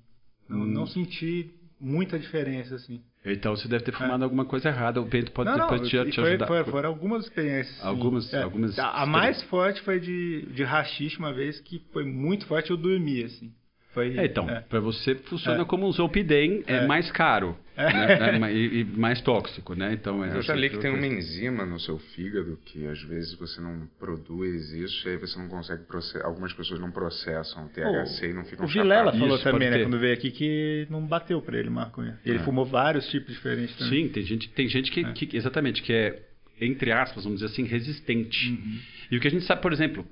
Não, Hum. não senti muita diferença, assim. então você deve ter fumado alguma coisa errada o Bento pode não, não, depois te, e te foi- ajudar foi- foram algumas experiências. Algumas- algumas A, a mais forte foi de, de rachixe uma vez, que foi muito forte, eu dormi, assim. Foi, É, então, é. para você funciona É. como um Zolpidem, é, É. mais caro né? É, e, e mais tóxico, né? Então, Eu já assim, li que tem uma enzima no seu fígado que às vezes você não produz isso e aí você não consegue processar. Algumas pessoas não processam o THC e não ficam O Vilela chapadas. falou Isso, também, né, quando veio aqui, que não bateu pra ele maconha. Ele É. fumou vários tipos diferentes também. Sim, tem gente, tem gente que, que- exatamente, que é, entre aspas, vamos dizer assim, resistente. Uhum. E o que a gente sabe, por exemplo,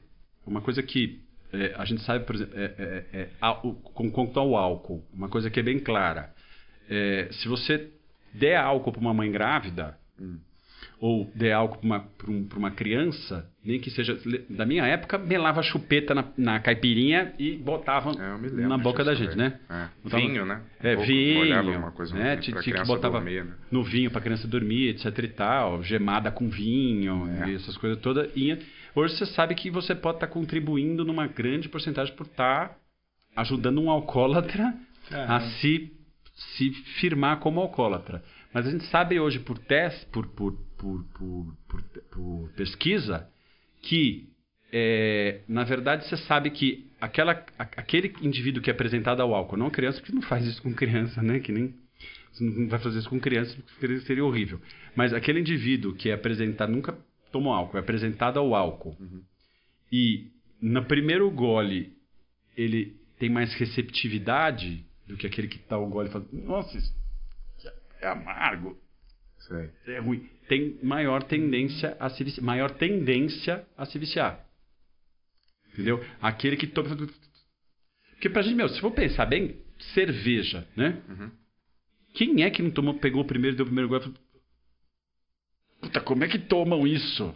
uma coisa que é, a gente sabe, por exemplo, é, é, é, o- com quanto ao álcool, uma coisa que é bem clara. É, se você der álcool para uma mãe grávida, Hum. ou der álcool para uma, pra um- pra uma criança, nem que seja. Da minha época, melava chupeta na, na caipirinha e botava É, eu me lembro na boca da gente, também. né? É. Botava- Vinho, né? É, Um pouco, vinho, uma coisa no né? vinho Tinha, que criança botava dormir, né? no vinho para criança dormir, etc e tal, gemada com vinho É. e essas coisas todas. E hoje você sabe que você pode estar contribuindo numa grande porcentagem por estar ajudando um alcoólatra a Aham. se, se firmar como alcoólatra. Mas a gente sabe hoje por teste, por, por, por, por, pesquisa, que é, na verdade você sabe que aquela, a- aquele indivíduo que é apresentado ao álcool, não criança, porque não faz isso com criança, né? Que nem você não vai fazer isso com criança, porque seria horrível. Mas aquele indivíduo que é apresentado, nunca tomou álcool, é apresentado ao álcool. E no primeiro gole ele tem mais receptividade do que aquele que tá o gole e fala, nossa, isso é amargo, Sei. é ruim. Tem maior tendência a se viciar, maior tendência a se viciar. Entendeu? Aquele que toma porque pra gente, meu, se for pensar bem, cerveja, né? Uhum. Quem é que não tomou, pegou o primeiro, deu o primeiro gole e falou, Puta, como é que tomam isso?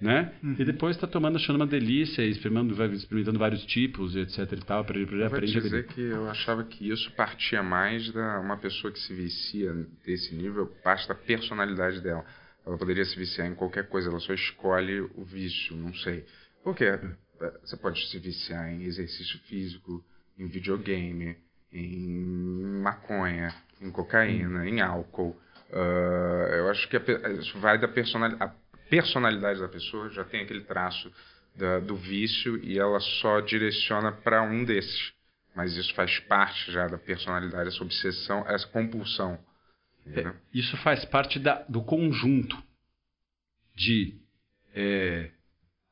Né? Uhum. E depois tá tomando, achando uma delícia, experimentando, experimentando vários tipos, etc e tal, aprende, Eu vou te aprende a dizer beber. que eu achava que isso partia mais da uma pessoa que se vicia desse nível, parte da personalidade dela. Ela poderia se viciar em qualquer coisa, ela só escolhe o vício, não sei. Por quê? Você pode se viciar em exercício físico, em videogame, em maconha, em cocaína, em álcool. Ah, eu acho que a isso vai da personalidade. A personalidade da pessoa já tem aquele traço da- do vício e ela só direciona para um desses. Mas isso faz parte já da personalidade, essa obsessão, essa compulsão. entendeu? Isso faz parte da- do conjunto de é,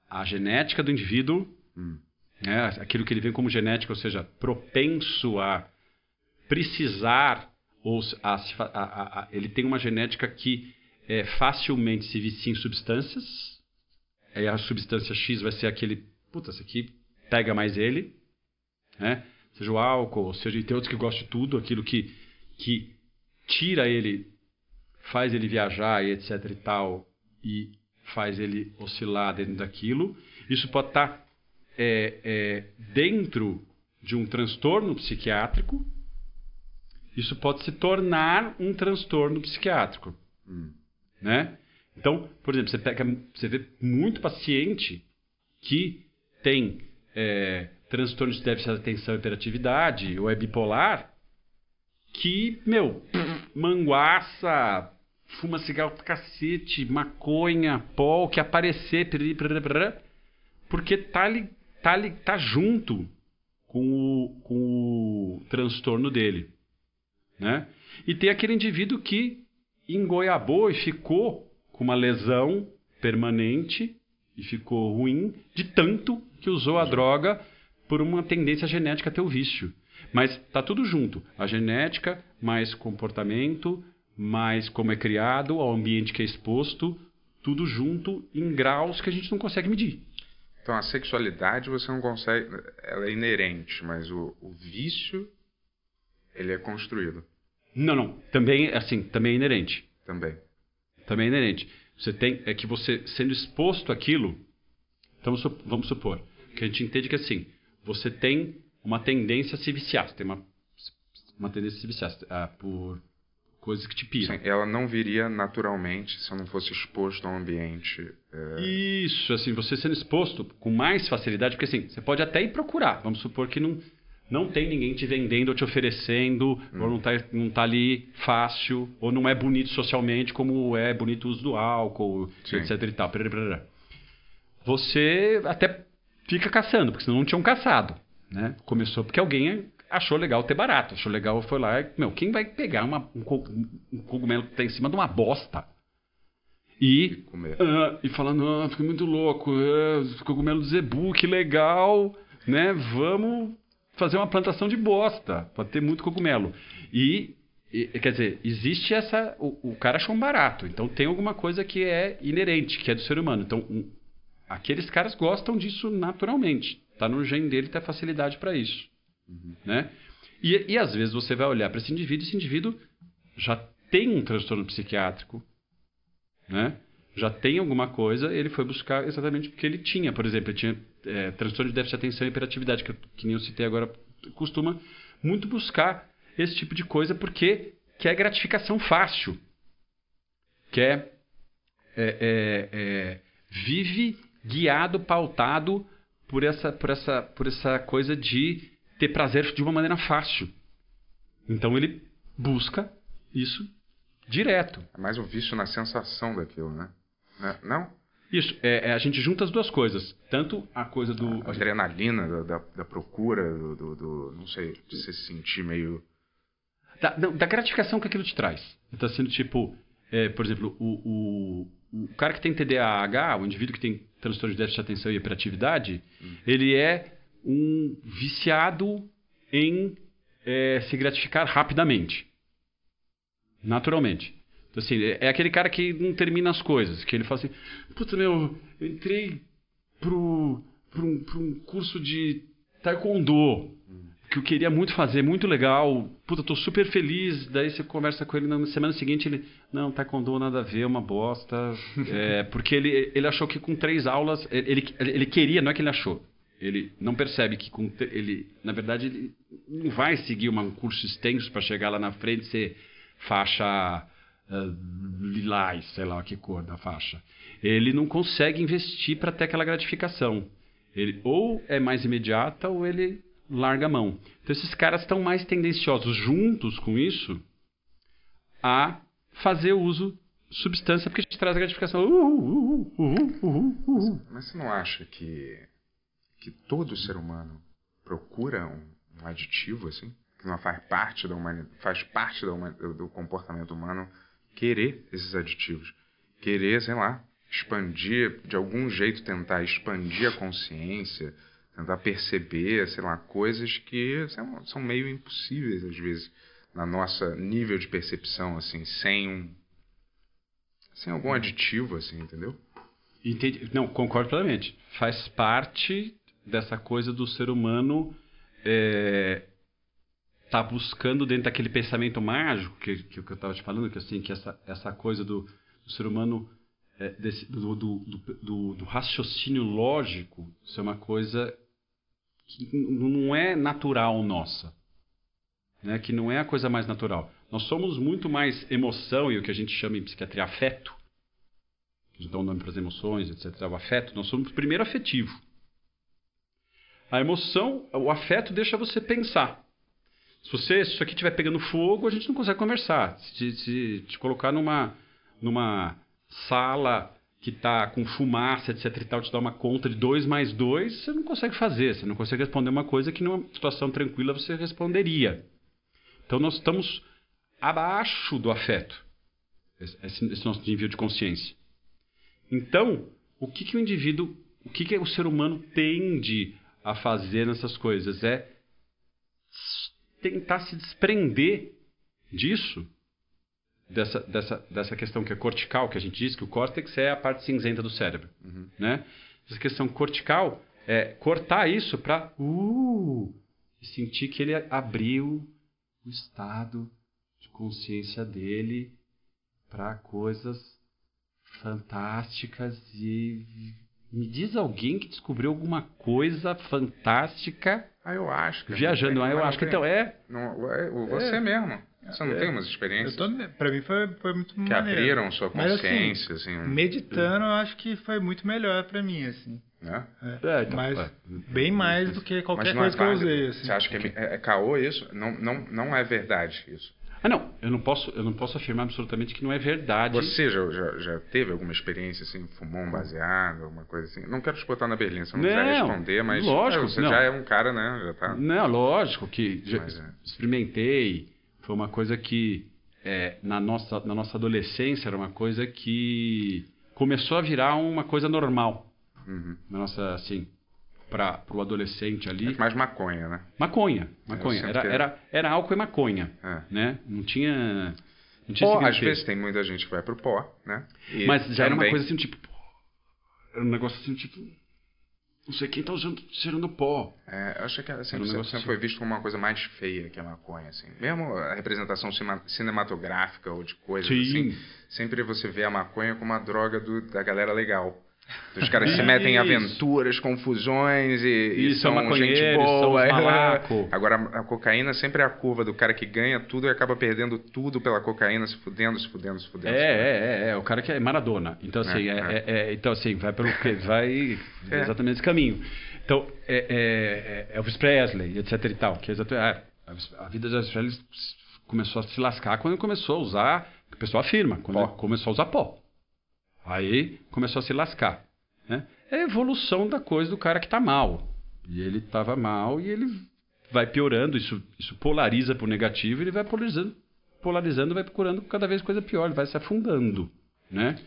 a genética do indivíduo, Hum. né, aquilo que ele vem como genética, ou seja, propenso a precisar, ou a a- a- ele tem uma genética que é, facilmente se vicia em substâncias, aí a substância X vai ser aquele, puta, esse aqui pega mais ele, né? seja o álcool, seja tem outros que gostam de tudo, aquilo que, que tira ele, faz ele viajar e etc e tal, e faz ele oscilar dentro daquilo. Isso pode estar é, é, dentro de um transtorno psiquiátrico, isso pode se tornar um transtorno psiquiátrico, Hum. né? Então, por exemplo, você pega, você vê muito paciente que tem é, transtorno de déficit de atenção e hiperatividade ou é bipolar, que, meu, manguaça, fuma cigarro pra cacete, maconha, pó, que aparecer, piriri, porque tá, li, tá, li, tá junto com o, com o transtorno dele. Né? E tem aquele indivíduo que engoiabou e ficou com uma lesão permanente e ficou ruim de tanto que usou a droga por uma tendência genética a ter o vício. Mas tá tudo junto. A genética, mais comportamento, mais como é criado, ao ambiente que é exposto, tudo junto em graus que a gente não consegue medir. Então a sexualidade você não consegue, ela é inerente, mas o, o vício ele é construído Não, não. Também, assim, também é inerente. também. Também é inerente. Você tem é que você sendo exposto àquilo, então vamos supor que a gente entende que assim você tem uma tendência a se viciar, você tem uma uma tendência a se viciar ah, por coisas que te piram. Sim, ela não viria naturalmente se eu não fosse exposto a um ambiente. é, Isso, assim, você sendo exposto com mais facilidade, porque assim, você pode até ir procurar. Vamos supor que não, não tem ninguém te vendendo ou te oferecendo, ou não tá, não tá ali fácil, ou não é bonito socialmente como é bonito o uso do álcool, Sim. etc e tal. Você até fica caçando, porque senão não tinham caçado. Né? Começou porque alguém achou legal ter barato, achou legal, foi lá, meu, quem vai pegar uma, um, um cogumelo que tá em cima de uma bosta e, uh, e falar, não, fica muito louco, é, cogumelo do zebu, que legal, né, vamos fazer uma plantação de bosta, para ter muito cogumelo. E, e, quer dizer, existe essa, o, o, cara achou um barato, então tem alguma coisa que é inerente, que é do ser humano, então um, aqueles caras gostam disso naturalmente, tá no gene dele, tem facilidade para isso. Uhum. Né? E, e às vezes você vai olhar para esse indivíduo, esse indivíduo já tem um transtorno psiquiátrico, né? já tem alguma coisa, ele foi buscar exatamente porque ele tinha. Por exemplo, ele tinha é, transtorno de déficit de atenção e hiperatividade, que, que nem eu citei agora, costuma muito buscar esse tipo de coisa porque quer gratificação fácil. Quer. É, é, é, vive guiado, pautado por essa, por, essa, por essa coisa de ter prazer de uma maneira fácil. Então ele busca isso direto. É mais um vício na sensação daquilo, né? né? Não? Isso, é, é, a gente junta as duas coisas. Tanto a coisa do. A adrenalina da, da, da procura, do, do, do, Não sei, de se sentir meio. Da, da gratificação que aquilo te traz. Está sendo tipo. É, por exemplo, o, o, o cara que tem TDAH, o indivíduo que tem transtorno de déficit de atenção e hiperatividade, hum. ele é um viciado em é, se gratificar rapidamente. Naturalmente. Então, assim, é, é aquele cara que não termina as coisas, que ele fala assim, puta, meu, eu entrei pro, pro, um, pro um curso de taekwondo, que eu queria muito fazer, muito legal, puta, tô super feliz, daí você conversa com ele na semana seguinte, ele, não, taekwondo nada a ver, é uma bosta, é, porque ele, ele achou que com três aulas, ele, ele queria, não é que ele achou, ele não percebe que com, ele, na verdade, ele não vai seguir um curso extenso para chegar lá na frente e ser faixa uh, lilás, sei lá que cor da faixa. Ele não consegue investir para ter aquela gratificação. Ele ou é mais imediata ou ele larga a mão. Então esses caras estão mais tendenciosos juntos com isso a fazer uso substância porque te traz gratificação. Uh, uh, uh, Mas você não acha que que todo ser humano procura um, um aditivo assim? que não faz parte da faz parte da do comportamento humano querer esses aditivos, querer, sei lá, expandir, de algum jeito tentar expandir a consciência, tentar perceber, sei lá, coisas que são, são meio impossíveis às vezes na nossa nível de percepção, assim, sem um, sem algum aditivo, assim, entendeu? Entendi. Não, concordo plenamente. Faz parte dessa coisa do ser humano é, tá buscando dentro daquele pensamento mágico que, que, que eu estava te falando, que assim que essa, essa coisa do, do ser humano é, desse, do, do, do, do, raciocínio lógico ser uma coisa que não é natural nossa, né? Que não é a coisa mais natural. Nós somos muito mais emoção e o que a gente chama em psiquiatria afeto, que dá um nome para as emoções, etc. O afeto, nós somos primeiro afetivo. A emoção, o afeto deixa você pensar. Se você se isso aqui estiver pegando fogo, a gente não consegue conversar. Se, te colocar numa, numa sala que está com fumaça, etc e tal, te dá uma conta de 2 mais 2, você não consegue fazer. Você não consegue responder uma coisa que numa situação tranquila você responderia. Então nós estamos abaixo do afeto. Esse, esse nosso nível de consciência. Então, o que, que o indivíduo, o que, que o ser humano tende a fazer nessas coisas? É tentar se desprender disso, dessa, dessa, dessa questão que é cortical, que a gente diz que o córtex é a parte cinzenta do cérebro. Uhum. Né? Essa questão cortical é cortar isso para uh, sentir que ele abriu o estado de consciência dele para coisas fantásticas e me diz alguém que descobriu alguma coisa fantástica ah, eu acho. Que Viajando, ah, eu acho que então é. Não, é você é. mesmo. Você não é. tem umas experiências? Eu tô, pra mim foi, foi muito que maneiro. Que abriram sua consciência, Mas, assim, assim. Meditando, eu acho que foi muito melhor pra mim, assim. É? É, então, Mas é. bem mais do que qualquer é coisa que eu usei. Assim. Você acha que é, é, caô isso? Não, não, não é verdade isso. Ah, não, eu não posso, eu não posso afirmar absolutamente que não é verdade. Você já, já, já teve alguma experiência assim, fumou um baseado, alguma coisa assim? Não quero te botar na berlinda, você não, Não, quiser responder, mas lógico, é, você não. já é um cara, né? Já tá. Não, lógico que já Mas é. experimentei. Foi uma coisa que é, na, nossa, na nossa adolescência era uma coisa que começou a virar uma coisa normal. Uhum. Na nossa, assim, para o adolescente ali. É mais maconha, né? Maconha, maconha. sinto Era, é. era, era álcool e maconha, É. né? Não tinha... Não tinha Pó, às vezes tem muita gente que vai pro pó, né? E Mas já era uma também- coisa assim, tipo... Era um negócio assim, tipo... Não sei quem tá usando, cheirando pó. É, eu acho que era um sempre, sempre assim. foi visto como uma coisa mais feia que a maconha, assim. Mesmo a representação cinematográfica ou de coisas Sim. assim, sempre você vê a maconha como uma droga do- da galera legal. Os caras se metem em aventuras, confusões e, e são são gente são boa. malaco. Agora, a cocaína sempre é a curva do cara que ganha tudo e acaba perdendo tudo pela cocaína, se fudendo, se fudendo, se fudendo. se fudendo. É, é, é, é, o cara que é Maradona. Então, assim, É, é, é. é, é, então, assim vai pelo vai É. exatamente esse caminho. Então, é, é, é Elvis Presley, etc e tal. Que é a vida de Elvis Presley começou a se lascar quando ele começou a usar, o pessoal afirma, quando começou a usar pó. Aí começou a se lascar. Né? É a evolução da coisa do cara que tá mal. E ele tava mal e ele vai piorando, isso, isso polariza pro negativo, ele vai polarizando, polarizando, vai procurando cada vez coisa pior, ele vai se afundando, né?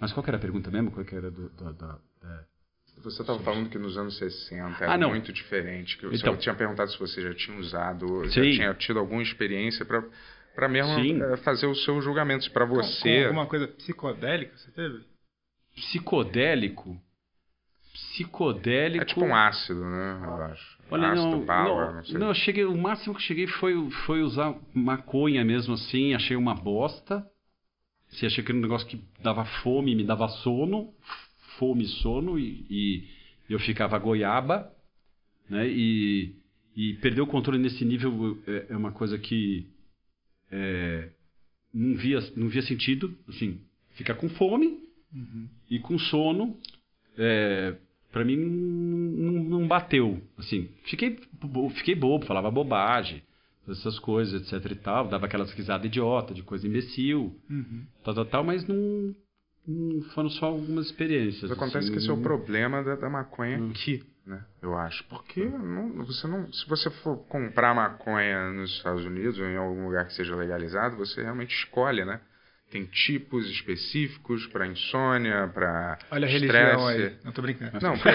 Mas qual que era a pergunta mesmo? Qual que era do, da- da- da- Você estava falando que nos anos 60 era Ah, muito diferente. Que Então. eu tinha perguntado se você já tinha usado, já Sim. tinha tido alguma experiência para para mesmo Sim. eh, fazer os seus julgamentos para você. Com alguma coisa psicodélica você teve? psicodélico? Psicodélico. É tipo um ácido, né? Eu acho. Olha, ácido, não, bala, não, não, sei. não, eu cheguei, o máximo que eu cheguei foi, foi usar maconha mesmo assim, achei uma bosta. Assim, achei que era um negócio que dava fome, me dava sono, fome e sono, e, e eu ficava goiaba, né? E, e perder o controle nesse nível é, é uma coisa que é, não, via, não via sentido, assim, ficar com fome e com sono, é, para mim não, não bateu, assim, fiquei, fiquei bobo, falava bobagem, essas coisas, etc e tal, dava aquelas risadas idiota, de coisa imbecil, tal, tal, tal, mas não, não foram só algumas experiências. Mas acontece assim, que esse é o problema da, da maconha Hum. aqui, né? Eu acho. Porque não, você não, se você for comprar maconha nos Estados Unidos ou em algum lugar que seja legalizado, você realmente escolhe, né? Tem tipos específicos para insônia, para Olha a estresse. religião aí. Não tô brincando. Não, pra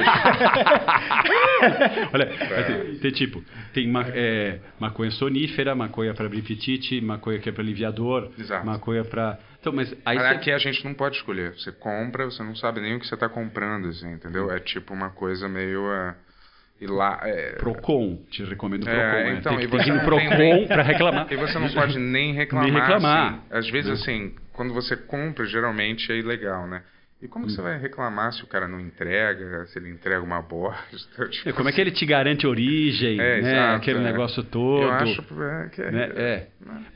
Olha, tem, tem tipo, tem ma, é, maconha sonífera, maconha para brifitite, maconha que é para aliviador, Exato. maconha para... Então, mas aí Mas você- aqui a gente não pode escolher. Você compra, você não sabe nem o que você está comprando, assim, entendeu? É tipo uma coisa meio. Uh, e lá, é, Procon, te recomendo Procon. É, né? então, que- tem que no Procon nem- para reclamar. E você não pode nem reclamar. Nem reclamar. assim. Às vezes, assim, quando você compra, geralmente é ilegal, né? E como Hum. que você vai reclamar se o cara não entrega, se ele entrega uma bosta? Tipo, É, como é que ele te garante origem, É, né? exato, Aquele é. negócio todo. Eu acho é, que é, né? É.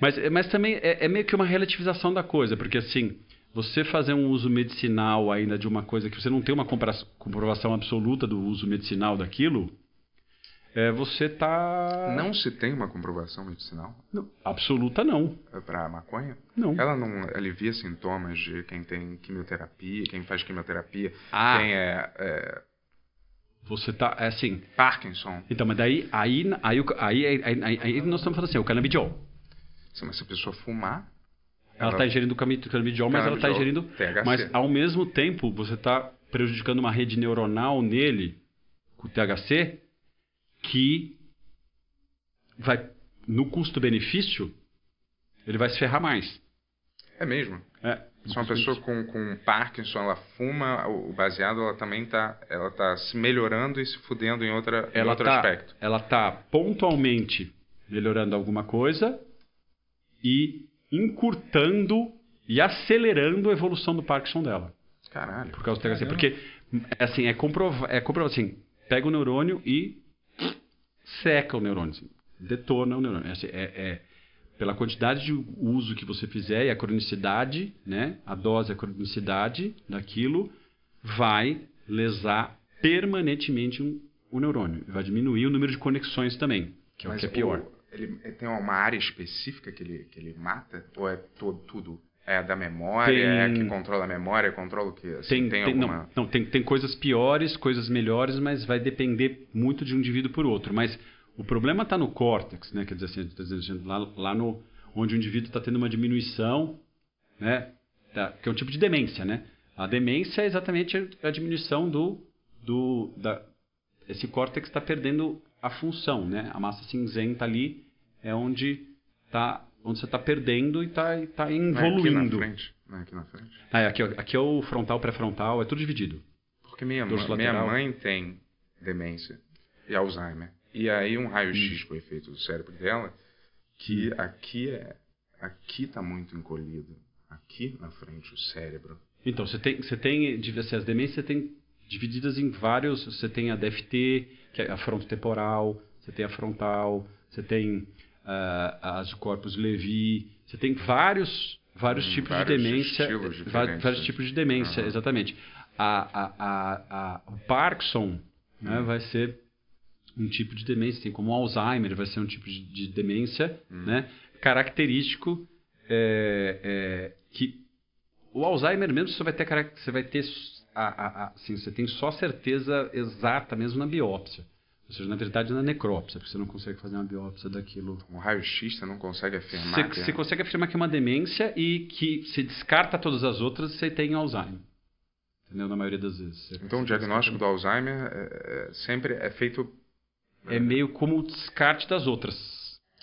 Mas, mas também é, é meio que uma relativização da coisa, porque assim, você fazer um uso medicinal ainda de uma coisa que você não tem uma comprovação absoluta do uso medicinal daquilo, é, você tá. Não se tem uma comprovação medicinal Não, absoluta não. para maconha? Não. Ela não alivia sintomas de quem tem quimioterapia, quem faz quimioterapia, Ah. quem é, é Você tá. É assim. Parkinson. Então, mas daí. Aí, aí, aí, aí, aí, nós estamos falando assim, o canabidiol. Sim, mas se a pessoa fumar, Ela está ingerindo o cami- canabidiol, mas ela está Canabidiol, ingerindo. THC. Mas ao mesmo tempo, você está prejudicando uma rede neuronal nele, com o THC, que vai, no custo-benefício, ele vai se ferrar mais. é mesmo. É, Se uma pessoa com, com Parkinson, ela fuma o baseado, ela também está ela tá se melhorando e se fudendo em, outra, em ela outro tá, aspecto. ela tá pontualmente melhorando alguma coisa e encurtando e acelerando a evolução do Parkinson dela. Caralho. Por causa do THC. Porque, assim, é comprovado, é comprovado assim, pega o neurônio e seca o neurônio, assim, detona o neurônio. É, é- pela quantidade de uso que você fizer e a cronicidade, né, a dose, a cronicidade daquilo, vai lesar permanentemente um- o neurônio. Vai diminuir o número de conexões também, que é o Mas que é pior. o- ele, ele tem uma área específica que ele, que ele mata? Ou é todo, tudo? É a da memória? Tem- É que controla a memória? Controla o quê? Assim, Tem, tem, alguma... não, não, tem, tem coisas piores, coisas melhores, mas vai depender muito de um indivíduo por outro. Mas o problema está no córtex, né? Quer dizer, assim, tá lá, lá no, onde o indivíduo está tendo uma diminuição, né? da- que é um tipo de demência, né? A demência é exatamente a, diminuição do, do da, esse córtex está perdendo a função, né? A massa cinzenta ali é onde tá, onde você está perdendo e está tá Não é evoluindo. aqui na frente? É aqui na frente? Ah, é, aqui, aqui é o frontal, pré-frontal, é tudo dividido. Porque minha, mãe, minha mãe tem demência e Alzheimer. E aí um raio-x Hum. foi feito do cérebro dela que aqui é aqui tá muito encolhido. Aqui na frente o cérebro. Então, você tem, você tem assim, as demências você tem divididas em vários. Você tem a DFT, que é a frontotemporal, você tem a frontal, você tem ah, as corpos Levi, você tem vários, vários Hum, tipos vários de demência. va- diferentes, vários né? tipos de demência, Aham. exatamente. A, a, a, o Parkinson né, Hum. vai ser um tipo de demência, assim como o Alzheimer vai ser um tipo de, de demência, Hum. né, característico é, é, que o Alzheimer mesmo você vai ter você vai ter a, a, a- assim, você tem só certeza exata mesmo na biópsia. Ou seja, na verdade na necrópsia, porque você não consegue fazer uma biópsia daquilo. Um raio-x você não consegue afirmar Você, que é- você consegue afirmar que é uma demência e que se descarta todas as outras, você tem Alzheimer. Entendeu? Na maioria das vezes. Então o diagnóstico do Alzheimer é, é sempre é feito é meio como o descarte das outras.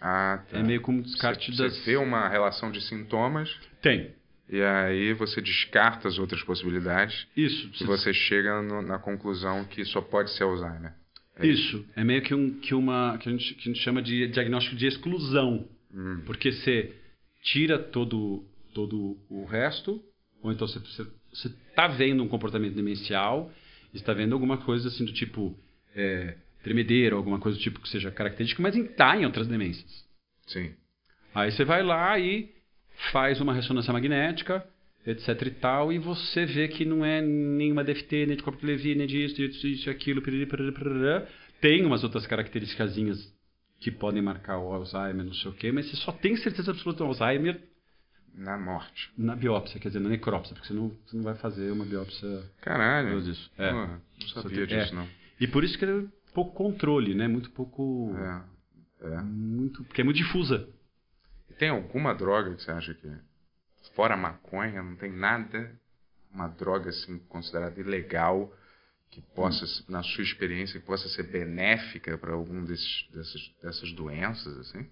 ah, tá. É meio como o descarte você, das você vê uma relação de sintomas Tem. e aí você descarta as outras possibilidades Isso. e você chega no- na conclusão que só pode ser Alzheimer. É Isso. É meio que, um, que uma que a, gente, que a gente chama de diagnóstico de exclusão. Hum. Porque você tira todo, todo o resto, ou então você está vendo um comportamento demencial, está vendo alguma coisa assim do tipo é, tremedeira, alguma coisa do tipo que seja característica, mas está em outras demências. Sim. Aí você vai lá e faz uma ressonância magnética, etc e tal, e você vê que não é nenhuma DFT, nem de corpo de Levy, nem disso, disso, isso, aquilo, piriri, piriri, piriri. tem umas outras características que podem marcar o Alzheimer, não sei o quê, mas você só tem certeza absoluta do Alzheimer Na morte. na biópsia, quer dizer, na necrópsia, porque você não, você não vai fazer uma biópsia Caralho. disso. É. Porra, não sabia tem- é. disso, não. E por isso que é pouco controle, né? Muito pouco... É. É. Muito, porque é muito difusa. Tem alguma droga que você acha que, fora a maconha, não tem nada, uma droga assim considerada ilegal, que possa, na sua experiência, que possa ser benéfica para algum desses, dessas, dessas doenças, assim?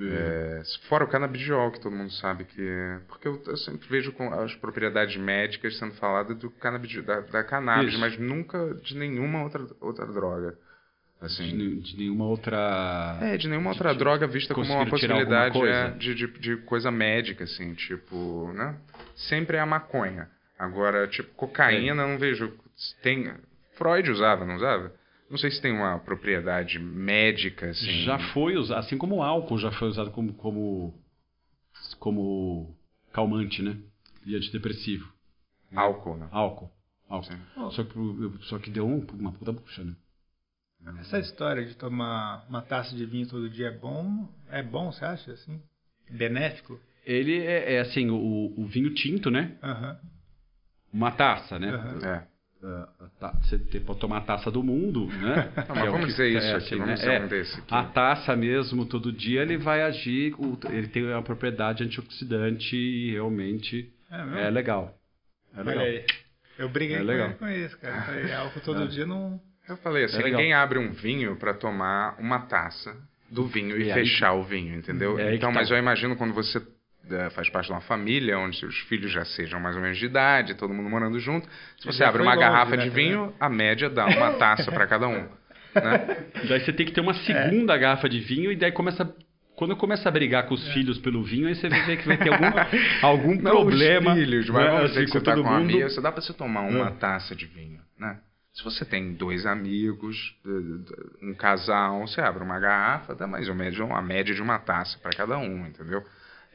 É, fora o canabidiol, que todo mundo sabe que é. Porque eu, eu sempre vejo as propriedades médicas sendo faladas do cannabis, da, da cannabis, Isso. mas nunca de nenhuma outra, outra droga. De, Assim, de nenhuma outra... é, de nenhuma outra de- droga vista como uma possibilidade é, de, de, de coisa médica, assim, tipo, né? Sempre é a maconha. Agora, tipo, cocaína, eu não vejo. Tem. Freud usava, não usava? Não sei se tem uma propriedade médica, assim. Já foi usado, assim como o álcool já foi usado como, como, como calmante, né? E antidepressivo. Álcool, né? Álcool. álcool. Só, que, só que deu um- uma puta bucha, né? Essa história de tomar uma taça de vinho todo dia é bom? É bom, você acha, assim? Benéfico? Ele é, é assim, o, o vinho tinto, né? Aham. Uma taça, né? Aham. É. A ta- Você tem- pode tomar a taça do mundo, né? Não, mas é vamos dizer isso é, aqui, assim, vamos né? dizer É, um desse aqui. A taça mesmo, todo dia, ele vai agir, ele tem uma propriedade antioxidante e realmente É é legal. É Olha legal. aí. Eu briguei É com ele com isso, cara. Falei, álcool todo dia não... Eu falei assim, É ninguém abre um vinho para tomar uma taça do vinho e E aí fechar o vinho, entendeu? É aí que então, tá. mas eu imagino quando você eh, faz parte de uma família onde seus filhos já sejam mais ou menos de idade, todo mundo morando junto, se você Já abre uma longe, garrafa né, de vinho, a média dá uma taça para cada um, né? Daí você tem que ter uma segunda garrafa de vinho e daí começa. Quando começa a brigar com os É. filhos pelo vinho, aí você vê que vai ter algum, algum Não problema. os filhos, mas né, vamos assim, dizer que você tá todo com mundo. amigos, você dá para você tomar uma É. taça de vinho, né? Se você tem dois amigos, um casal, você abre uma garrafa, dá mais ou menos uma média de uma taça para cada um, entendeu?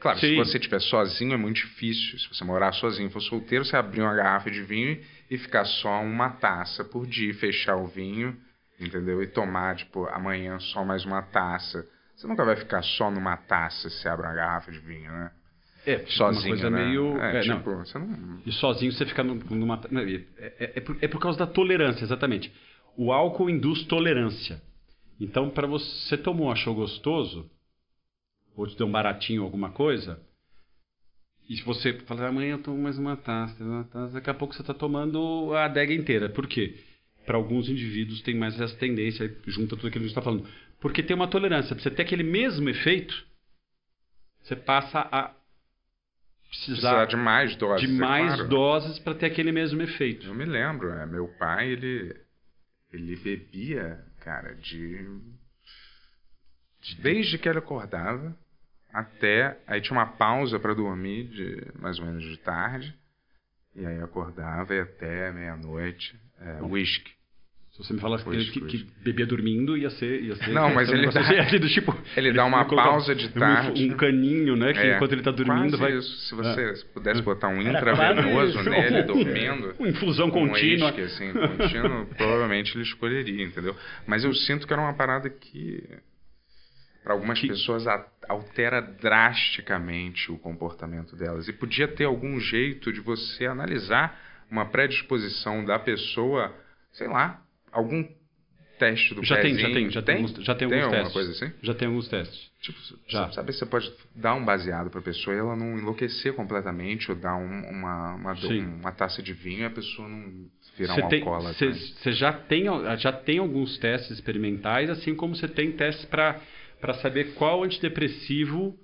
Claro, se Sim. você estiver sozinho é muito difícil. Se você morar sozinho, for solteiro, você abrir uma garrafa de vinho e ficar só uma taça por dia, fechar o vinho, entendeu? E tomar, tipo, amanhã só mais uma taça. você nunca vai ficar só numa taça se abre uma garrafa de vinho, né? É, fica Sozinho, uma coisa né? meio. É, é, tipo, não. você não... E sozinho você fica num- numa. não, É, é- é por, é por causa da tolerância, exatamente. O álcool induz tolerância. Então, para você, você tomou, achou gostoso, ou te deu um baratinho alguma coisa, e se você falar, amanhã eu tomo mais uma taça, uma taça, daqui a pouco você está tomando a adega inteira. Por quê? Para alguns indivíduos tem mais essa tendência, junta tudo aquilo que a gente está falando. Porque tem uma tolerância. Para você ter aquele mesmo efeito, você passa a Precisar de mais doses, de é mais claro. doses para ter aquele mesmo efeito. Eu me lembro, é, meu pai, ele, ele bebia, cara, de, de- Desde que ele acordava até. Aí tinha uma pausa para dormir, de mais ou menos de tarde. E aí acordava e até meia-noite. É, whisky. Se você me falasse que, que, bebia dormindo, ia ser. Ia ser Não, mas ser um ele dá- assim, do tipo, ele dá uma pausa de um- tarde. Um, caninho, né? Que É, enquanto ele tá dormindo quase vai. Isso. Se você pudesse botar um intravenoso quase nele dormindo. Uma infusão um contínua. uísque, assim, contínuo, provavelmente ele escolheria, entendeu? Mas eu sinto que era uma parada que, para algumas Que- pessoas, altera drasticamente o comportamento delas. E podia ter algum jeito de você analisar uma predisposição da pessoa, sei lá, algum teste do Já tem, pezinho. já tem, já tem, alguns, já tem alguns alguma testes. coisa assim? Já tem alguns testes. Tipo, Já. sabe se você pode dar um baseado para a pessoa e ela não enlouquecer completamente ou dar um- uma, uma, uma taça de vinho e a pessoa não virar um tem, alcoólatra. você- você já tem, já tem alguns testes experimentais, assim como você tem testes para saber qual antidepressivo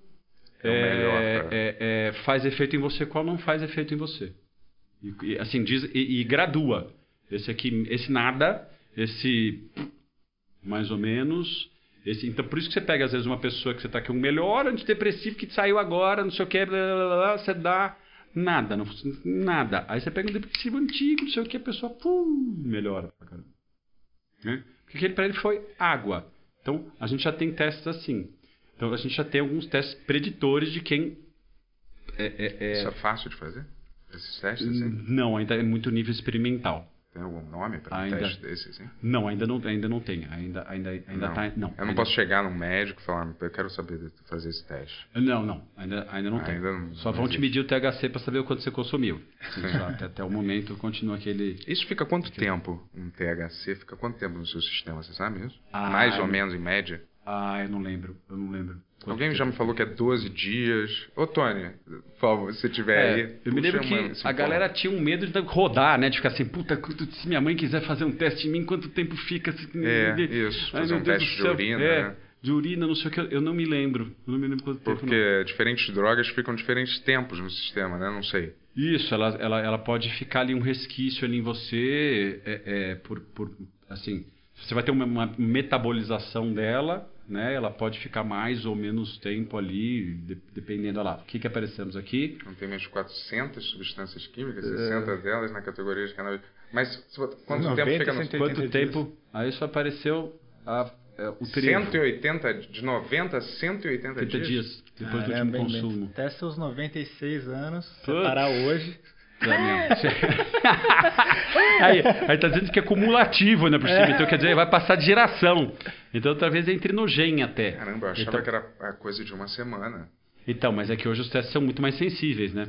É melhor é, é, é, faz efeito em você, qual não faz efeito em você. E, assim diz e, e gradua. Esse aqui, esse nada, esse mais ou menos. Esse, então, por isso que você pega, às vezes, uma pessoa que você está com o melhor antidepressivo que saiu agora, não sei o que, blá, blá, blá, você dá nada, não, nada. Aí você pega um depressivo antigo, não sei o que, a pessoa pum, melhora pra caramba. Né? Porque aquele para ele foi água. Então, a gente já tem testes assim. Então, a gente já tem alguns testes preditores de quem. É, é, é- Isso é fácil de fazer? Esses testes, assim? Não, ainda é muito nível experimental. Tem algum nome para um Ainda- teste desse, assim? Não, ainda não, ainda não tem. Ainda, ainda, ainda não. tá. Não, Eu não ainda- posso chegar num médico e falar, eu quero saber fazer esse teste. Não, não, ainda, ainda não tem. Ainda não- Só vão te existe. medir o THC para saber o quanto você consumiu. Até, até o momento continua aquele. Isso fica quanto tempo? Um THC fica quanto tempo no seu sistema? Você sabe isso? Ah, Mais ou menos, em média? Ah, eu não lembro. Eu não lembro. Alguém tempo. já me falou que é 12 dias. Ô, Tony, por favor, se tiver É, aí. eu me lembro que a galera tinha um medo de rodar, né? De ficar assim, puta, se minha mãe quiser fazer um teste em mim, quanto tempo fica? assim, É, isso, Ai, fazer um Deus teste de urina, É, né? de urina, não sei o que. Eu não me lembro. Eu não me lembro quanto tempo. não. Porque diferentes drogas ficam diferentes tempos no sistema, né? Não sei. Isso, ela, ela, ela pode ficar ali um resquício ali em você, é, é, por, por, assim, você vai ter uma, uma metabolização dela, né? Ela pode ficar mais ou menos tempo ali, de- dependendo, olha lá, o que que aparecemos aqui? Não tem mais de 400 substâncias químicas, É. 60 delas na categoria de cannabis. Mas quanto 90, tempo fica no... 180 Quanto dias. tempo? Aí só apareceu a, é, o trevo. 180, de 90 a 180 30 dias? dias depois do Caramba, último hein, consumo. Até seus 96 anos, Putz. separar hoje. aí, aí tá dizendo que é cumulativo, né, por cima. Então, quer dizer, vai passar de geração. Então, talvez entre no gen até. Caramba, eu achava Então- que era a coisa de uma semana. Então, mas é que hoje os testes são muito mais sensíveis, né?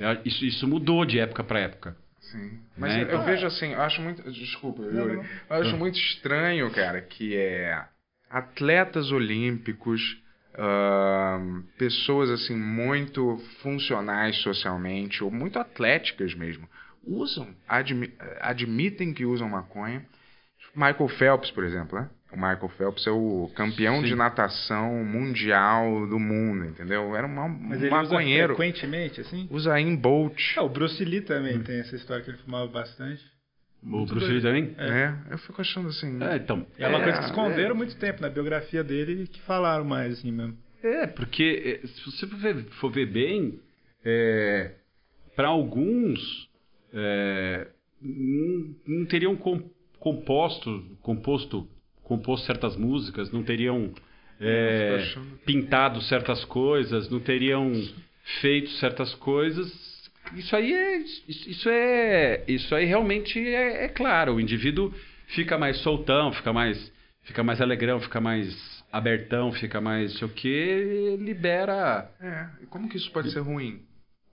É, Isso, isso mudou de época para época. Sim. Mas Né, eu, então- eu vejo assim, eu acho muito. Desculpa, Yuri. Eu acho muito estranho, cara, que é atletas olímpicos, pessoas assim muito funcionais socialmente, ou muito atléticas mesmo, usam, admi- admitem que usam maconha. Michael Phelps, por exemplo, né? O Michael Phelps é o campeão Sim. de natação mundial do mundo, entendeu? Era um Mas ele maconheiro. usa frequentemente, assim? Usa em Bolt. É, o Bruce Lee também tem essa história que ele fumava bastante. O Bruce Lee também? É. eu fico achando assim. É, então. É uma É, coisa que esconderam é. muito tempo na biografia dele que falaram mais, assim mesmo. É, porque é, se você for ver, for ver bem, para alguns é, não, não teriam com- composto, composto, composto certas músicas, não teriam é, pintado certas coisas, não teriam feito certas coisas. Isso aí é, isso, é, isso aí realmente é, é claro. O indivíduo fica mais soltão, fica mais, fica mais alegrão, fica mais abertão, fica mais sei o que, libera. É, como que isso pode ser ruim?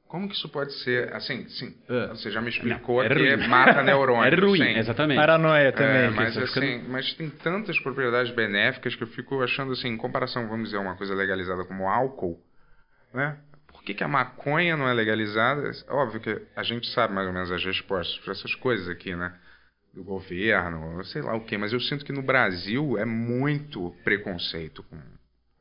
Como que isso pode ser, assim, sim, É. você já me explicou Não, é que ruim. mata neurônio. É ruim, sim. exatamente. Paranoia também. É, mas assim, ficando- mas tem tantas propriedades benéficas que eu fico achando assim, em comparação, vamos dizer, uma coisa legalizada como álcool, né? Que, que a maconha não é legalizada? Óbvio que a gente sabe mais ou menos as respostas para essas coisas aqui, né? Do governo, sei lá o quê, mas eu sinto que no Brasil é muito preconceito com,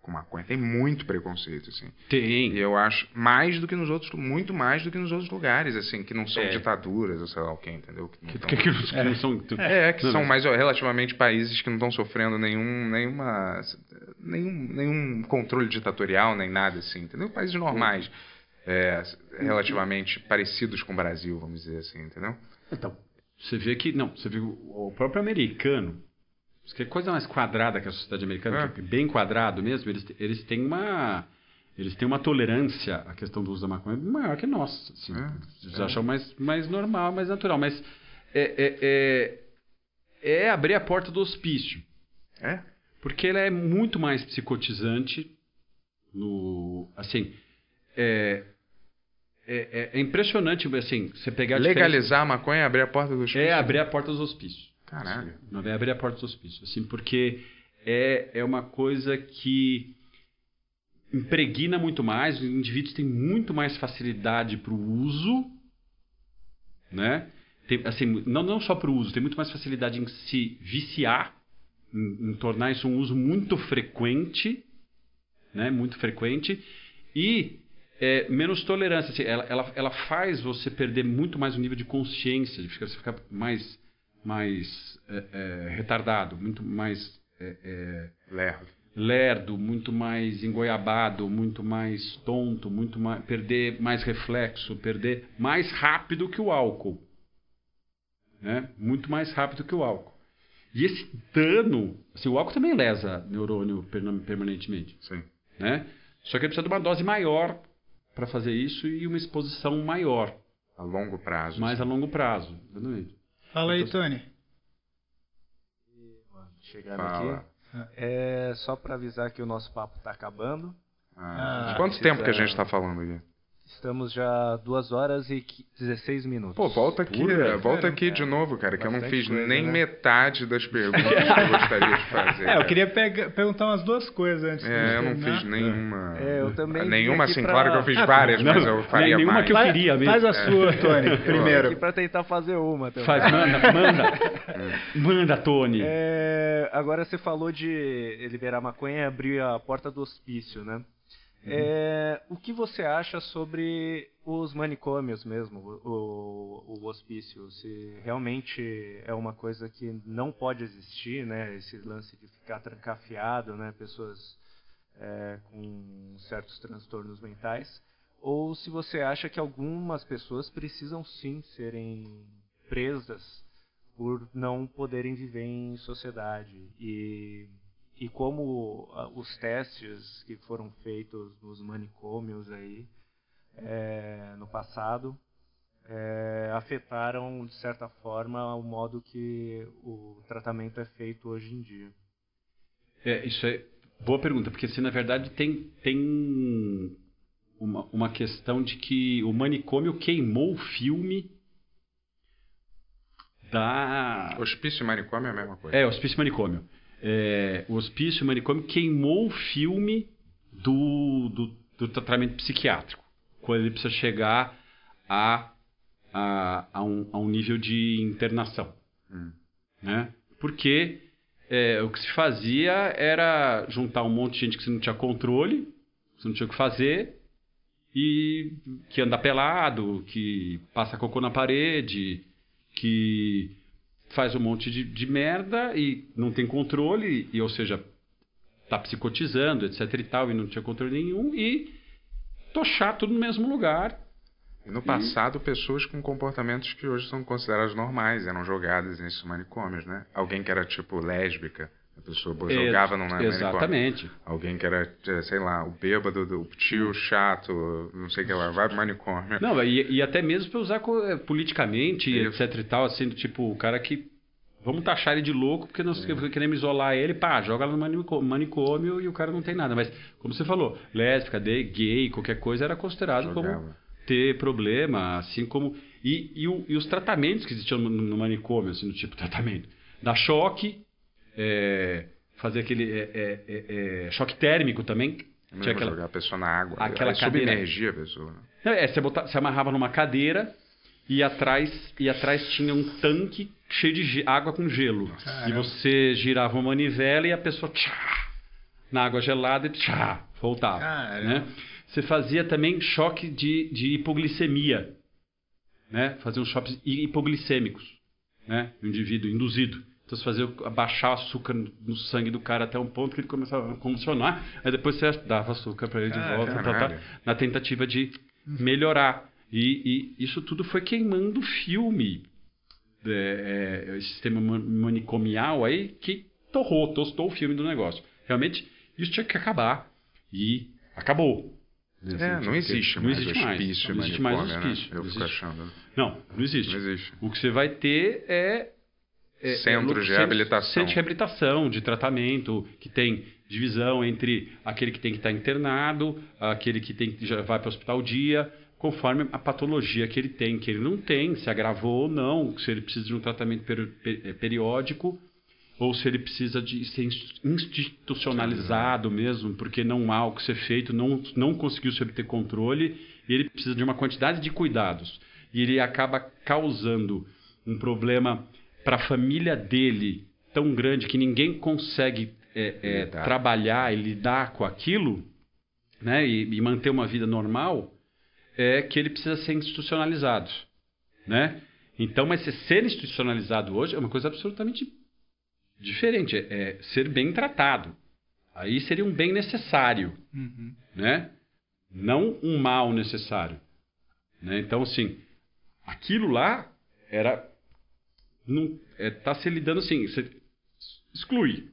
com maconha. Tem muito preconceito, assim. Tem. E eu acho mais do que nos outros, muito mais do que nos outros lugares, assim, que não são É. ditaduras, ou sei lá o quê, entendeu? Que não Que, tão- que, que não- que não são. é, que Não, são mas- mais relativamente países que não estão sofrendo nenhum, nenhuma, nenhum, nenhum controle ditatorial, nem nada assim, entendeu? Países normais, é, relativamente parecidos com o Brasil, vamos dizer assim, entendeu? Então, você vê que. Não, você vê o próprio americano. Que é coisa mais quadrada que a sociedade americana, É. que é bem quadrado mesmo, eles, eles têm uma. Eles têm uma tolerância à questão do uso da maconha maior que nós. Assim, É, eles é. acham mais, mais normal, mais natural. Mas é, é, é, é abrir a porta do hospício. É? Porque ela é muito mais psicotizante no. Assim. É, é, é- é impressionante, assim, você pegar a diferença- Legalizar a maconha e abrir a porta dos É abrir a porta dos hospícios. Caralho. Não é abrir a porta dos hospícios. Assim, porque é, é uma coisa que impregna muito mais, os indivíduos têm muito mais facilidade para o uso, né? Tem, assim, não, não só para o uso, tem muito mais facilidade em se viciar, em, em tornar isso um uso muito frequente, né? Muito frequente, e é, menos tolerância. Assim, ela, ela, ela faz você perder muito mais o nível de consciência, de você ficar mais, mais é, é, retardado, muito mais é, é, Lerdo. lerdo, muito mais engoiabado, muito mais tonto, muito mais perder mais reflexo, perder mais rápido que o álcool, né? Muito mais rápido que o álcool. E esse dano, assim, o álcool também lesa neurônio permanentemente, Sim. né? Só que ele precisa de uma dose maior para fazer isso e uma exposição maior, A longo prazo. mais a longo prazo, exatamente. Fala aí, Tony. Chegando Fala. aqui. É só para avisar que o nosso papo está acabando. Ah, Ah, quanto precisa- tempo que a gente está falando aqui? Estamos já 2 horas e qui- 16 minutos. Pô, volta aqui, Pura, volta cara, aqui de novo, cara, que eu não fiz coisa, nem né? metade das perguntas que eu gostaria de fazer. É, eu cara. queria pega- perguntar umas duas coisas antes. de É, eu não fiz nenhuma. É, eu também Nenhuma, assim, pra- claro que eu fiz Ah, várias, não, mas eu faria nenhuma mais. que eu Faz- queria mesmo. Faz a sua, Tony, aqui primeiro. para tentar fazer uma também. Faz, manda, manda. manda, Tony. É, agora você falou de liberar maconha e abrir a porta do hospício, né? É, o que você acha sobre os manicômios mesmo, o, o, o hospício? Se realmente é uma coisa que não pode existir, né? Esse lance de ficar trancafiado, né? Pessoas é, com certos transtornos mentais. Ou se você acha que algumas pessoas precisam sim serem presas por não poderem viver em sociedade e e como ah, os testes que foram feitos nos manicômios aí é, no passado é, afetaram de certa forma o modo que o tratamento é feito hoje em dia. É, isso é boa pergunta, porque assim, na verdade tem, tem uma, uma questão de que o manicômio queimou o filme da. Hospício e manicômio é a mesma coisa. É, hospício e manicômio. É, o hospício e manicômio queimou o filme do, do, do tratamento psiquiátrico, quando ele precisa chegar a, a, a, um, a um nível de internação. Hum. Né? Porque é, o que se fazia era juntar um monte de gente que você não tinha controle, você não tinha o que fazer, e que anda pelado, que passa cocô na parede, que faz um monte de, de merda e não tem controle, e, ou seja, tá psicotizando, etc e tal, e não tinha controle nenhum, e tochar tudo no mesmo lugar. E no passado, pessoas com comportamentos que hoje são considerados normais eram jogadas nesses manicômios, né? Alguém que era tipo lésbica, pessoa jogava num manicômio. Exatamente. Alguém que era, eh, sei lá, o bêbado, do tio chato, não sei o que lá, vai pro manicômio. Não, e, e até mesmo para usar eh, politicamente, Isso. etc e tal, assim, tipo, o cara que Vamos taxar ele de louco porque nós queremos isolar ele, pá, joga lá no manicômio e o cara não tem nada. Mas, como você falou, lésbica, gay, qualquer coisa era considerado como Jogava. ter problema, assim como. E, e, o- e os tratamentos que existiam no, no manicômio, assim, no tipo tratamento. Dar choque, é, fazer aquele. é, é, é, é, choque térmico também. Tinha aquela, jogar a pessoa na água. aquela Aí cadeira. submergia a pessoa. né? É, você, bota- você amarrava numa cadeira e atrás, e atrás tinha um tanque cheio de água com gelo. E você girava uma manivela e a pessoa tchá, na água gelada e tchá, voltava. Caramba. Né? Você fazia também choque de, de hipoglicemia. Né? Fazia uns choques hi- hipoglicêmicos. Né? O indivíduo induzido. Então você fazia abaixar o açúcar no sangue do cara até um ponto que ele começava a convulsionar. Aí depois você dava açúcar para ele de Caramba. volta. Tá, tá, Caralho. na tentativa de melhorar. E, e isso tudo foi queimando o filme. É, é, esse sistema ma- manicomial aí que torrou, tostou o filme do negócio. Realmente, isso tinha que acabar. E acabou. É, não existe Não mais existe mais. hospício, Não existe mais né? hospício. Eu Não fico existe. achando. Não, não existe. Não existe. O que você vai ter é. É- Centros é- de centros- reabilitação. Centros de reabilitação, de tratamento, que tem divisão entre aquele que tem que estar internado, aquele que tem que já vai para o hospital dia, conforme a patologia que ele tem, que ele não tem, se agravou ou não, se ele precisa de um tratamento eh, periódico, ou se ele precisa de ser inst- institucionalizado mesmo, porque não há o que ser feito, não, não conseguiu se obter controle, e ele precisa de uma quantidade de cuidados. E ele acaba causando um problema para a família dele tão grande que ninguém consegue é, é, Lidar. trabalhar e lidar com aquilo, né, e, e manter uma vida normal, é que ele precisa ser institucionalizado, né? Então, mas se ser institucionalizado hoje é uma coisa absolutamente diferente, é, é ser bem tratado. Aí seria um bem necessário, Uhum. né? Não um mal necessário. Né? Então, assim, aquilo lá era. Não, é, tá se lidando assim. Você exclui.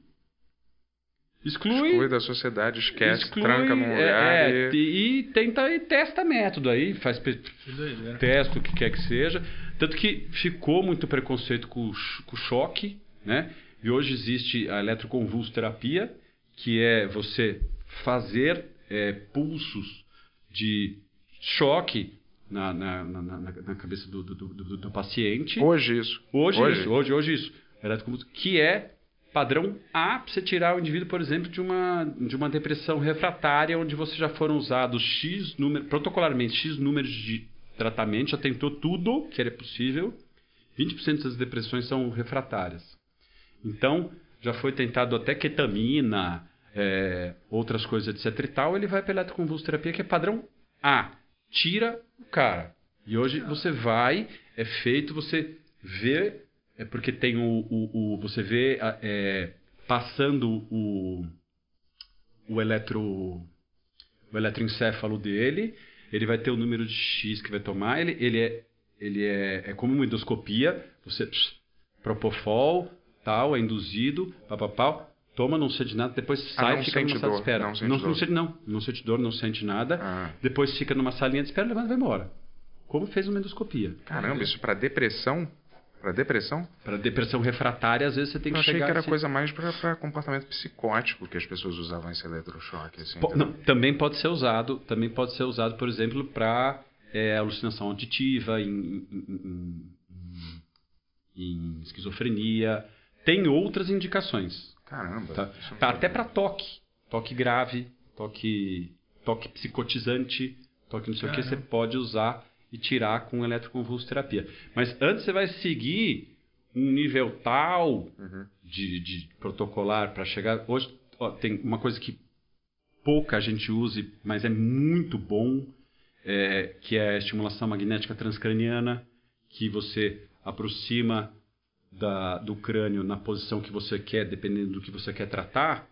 Exclui. Exclui da sociedade, esquece, exclui, tranca num é, lugar é, e... e tenta e testa método aí, faz pe- Que doideira. testa o que quer que seja. Tanto que ficou muito preconceito com com choque, né? E hoje existe a eletroconvulsoterapia, que é você fazer é, pulsos de choque na, na, na, na- cabeça do, do, do, do- paciente. Hoje isso. Hoje, Hoje? isso, hoje, hoje isso. Que é padrão A para você tirar o indivíduo, por exemplo, de uma, de uma depressão refratária, onde você já foram usados X número, protocolarmente X números de tratamento, já tentou tudo que era possível. 20% das depressões são refratárias. Então, já foi tentado até ketamina, é, outras coisas, etc e tal. Ele vai pela eletroconvulsoterapia, que é padrão A. Tira o cara. E hoje você vai, é feito, você vê, é porque tem o, o, o- você vê é, passando o, o eletro o eletroencéfalo dele, ele vai ter o número de X que vai tomar, ele, ele é ele é, é como uma endoscopia, você pss, propofol, tal, é induzido, papapau, toma, não sente nada, depois Ah, sai e fica numa sala de espera. não sente não, dor. não sente não, não sente dor, não sente nada. Ah. Depois fica numa salinha de espera, levanta e vai embora. Como fez uma endoscopia. Caramba, isso pra depressão? Pra depressão? Para depressão refratária, às vezes você tem Eu que achei que chegar era assim- coisa mais pra comportamento psicótico que as pessoas usavam esse eletrochoque. Assim, Po- entendeu? não, também pode ser usado, também pode ser usado, por exemplo, para alucinação auditiva, em, em- em- em esquizofrenia. Tem outras indicações. Caramba. Tá? não Tá, até para toque. Toque grave, toque, toque psicotizante, toque não sei o que, você Caramba. pode usar e tirar com eletroconvulsoterapia. Mas antes você vai seguir um nível tal Uhum. de, de protocolar para chegar. Hoje ó, tem uma coisa que pouca gente use, mas é muito bom, é, que é a estimulação magnética transcraniana, que você aproxima da- do crânio na posição que você quer, dependendo do que você quer tratar.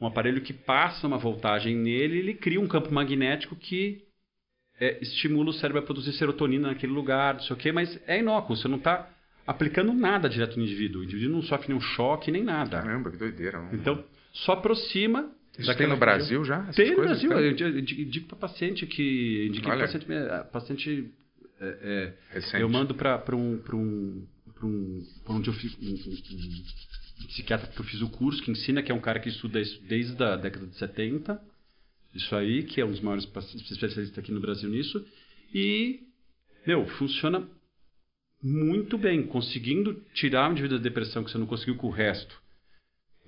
Um aparelho que passa uma voltagem nele, ele cria um campo magnético que é, estimula o cérebro a produzir serotonina naquele lugar, não sei o quê, mas é inócuo, você não está aplicando nada direto no indivíduo. O indivíduo não sofre nenhum choque nem nada. Caramba, que doideira. não- Então, só aproxima. isso tem no Brasil já? Tem no? Brasil. Eu di- eu di- digo para paciente que. Indiquei paciente. paciente é, é, Recente. eu mando para um, pra um, pra um, onde eu fiz um, um, um, psiquiatra que eu fiz o curso, que ensina, que é um cara que estuda isso desde a década de 70, isso aí, que é um dos maiores especialistas aqui no Brasil nisso, e, meu, funciona muito bem, conseguindo tirar um indivíduo da depressão que você não conseguiu com o resto.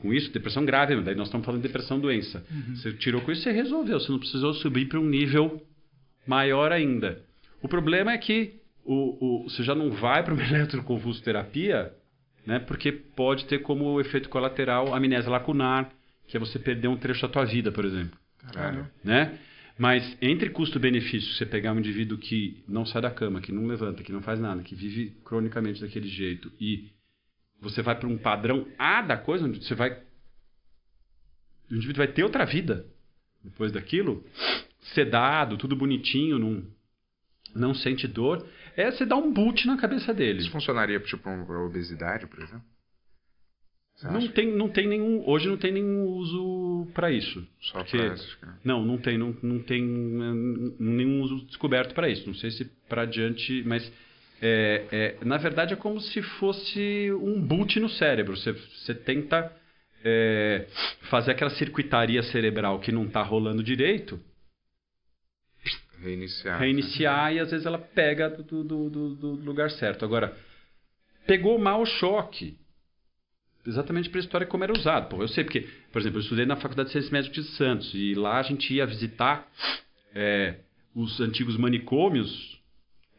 Com isso, depressão grave, daí nós estamos falando de depressão doença. Uhum. Você tirou com isso, você resolveu, você não precisou subir para um nível maior ainda. O problema é que o, o, você já não vai para uma eletroconvulsoterapia, né, porque pode ter como efeito colateral amnésia lacunar, que é você perder um trecho da tua vida, por exemplo. Caralho. Né? Mas entre custo-benefício, você pegar um indivíduo que não sai da cama, que não levanta, que não faz nada, que vive cronicamente daquele jeito, e você vai para um padrão A da coisa, onde você vai. O indivíduo vai ter outra vida depois daquilo, sedado, tudo bonitinho, não, não sente dor, é você dar um boot na cabeça dele. Isso funcionaria tipo para obesidade, por exemplo? Não tem, não tem nenhum. Hoje não tem nenhum uso para isso. Só isso. Não, não tem, não, não tem nenhum uso descoberto para isso. Não sei se para adiante, mas é, é, na verdade é como se fosse um boot no cérebro. Você, você tenta é, fazer aquela circuitaria cerebral que não está rolando direito. Reiniciar. Reiniciar e às vezes ela pega do, do, do, do lugar certo. Agora, pegou mal o choque exatamente para a história como era usado. Pô, eu sei porque, por exemplo, eu estudei na Faculdade de Ciências Médicas de Santos e lá a gente ia visitar é, os antigos manicômios,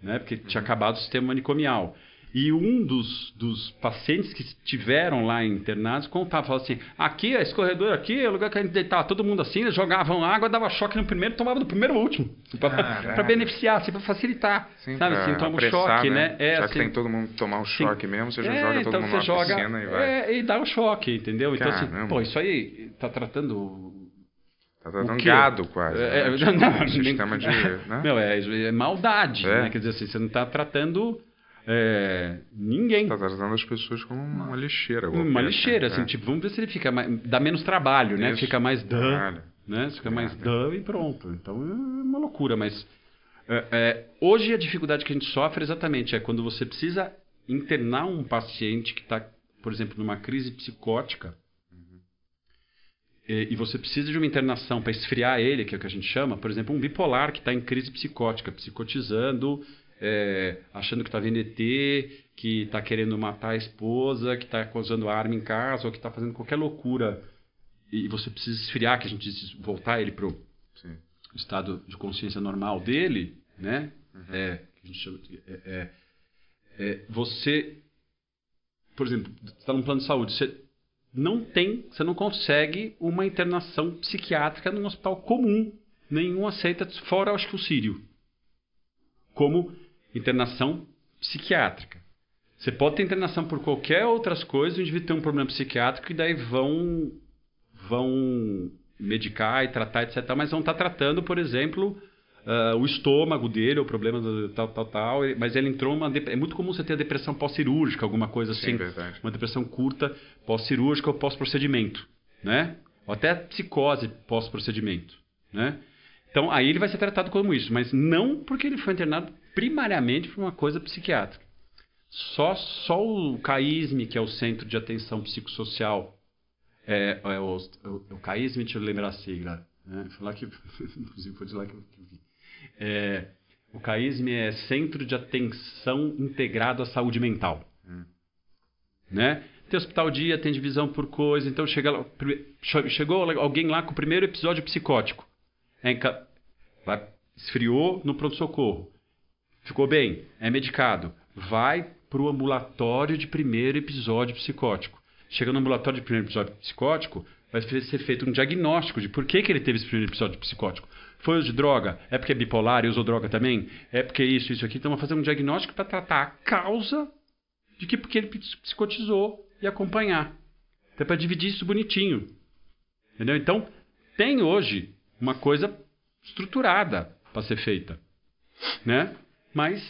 né, porque tinha acabado o sistema manicomial. E um dos, dos pacientes que estiveram lá internados contava, falava assim, aqui, esse corredor aqui é o lugar que a gente deitava todo mundo assim, eles jogavam água, dava choque no primeiro, tomava do primeiro ao último. Para beneficiar, assim, para facilitar. Sim, sabe assim, toma um choque, né? É, Já assim, que tem todo mundo tomar um choque sim. mesmo, você já é, joga então todo mundo você na joga, piscina e vai. É, e dá o um choque, entendeu? Então, Caramba. assim, pô, isso aí tá tratando Tá tratando quê? gado quase. É, né? não, um sistema de. Né? Meu, é, é maldade, É. né? Quer dizer assim, você não está tratando é, ninguém. Tá tratando as pessoas como uma lixeira. Uma qualquer, lixeira, né? assim, É. tipo, vamos ver se ele fica mais, dá menos trabalho, né? Isso. Fica mais dã, né? Fica mais dã e pronto. Então é uma loucura, mas é, é, hoje a dificuldade que a gente sofre exatamente é quando você precisa internar um paciente que está, por exemplo, numa crise psicótica e, e você precisa de uma internação para esfriar ele, que é o que a gente chama, por exemplo, um bipolar que está em crise psicótica, psicotizando, é, achando que está vendo ET, que está querendo matar a esposa, que está usando arma em casa, ou que está fazendo qualquer loucura. E você precisa esfriar, que a gente diz, voltar ele para o estado de consciência normal dele, né? É, que a gente chama de- é, é, é, você, por exemplo, está num plano de saúde, você não tem, você não consegue uma internação psiquiátrica num hospital comum. Nenhum aceita, fora acho que o Sírio, como internação psiquiátrica. Você pode ter internação por qualquer outras coisas, o indivíduo tem um problema psiquiátrico e daí vão vão medicar e tratar, etc. Mas vão estar tratando, por exemplo, ah, o estômago dele, o problema do tal, tal, tal. Mas ele entrou dep- É muito comum você ter depressão pós-cirúrgica, alguma coisa Sim, assim. verdade. Uma depressão curta, pós-cirúrgica ou pós-procedimento, né? Ou até psicose pós-procedimento, né? Então, aí ele vai ser tratado como isso, mas não porque ele foi internado primariamente por uma coisa psiquiátrica. Só, só o CAISM, que é o Centro de Atenção Psicossocial, é, é o, o, o CAISM, deixa eu lembrar a sigla, né? Foi lá que, inclusive foi de lá que eu, vi. É, o CAISM é Centro de Atenção Integrado à Saúde Mental. Né? Tem hospital dia, tem divisão por coisa, então chega chegou alguém lá com o primeiro episódio psicótico. É vai, esfriou no pronto-socorro. Ficou bem, é medicado. Vai para o ambulatório de primeiro episódio psicótico. Chega no ambulatório de primeiro episódio psicótico, vai ser feito um diagnóstico de por que, que ele teve esse primeiro episódio psicótico. Foi de droga? É porque é bipolar e usou droga também? É porque isso, isso aqui. Então, vai fazer um diagnóstico para tratar a causa de que porque ele ps- psicotizou e acompanhar. Até para dividir isso bonitinho. Entendeu? Então, tem hoje uma coisa estruturada para ser feita. Né? Mas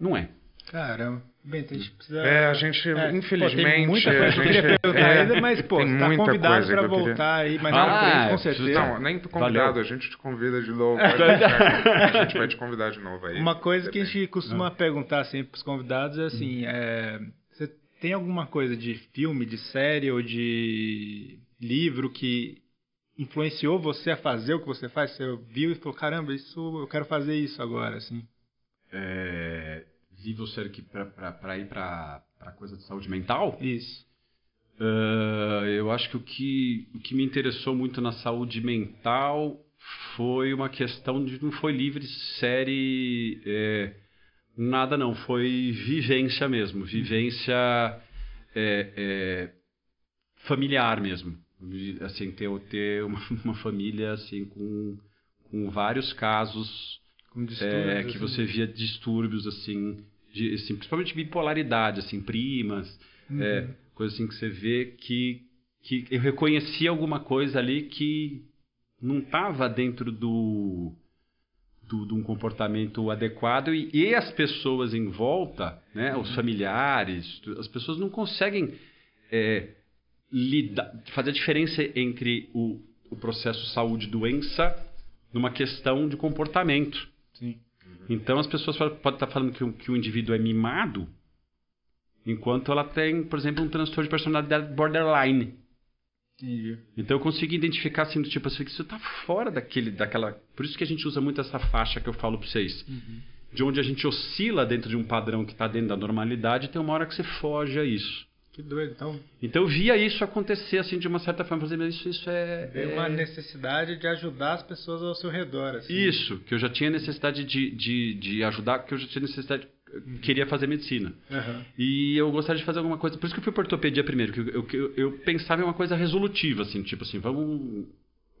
não é. Caramba. Bem, então a gente precisa. É, a gente, É, infelizmente. Pô, tem muita a coisa que eu gente- queria perguntar é, ainda, mas, pô, tá muita convidado que eu queria- voltar aí mais Ah, frente, com preciso- certeza. Não, nem convidado, Valeu. a gente te convida de novo. pode deixar. a gente vai te convidar de novo aí. Uma coisa que a gente costuma perguntar sempre pros convidados é assim, é, Você tem alguma coisa de filme, de série ou de livro que influenciou você a fazer o que você faz? Você viu e falou, caramba, isso eu quero fazer isso agora, assim. É, livro sério que para ir para a coisa de saúde mental? Isso. Uh, eu acho que o, que o que me interessou muito na saúde mental foi uma questão de não foi livre série é, nada não foi vivência mesmo vivência é, é, familiar mesmo assim ter ter uma, uma família assim com, com vários casos é, que assim. você via distúrbios assim, de, assim principalmente bipolaridade assim primas uhum. é, coisa assim que você vê que que eu reconhecia alguma coisa ali que não estava dentro do, do, de um comportamento adequado e, e, as pessoas em volta, né, os familiares, as pessoas não conseguem é, lidar, fazer a diferença entre o, o processo saúde-doença numa questão de comportamento. Sim. Então as pessoas podem estar falando que o, que o indivíduo é mimado, enquanto ela tem, por exemplo, um transtorno de personalidade borderline. Então eu consigo identificar assim, do tipo assim, que isso está fora daquele, daquela. Por isso que a gente usa muito essa faixa que eu falo para vocês. Uhum. De onde a gente oscila dentro de um padrão que está dentro da normalidade, tem uma hora que você foge a isso. Que doido, então. Então eu via isso acontecer assim de uma certa forma, por isso, isso é. É... uma necessidade de ajudar as pessoas ao seu redor. Assim. Isso, que eu já tinha necessidade de, de, de ajudar, que eu já tinha necessidade queria fazer medicina. Uhum. E eu gostaria de fazer alguma coisa. Por isso que eu fui para ortopedia primeiro, que eu, eu, eu, pensava em uma coisa resolutiva, assim, tipo assim, vamos.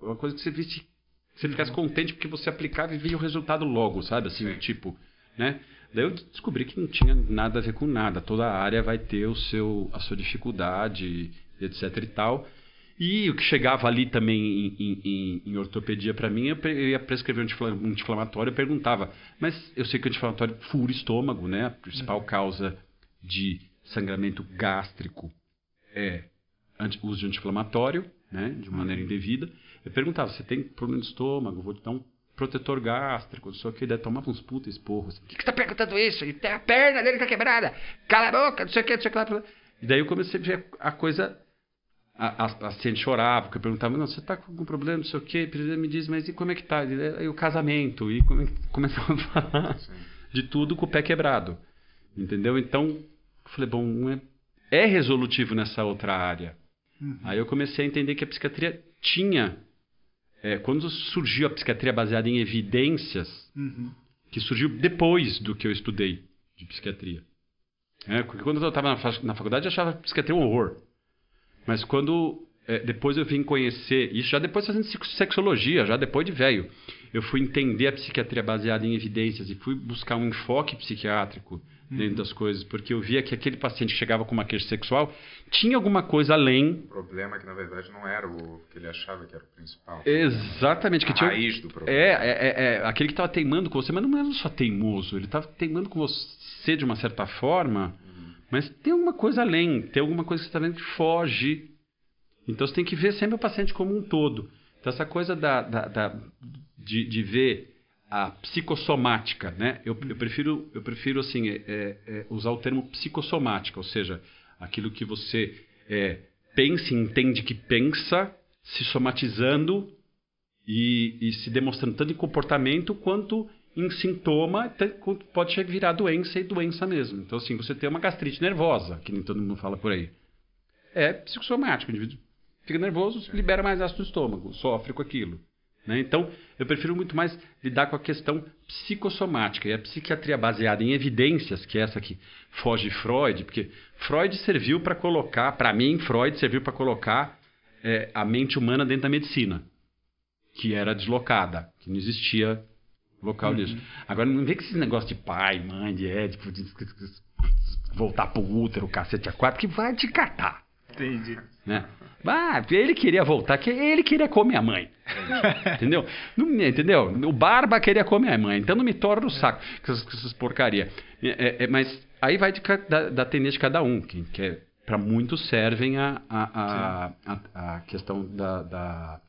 Uma coisa que você visse. Você ficasse uhum. contente porque você aplicava e via o resultado logo, sabe? Assim, Sim. tipo, né? Daí eu descobri que não tinha nada a ver com nada. Toda área vai ter o seu, a sua dificuldade, etc e tal. E o que chegava ali também em, em, em ortopedia para mim, eu, ia prescrever um anti-inflamatório e perguntava, mas eu sei que o anti-inflamatório fura o estômago, né? A principal uhum. causa de sangramento gástrico é uso de anti-inflamatório, né? De maneira uhum. indevida. Eu perguntava, você tem problema de estômago? Vou te dar um protetor gástrico, só que daí tomava uns puta esporros. Assim, o que, que tá perguntando isso? E a perna dele tá quebrada. Cala a boca, não sei o que, não sei o que E daí eu comecei a ver a coisa. A, a, a chorava, porque eu perguntava, não, você tá com algum problema, não sei o que, me diz, mas e como é que tá? E, o casamento, e como é que começava a falar Sim. de tudo com o pé quebrado. Entendeu? Então, eu falei, bom, é, é resolutivo nessa outra área. Uhum. Aí eu comecei a entender que a psiquiatria tinha é, quando surgiu a psiquiatria baseada em evidências, uhum. que surgiu depois do que eu estudei de psiquiatria. É, porque quando eu estava na, faculdade eu achava psiquiatria um horror. Mas quando é, depois eu vim conhecer, isso já depois fazendo sexologia, já depois de velho, eu fui entender a psiquiatria baseada em evidências e fui buscar um enfoque psiquiátrico dentro uhum. das coisas, porque eu via que aquele paciente que chegava com uma queixa sexual tinha alguma coisa além. O problema é que na verdade não era o que ele achava que era o principal. Exatamente, que a tinha raiz do problema. É, é, é, é aquele que estava teimando com você, mas não era só teimoso, ele estava teimando com você de uma certa forma, uhum. mas tem alguma coisa além, tem alguma coisa que você está vendo que foge. Então você tem que ver sempre o paciente como um todo. Então essa coisa da, da, da de, de ver a psicossomática, né? Eu, eu prefiro, eu prefiro assim, é, é, é, usar o termo psicossomática, ou seja, aquilo que você é, pensa entende que pensa, se somatizando e, e, se demonstrando tanto em comportamento quanto em sintoma, pode virar doença e doença mesmo. Então, assim, você tem uma gastrite nervosa, que nem todo mundo fala por aí. É psicossomático, o indivíduo fica nervoso, libera mais ácido no estômago, sofre com aquilo. Né? Então, eu prefiro muito mais lidar com a questão psicossomática. E a psiquiatria baseada em evidências, que é essa que foge Freud, porque Freud serviu para colocar, para mim, Freud serviu para colocar é, a mente humana dentro da medicina, que era deslocada, que não existia local uhum. disso. Agora, não vê que esse negócio de pai, mãe, de édipo, de, de, de voltar pro útero, cacete a quatro, que vai te catar. Entendi. Né? Ah, ele queria voltar, que ele queria comer a mãe. entendeu? Não, entendeu? O Barba queria comer a mãe, então não me torna o saco com essas, essas porcaria. É, é, é, mas aí vai de, da, da tendência de cada um, que, que é, para muitos servem a, a, a, a, a questão da, da,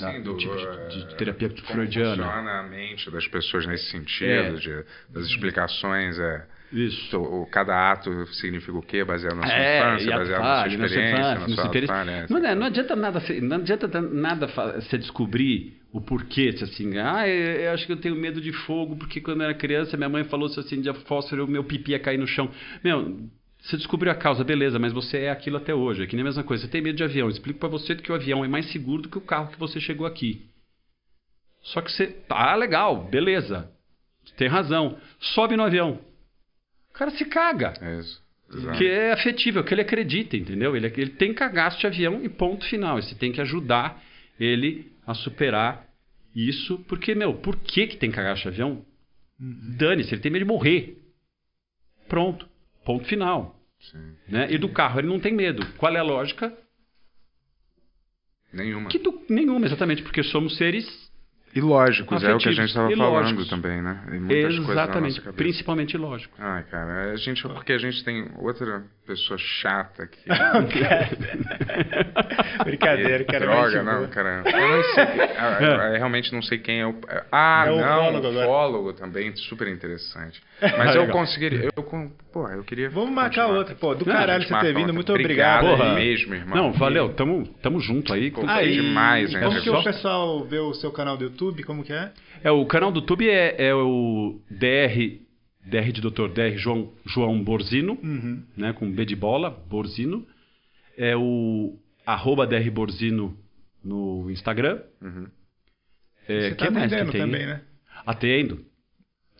da- Sim, do do, tipo de, de terapia freudiana. funciona a mente das pessoas nesse sentido, É. de- das explicações, é, Isso. o, cada ato significa o quê, baseado na sua É, infância, baseado na sua fase, na sua experiência, na sua experiência. experiência. Não, é, não adianta nada, não adianta nada você descobrir o porquê, assim, ah, eu, eu acho que eu tenho medo de fogo, porque quando eu era criança minha mãe falou se assim, de fósforo, o meu pipi ia cair no chão. Meu, você descobriu a causa, beleza, mas você é aquilo até hoje. É que nem a mesma coisa. Você tem medo de avião. Eu explico pra você que o avião é mais seguro do que o carro que você chegou aqui. Só que você. Tá legal, beleza. Tem razão. Sobe no avião. O cara se caga. É isso. Exato. Que é afetivo, é o que ele acredita, entendeu? Ele, ele tem cagaço de avião e ponto final. E você tem que ajudar ele a superar isso. Porque, meu, por que, que tem cagaço de avião? Dane-se, ele tem medo de morrer. Pronto. Ponto final. Sim. Né? E do carro ele não tem medo. Qual é a lógica? Nenhuma. Que do, nenhuma, exatamente, porque somos seres E lógicos, é o que a gente Afetivos estava falando também, né? E muitas coisas exatamente, cabeça. principalmente lógicos. Ai, cara, a gente, porque a gente tem outra pessoa chata aqui. Brincadeira, cara. Droga, não, cara. Eu não sei. eu realmente não sei quem é o. Ah, É não, o agora. ufólogo também, super interessante. Mas eu conseguiria. Eu, com- porra, eu queria. Vamos marcar outra. Pô, do caralho você ter vindo. Muito Obrigado obrigado. Porra. mesmo, irmão. Não, valeu, tamo, tamo junto aí. Pô, Ah, e demais, hein, como cara? que o pessoal vê o seu canal do YouTube? Como que é? É, o canal do YouTube é, é o DR, DR de Dr. DR João, João Borzino, Uhum. né, com B de bola, Borzino. É o arroba DR Borzino no Instagram. Uhum. É, Você que tá mais que atendendo tem? também, né? Atendo.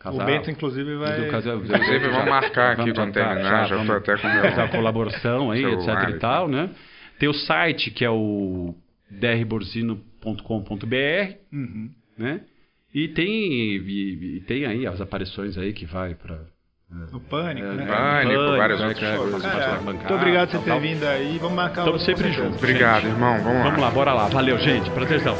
O Bento, inclusive, vai... Casal- Inclusive, vamos marcar aqui Vamos quando tentar, terminar. Já tô vamos até com o meu. fazer a colaboração aí, etc e tal, né? Tem o site que é o drborzino.com.br, Uhum. né? E tem, e, e tem aí as aparições aí que vai pra... No Pânico, né? Pânico, várias né, outras que é coisas. bancada, muito obrigado por ter tal. vindo aí. Vamos marcar Estamos sempre juntos. Obrigado, gente. irmão. Vamos lá. Vamos lá, bora lá. Valeu, gente. Prazerzão.